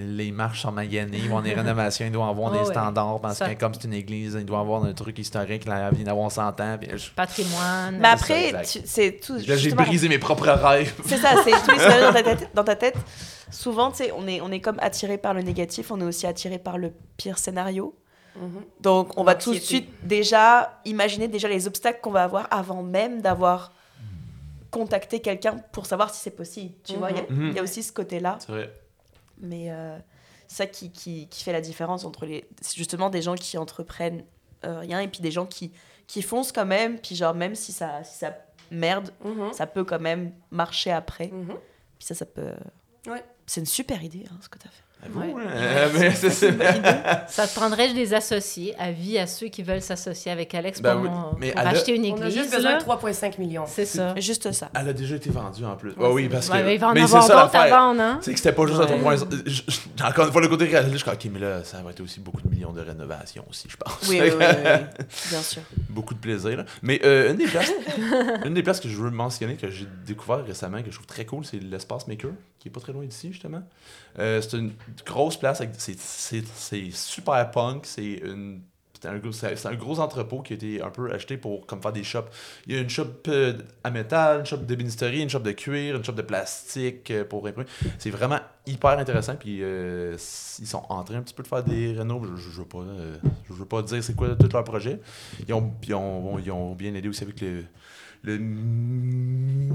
les marches sont maganées, il va y avoir des rénovations, il doit y avoir Ah des ouais. standards, parce Ça- que comme c'est une église, il doit y avoir un truc historique, là, il vient d'avoir 100 ans. puis je- Patrimoine. Mais après, tu- c'est tout. Là, j'ai brisé mes propres rêves. C'est ça, c'est tous les scénarios dans ta tête. Dans ta tête. Souvent, tu sais, on est, on est comme attiré par le négatif, on est aussi attiré par le pire scénario. Mhm. Donc, on va tout de suite déjà imaginer déjà les obstacles qu'on va avoir avant même d'avoir contacté quelqu'un pour savoir si c'est possible. Tu vois, il y a- Mhm. y, a aussi ce côté-là. C'est vrai. Mais euh, ça qui, qui, qui fait la différence entre les. C'est justement des gens qui entreprennent euh, rien et puis des gens qui, qui foncent quand même. Puis, genre, même si ça, si ça merde, Mhm. ça peut quand même marcher après. Puis ça, ça peut. Ouais. C'est une super idée, hein, ce que tu as fait. Ouais. hein, mais Ça te prendrait des associés à vie à ceux qui veulent s'associer avec Alex Ben pour, oui, mon- mais pour elle a- acheter une On a église. juste besoin de 3,5 millions. C'est ça. Juste ça. Elle a déjà été vendue en plus. Ouais, oui, c'est- parce que. Ouais, mais il va en mais avoir d'autres vendre, hein? Tu sais que c'était pas juste Ouais. à ton point. Encore une fois, le côté réaliste, je comme, ok, mais là, ça va être aussi beaucoup de millions de rénovations aussi, je pense. Oui, oui, oui, oui, oui, bien sûr. beaucoup de plaisir. là. Mais euh, une, des places, une des places que je veux mentionner, que j'ai découvert récemment, que je trouve très cool, c'est l'espace Maker, qui est pas très loin d'ici, justement. Euh, c'est une grosse place, c'est- c'est super punk, c'est une. Un, gros- c'est un gros entrepôt qui a été un peu acheté pour comme faire des shops. Il y a une shop euh, à métal, une shop d'ébénisterie, une shop de cuir, une shop de plastique euh, pour imprimer. C'est vraiment hyper intéressant. Puis ils sont en train un petit peu de faire des rénaux. Je, veux pas, je veux pas dire c'est quoi tout leur projet. Ils ont, ils ont, ils ont bien aidé aussi avec le, le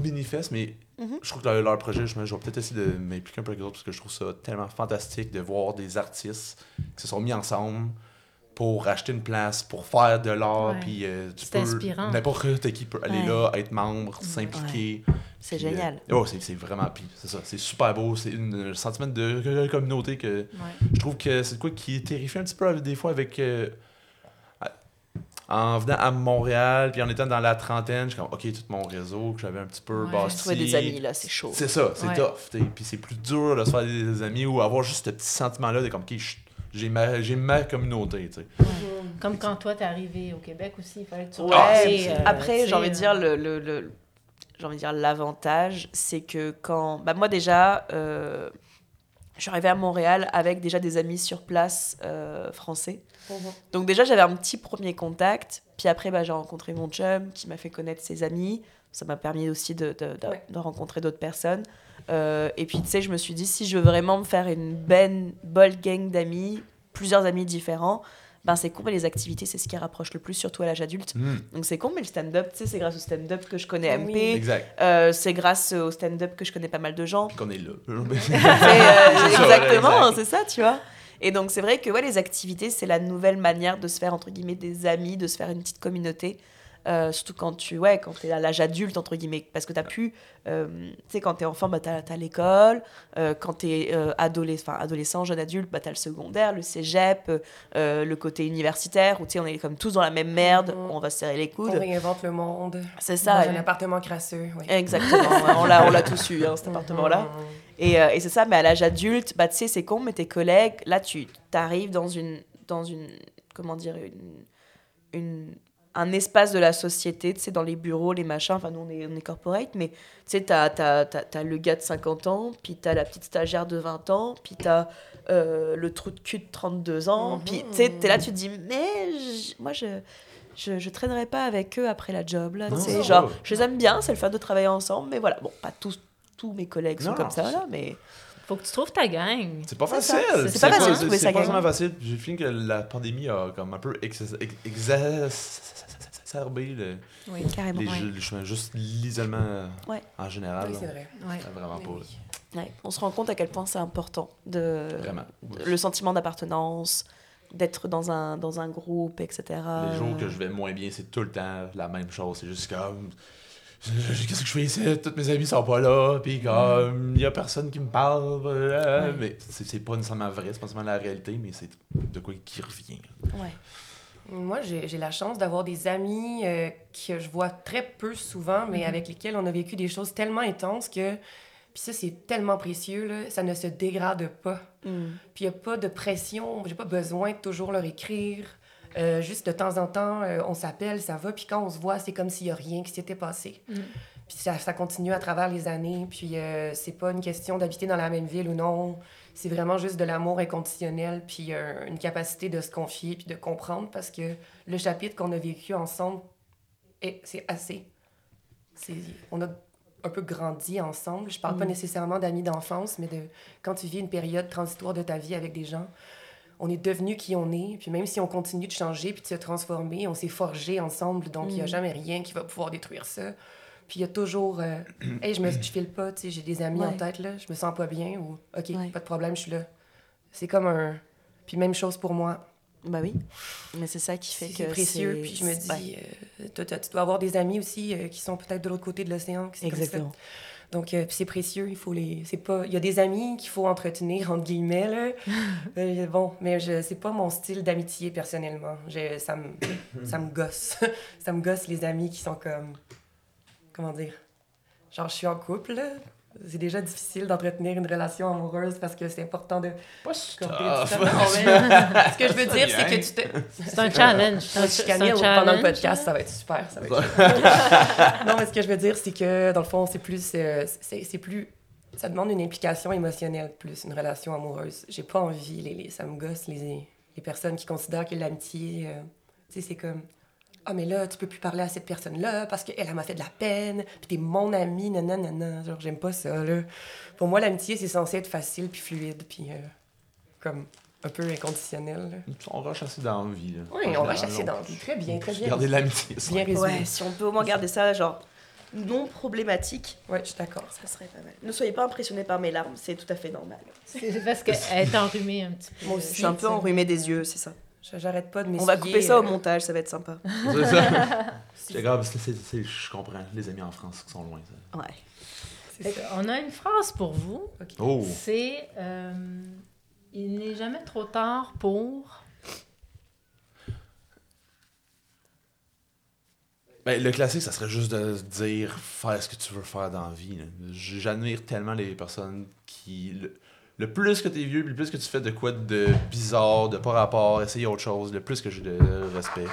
Minifest, mais Mhm. je trouve que leur, leur projet, je, je vais peut-être essayer de m'impliquer un peu avec eux autres parce que je trouve ça tellement fantastique de voir des artistes qui se sont mis ensemble pour acheter une place, pour faire de l'art, puis euh, tu C'est peux, inspirant. n'importe qui peut aller Ouais. là, être membre, s'impliquer. C'est euh, génial. oh, c'est c'est vraiment, puis c'est ça, c'est super beau, c'est un sentiment de communauté que Ouais. je trouve que c'est de quoi qui terrifie un petit peu des fois avec. euh, en venant à Montréal, puis en étant dans la trentaine, je suis comme, ok, tout mon réseau que j'avais un petit peu Ouais. bâti. Trouver des amis, là, c'est chaud. C'est ça, c'est Ouais. tough. Puis c'est plus dur de se faire des, des amis ou avoir juste ce petit sentiment-là de comme, ok, je- j'ai ma, j'ai ma communauté, tu sais. Comme quand toi, t'es arrivé au Québec aussi, il fallait que tu Ouais, c'est- euh, Après, j'ai envie de euh, dire, le, le, le- j'ai envie de dire l'avantage, c'est que quand. Bah, moi, déjà, euh, je suis arrivée à Montréal avec déjà des amis sur place euh, français. Mhm. Donc, déjà, j'avais un petit premier contact. Puis après, bah, j'ai rencontré mon chum qui m'a fait connaître ses amis. Ça m'a permis aussi de, de, de- Ouais. de rencontrer d'autres personnes. Euh, et puis, tu sais, je me suis dit, si je veux vraiment me faire une bonne, bonne gang d'amis, plusieurs amis différents, ben c'est con, mais les activités, c'est ce qui rapproche le plus, surtout à l'âge adulte. Donc c'est con, mais le stand-up, tu sais, c'est grâce au stand-up que je connais MP. oui. Euh, c'est grâce au stand-up que je connais pas mal de gens. Qu'on est là. C'est, euh, C'est exactement, exact. c'est ça, tu vois. Et donc c'est vrai que ouais, les activités, c'est la nouvelle manière de se faire, entre guillemets, des amis, de se faire une petite communauté. Euh, surtout quand tu ouais, quand es à l'âge adulte, entre guillemets. Parce que tu as pu, euh, tu sais, quand tu es enfant, bah, tu as, l'école. Euh, quand tu es adolescent, adolescent, jeune adulte, bah, tu as le secondaire, le cégep, le côté universitaire, où tu sais, on est comme tous dans la même merde, Mhm. on va se serrer les On coudes. réinvente le monde. C'est Dans ça. un appartement crasseux. oui. Exactement, on l'a, on tous eu, hein, cet appartement-là. Mhm. Et, euh, et c'est ça, mais à l'âge adulte, bah, tu sais, c'est con, mais tes collègues, là, tu arrives dans une, dans une, comment dire, une, une un espace de la société, tu sais, dans les bureaux, les machins, enfin nous on est, on est corporate, mais tu sais, t'as, t'as, t'as, t'as le gars de 50 ans, puis t'as la petite stagiaire de 20 ans, puis t'as euh, le trou de cul de 32 ans, Mhm. puis tu sais, t'es là, tu te dis, mais je- moi je, je, je traînerai pas avec eux après la job, là, ça genre, je les aime bien, c'est le fun de travailler ensemble, mais voilà, bon, pas tous, tous mes collègues sont Non, comme ça, c'est- là, mais... Faut que tu trouves ta gang. C'est pas C'est facile. C'est pas facile de c'est- trouver C'est sa pas gang. vraiment facile. J'ai fini que la pandémie a comme un peu ex- ex- exacerbé le, Oui. Carrément. les ouais. le chemin, juste l'isolement euh, Ouais. en général. Oui, c'est vrai. Ouais. Vraiment pas. Oui, oui. Ouais, on se rend compte à quel point c'est important de Vraiment. le sentiment d'appartenance, d'être dans un, dans un groupe, etc. Les jours que je vais moins bien, c'est tout le temps la même chose. C'est juste comme. Qu'est-ce que je fais ici? Tous mes amis sont pas là, puis comme. Il y a personne qui me parle. euh, Ouais. Mais c'est c'est pas nécessairement vrai, c'est pas nécessairement la réalité, mais c'est de quoi qui revient. Ouais. Moi, j'ai la chance d'avoir des amis euh, que je vois très peu souvent, mais Mhm. avec lesquels on a vécu des choses tellement intenses que. Puis ça, c'est tellement précieux, là, ça ne se dégrade pas. Mm. Puis il n'y a pas de pression, j'ai pas besoin de toujours leur écrire. Euh, juste de temps en temps, euh, on s'appelle, ça va, puis quand on se voit, c'est comme s'il n'y a rien qui s'était passé. Mm. Puis ça, ça continue à travers les années, puis euh, c'est pas une question d'habiter dans la même ville ou non. C'est vraiment juste de l'amour inconditionnel, puis euh, une capacité de se confier, puis de comprendre, parce que le chapitre qu'on a vécu ensemble, est- c'est assez. On a un peu grandi ensemble. Je parle pas Mm. nécessairement d'amis d'enfance, mais de quand tu vis une période transitoire de ta vie avec des gens, on est devenu qui on est. Puis même si on continue de changer puis de se transformer, on s'est forgé ensemble. Donc, il n'y a Mm. jamais rien qui va pouvoir détruire ça. Puis il y a toujours, euh, hey, je me, je file pas, tu sais, j'ai des amis en tête, là, je me sens pas bien ou, OK, Ouais. pas de problème, je suis là. C'est comme un. Puis même chose pour moi. Bah oui. Mais c'est ça qui fait que c'est précieux. Puis je me dis, Ouais, euh, toi, toi, tu dois avoir des amis aussi euh, qui sont peut-être de l'autre côté de l'océan. exactement. Donc, euh, puis c'est précieux, il faut les... C'est pas... Il y a des amis qu'il faut entretenir, entre guillemets, là. Euh, bon, mais je... c'est pas mon style d'amitié, personnellement. Je... Ça, me... ça me gosse. ça me gosse, les amis qui sont comme... Comment dire? Genre, je suis en couple. C'est déjà difficile d'entretenir une relation amoureuse parce que c'est important de... Pas Ce que je veux dire, c'est que tu te... C'est un challenge. C'est un pendant le challenge. podcast, ça va être super. Ça va être non, mais ce que je veux dire, c'est que dans le fond, c'est plus, euh, c'est c'est plus, ça demande une implication émotionnelle plus une relation amoureuse. J'ai pas envie, les, les- ça me gosse les, les personnes qui considèrent que l'amitié, euh, tu sais, c'est comme. Ah, mais là, tu peux plus parler à cette personne-là parce qu'elle, elle m'a fait de la peine, puis t'es mon ami, nanana. Genre, j'aime pas ça, là. Pour moi, l'amitié, c'est censé être facile, puis fluide, puis euh, comme un peu inconditionnel. là. On va chasser dans la vie. Là. Oui, on va chasser dans le vie. Très bien, très bien. Garder l'amitié. Bien résumé. Ouais, si on peut au moins garder ça, genre, non problématique, Ouais, je suis d'accord. ça serait pas mal. Ne soyez pas impressionnés par mes larmes, c'est tout à fait normal. C'est parce qu'elle est enrhumée un petit peu. Moi aussi. Je suis un peu enrhumée des yeux, c'est ça. J'arrête pas de m'essuyer. On va couper ça au euh, montage, ça va être sympa. C'est ça. C'est grave, parce que je comprends. Les amis en France qui sont loin. ça. Ouais. c'est Fait ça. qu'on a une phrase pour vous. Oh! C'est euh, Il n'est jamais trop tard pour. Ben, le classique, ça serait juste de dire faire ce que tu veux faire dans la vie. J'admire tellement les personnes qui. Le, le plus que tu es vieux, le plus que tu fais de quoi de bizarre, de pas rapport, essayer autre chose, le plus que j'ai de respect.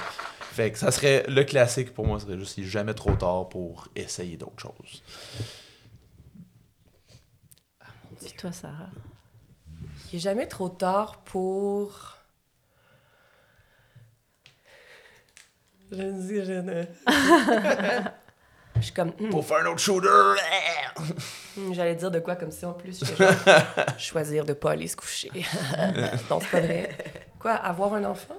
Fait que ça serait. Le classique pour moi, serait juste jamais trop tard pour essayer d'autres choses. Puis toi, Sarah. Il est jamais trop tard pour. Je dis, je ne. Je suis comme. hmm, Pour faire un autre shooter! hmm, J'allais dire de quoi comme ça en plus. Je genre, choisir de pas aller se coucher. non, c'est pas vrai. Quoi, avoir un enfant?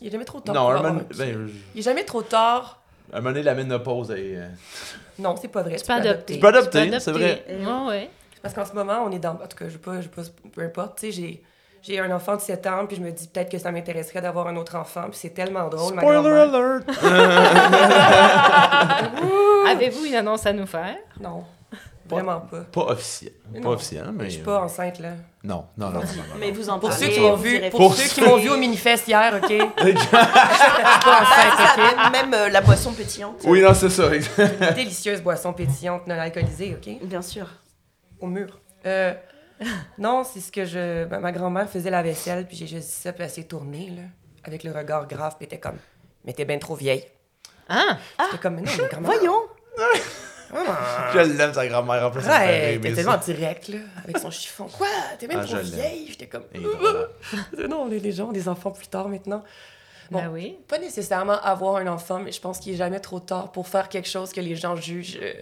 Il est jamais trop tard Non, pour un kid. ben, Il est jamais trop tard. un moment donné, la ménopause est. euh, Non, c'est pas vrai. Tu peux adopter. Tu peux adopter, c'est vrai. Ouais, ouais. Parce qu'en ce moment, on est dans. En tout cas, je pas, je pas, peu importe. Tu sais, j'ai. J'ai un enfant de 7 ans, puis je me dis peut-être que ça m'intéresserait d'avoir un autre enfant, puis c'est tellement drôle, Spoiler alert! Avez-vous une annonce à nous faire? Non, vraiment pas. Pas officiel. Pas non. officiel, mais. Je suis pas enceinte, là. Non, non, non. non, non, non. Mais vous en Pour parlez, ceux qui m'ont vu, pour Pour ceux qui m'ont vu au mini-fest hier, OK? Je suis pas enceinte, Ah, même euh, la boisson pétillante. Oui, non, c'est ça. OK? Délicieuse boisson pétillante non alcoolisée, OK? Bien sûr. Au mur. Euh, non, c'est ce que je... ma- ma grand-mère faisait la vaisselle, puis j'ai juste dit ça, puis elle s'est tournée, là, avec le regard grave, puis elle était comme... mais t'es bien trop vieille. Ah! J'étais comme, mais non, mais grand-mère. Voyons. Ah. Je l'aime, sa grand-mère. En plus, Ouais, t'es mais tellement ça- direct, là, avec son chiffon. Quoi? T'es même Ah, trop vieille? J'étais comme, non, on est des gens, des enfants plus tard maintenant. Bon. Ben oui. Pas nécessairement avoir un enfant, mais je pense qu'il est jamais trop tard pour faire quelque chose que les gens jugent euh,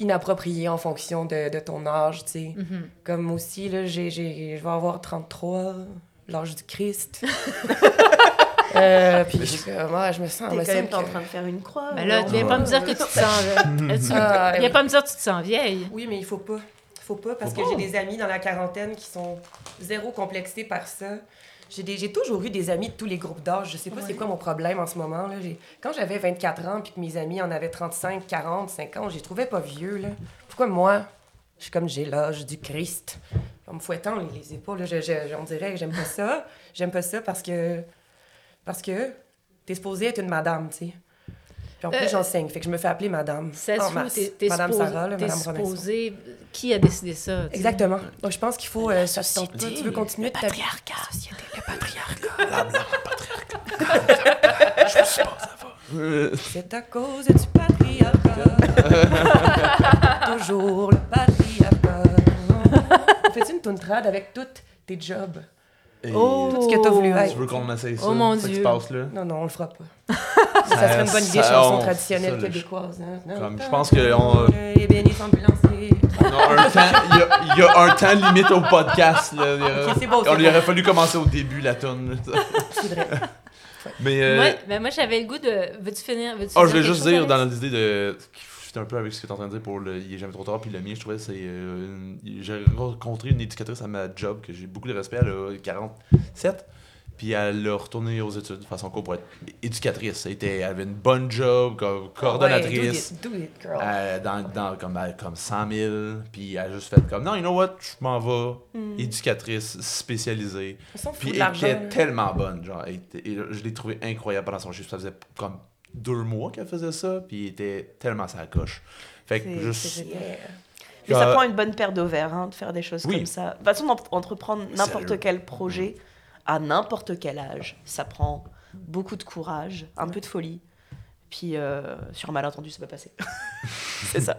inapproprié en fonction de, de ton âge, tu sais. Mhm. Comme aussi, là, j'ai, j'ai, je vais avoir 33, l'âge du Christ. euh, puis je, comme, ouais, je me sens... T'es quand même pas en que- train de faire une croix. Ben là, tu viens pas me dire que tu te sens. euh, tu- Ah, viens pas me dire que tu te sens vieille. Oui, mais il faut pas. Il faut pas parce Faut que j'ai des amis dans la quarantaine qui sont zéro complexés par ça. J'ai, des, j'ai toujours eu des amis de tous les groupes d'âge. Je sais pas c'est quoi mon problème en ce moment. Là. Quand j'avais 24 ans puis que mes amis en avaient 35, 40, 50, je les trouvais pas vieux. Là. Pourquoi moi, je suis comme j'ai l'âge du Christ? En me fouettant les, les épaules, là, je, je- on dirait que j'aime pas ça. J'aime pas ça parce que... Parce que t'es supposée être une madame, tu sais. Puis en plus, Euh, j'enseigne, fait que je me fais appeler madame. C'est t'es madame Sarah, là, madame supposé- Qui a décidé ça? sais? Exactement. Donc, je pense qu'il faut. Euh, si société, ton- tu veux continuer de t'habiller- patriarcat. La société, le patriarcat. Euh, C'est à cause du patriarcat. Toujours le patriarcat. Fais-tu une tountrade avec toutes tes jobs? Et- Oh. Tout ce que t'as voulu Tu veux qu'on essaye ça? Oh mon ça Dieu. se passe là? Non, non, on le fera pas. ça serait une bonne idée, chanson on- traditionnelle québécoise. hein. Comme, je pense que on- Les bénis un temps, il y a, il y a un temps limite au podcast. Là. Il y aurait- Ok, c'est beau, on lui beau. aurait fallu commencer au début, la tonne. C'est vrai. Mais. euh, ben moi, j'avais le goût de. Veux-tu finir? Veux-tu Ah, je voulais juste dire, dans l'idée de. Je un peu avec ce que tu es en train de dire pour le Il est jamais trop tard, puis le mien, je trouvais c'est. euh, j'ai rencontré une éducatrice à ma job que j'ai beaucoup de respect, elle a 47, puis elle a retourné aux études de façon court pour être éducatrice. Elle, était, elle avait une bonne job, comme coordonnatrice. Ouais, do it, do it, girl. euh, dans, dans comme, comme 100 000, puis elle a juste fait comme non, you know what, je m'en vais, éducatrice spécialisée. Puis elle était tellement bonne, genre, elle était- et je l'ai trouvée incroyable pendant son chiffre. Ça faisait comme deux mois qu'elle faisait ça, puis elle était tellement sa coche. Fait que juste. Mais ça Euh, prend une bonne paire d'ovaires hein, de faire des choses Oui. comme ça. De toute façon, entreprendre n'importe quel projet à n'importe quel âge, ça prend beaucoup de courage, un peu de folie. Puis euh, sur un malentendu, ça peut passer. c'est ça.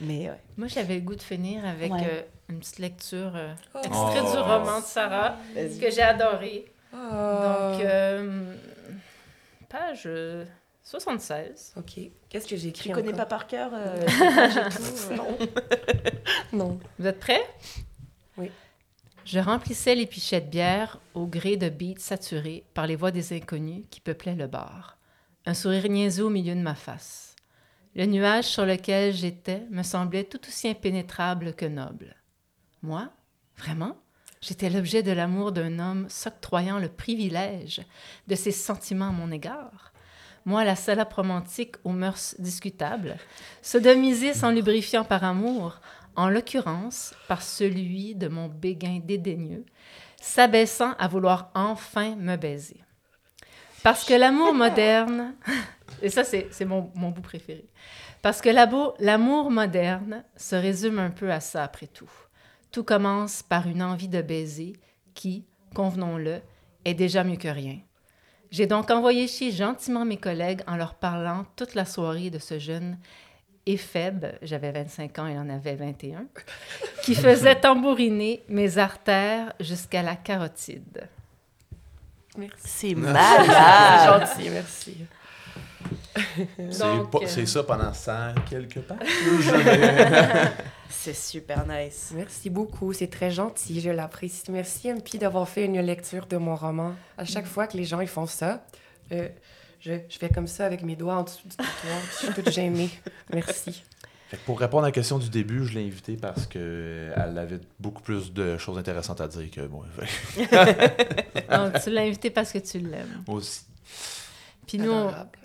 Mais ouais. Moi, j'avais le goût de finir avec Ouais. euh, une petite lecture euh, Oh. extrait du roman de Sarah, que j'ai adoré. Ah. Donc, euh, page euh, 76. OK. Qu'est-ce que j'ai écrit Tu connais pas par cœur euh, tout, euh, Non. non. Vous êtes prêts? Oui. Je remplissais les pichets de bière au gré de beats saturés par les voix des inconnus qui peuplaient le bar. Un sourire niaiseux au milieu de ma face. Le nuage sur lequel j'étais me semblait tout aussi impénétrable que noble. Moi? Vraiment? J'étais l'objet de l'amour d'un homme s'octroyant le privilège de ses sentiments à mon égard. Moi, la salope romantique aux mœurs discutables, sodomisée sans lubrifiant par amour, en l'occurrence par celui de mon béguin dédaigneux, s'abaissant à vouloir enfin me baiser. Parce que l'amour moderne, et ça c'est mon, mon bout préféré, parce que l'amour moderne se résume un peu à ça après tout. Tout commence par une envie de baiser qui, convenons-le, est déjà mieux que rien. J'ai donc envoyé chier gentiment mes collègues en leur parlant toute la soirée de ce jeune éphèbe, j'avais 25 ans, il en avait 21, qui faisait tambouriner mes artères jusqu'à la carotide. C'est C'est malade. gentil, merci. C'est Donc, pas- euh, c'est ça pendant 100 quelques pages. C'est super nice. Merci beaucoup, c'est très gentil, je l'apprécie. Merci MP d'avoir fait une lecture de mon roman. À chaque fois que les gens ils font ça, euh, je, je fais comme ça avec mes doigts en dessous du trottoir. Je suis toute gênée. Merci. Fait que pour répondre à la question du début, je l'ai invitée parce que elle avait beaucoup plus de choses intéressantes à dire que moi. Tu l'as invité parce que tu l'aimes. aussi. Puis nous,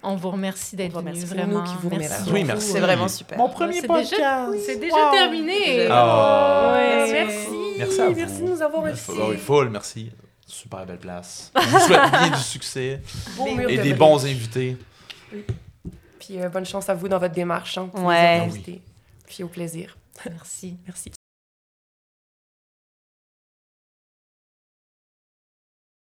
on, vous remercie d'être venus, vraiment. Qui vous remercions. Oui, merci. C'est vraiment super. Mon premier c'est podcast. déjà- C'est déjà terminé. Ah. Ouais. Merci. Merci à vous. Merci de nous avoir Il invités. faut- oui, full, merci. Super belle place. Je vous souhaite bien du succès et de des bons invités. Puis euh, bonne chance à vous dans votre démarche. hein, Ouais. invités. Puis au plaisir. Merci. Merci.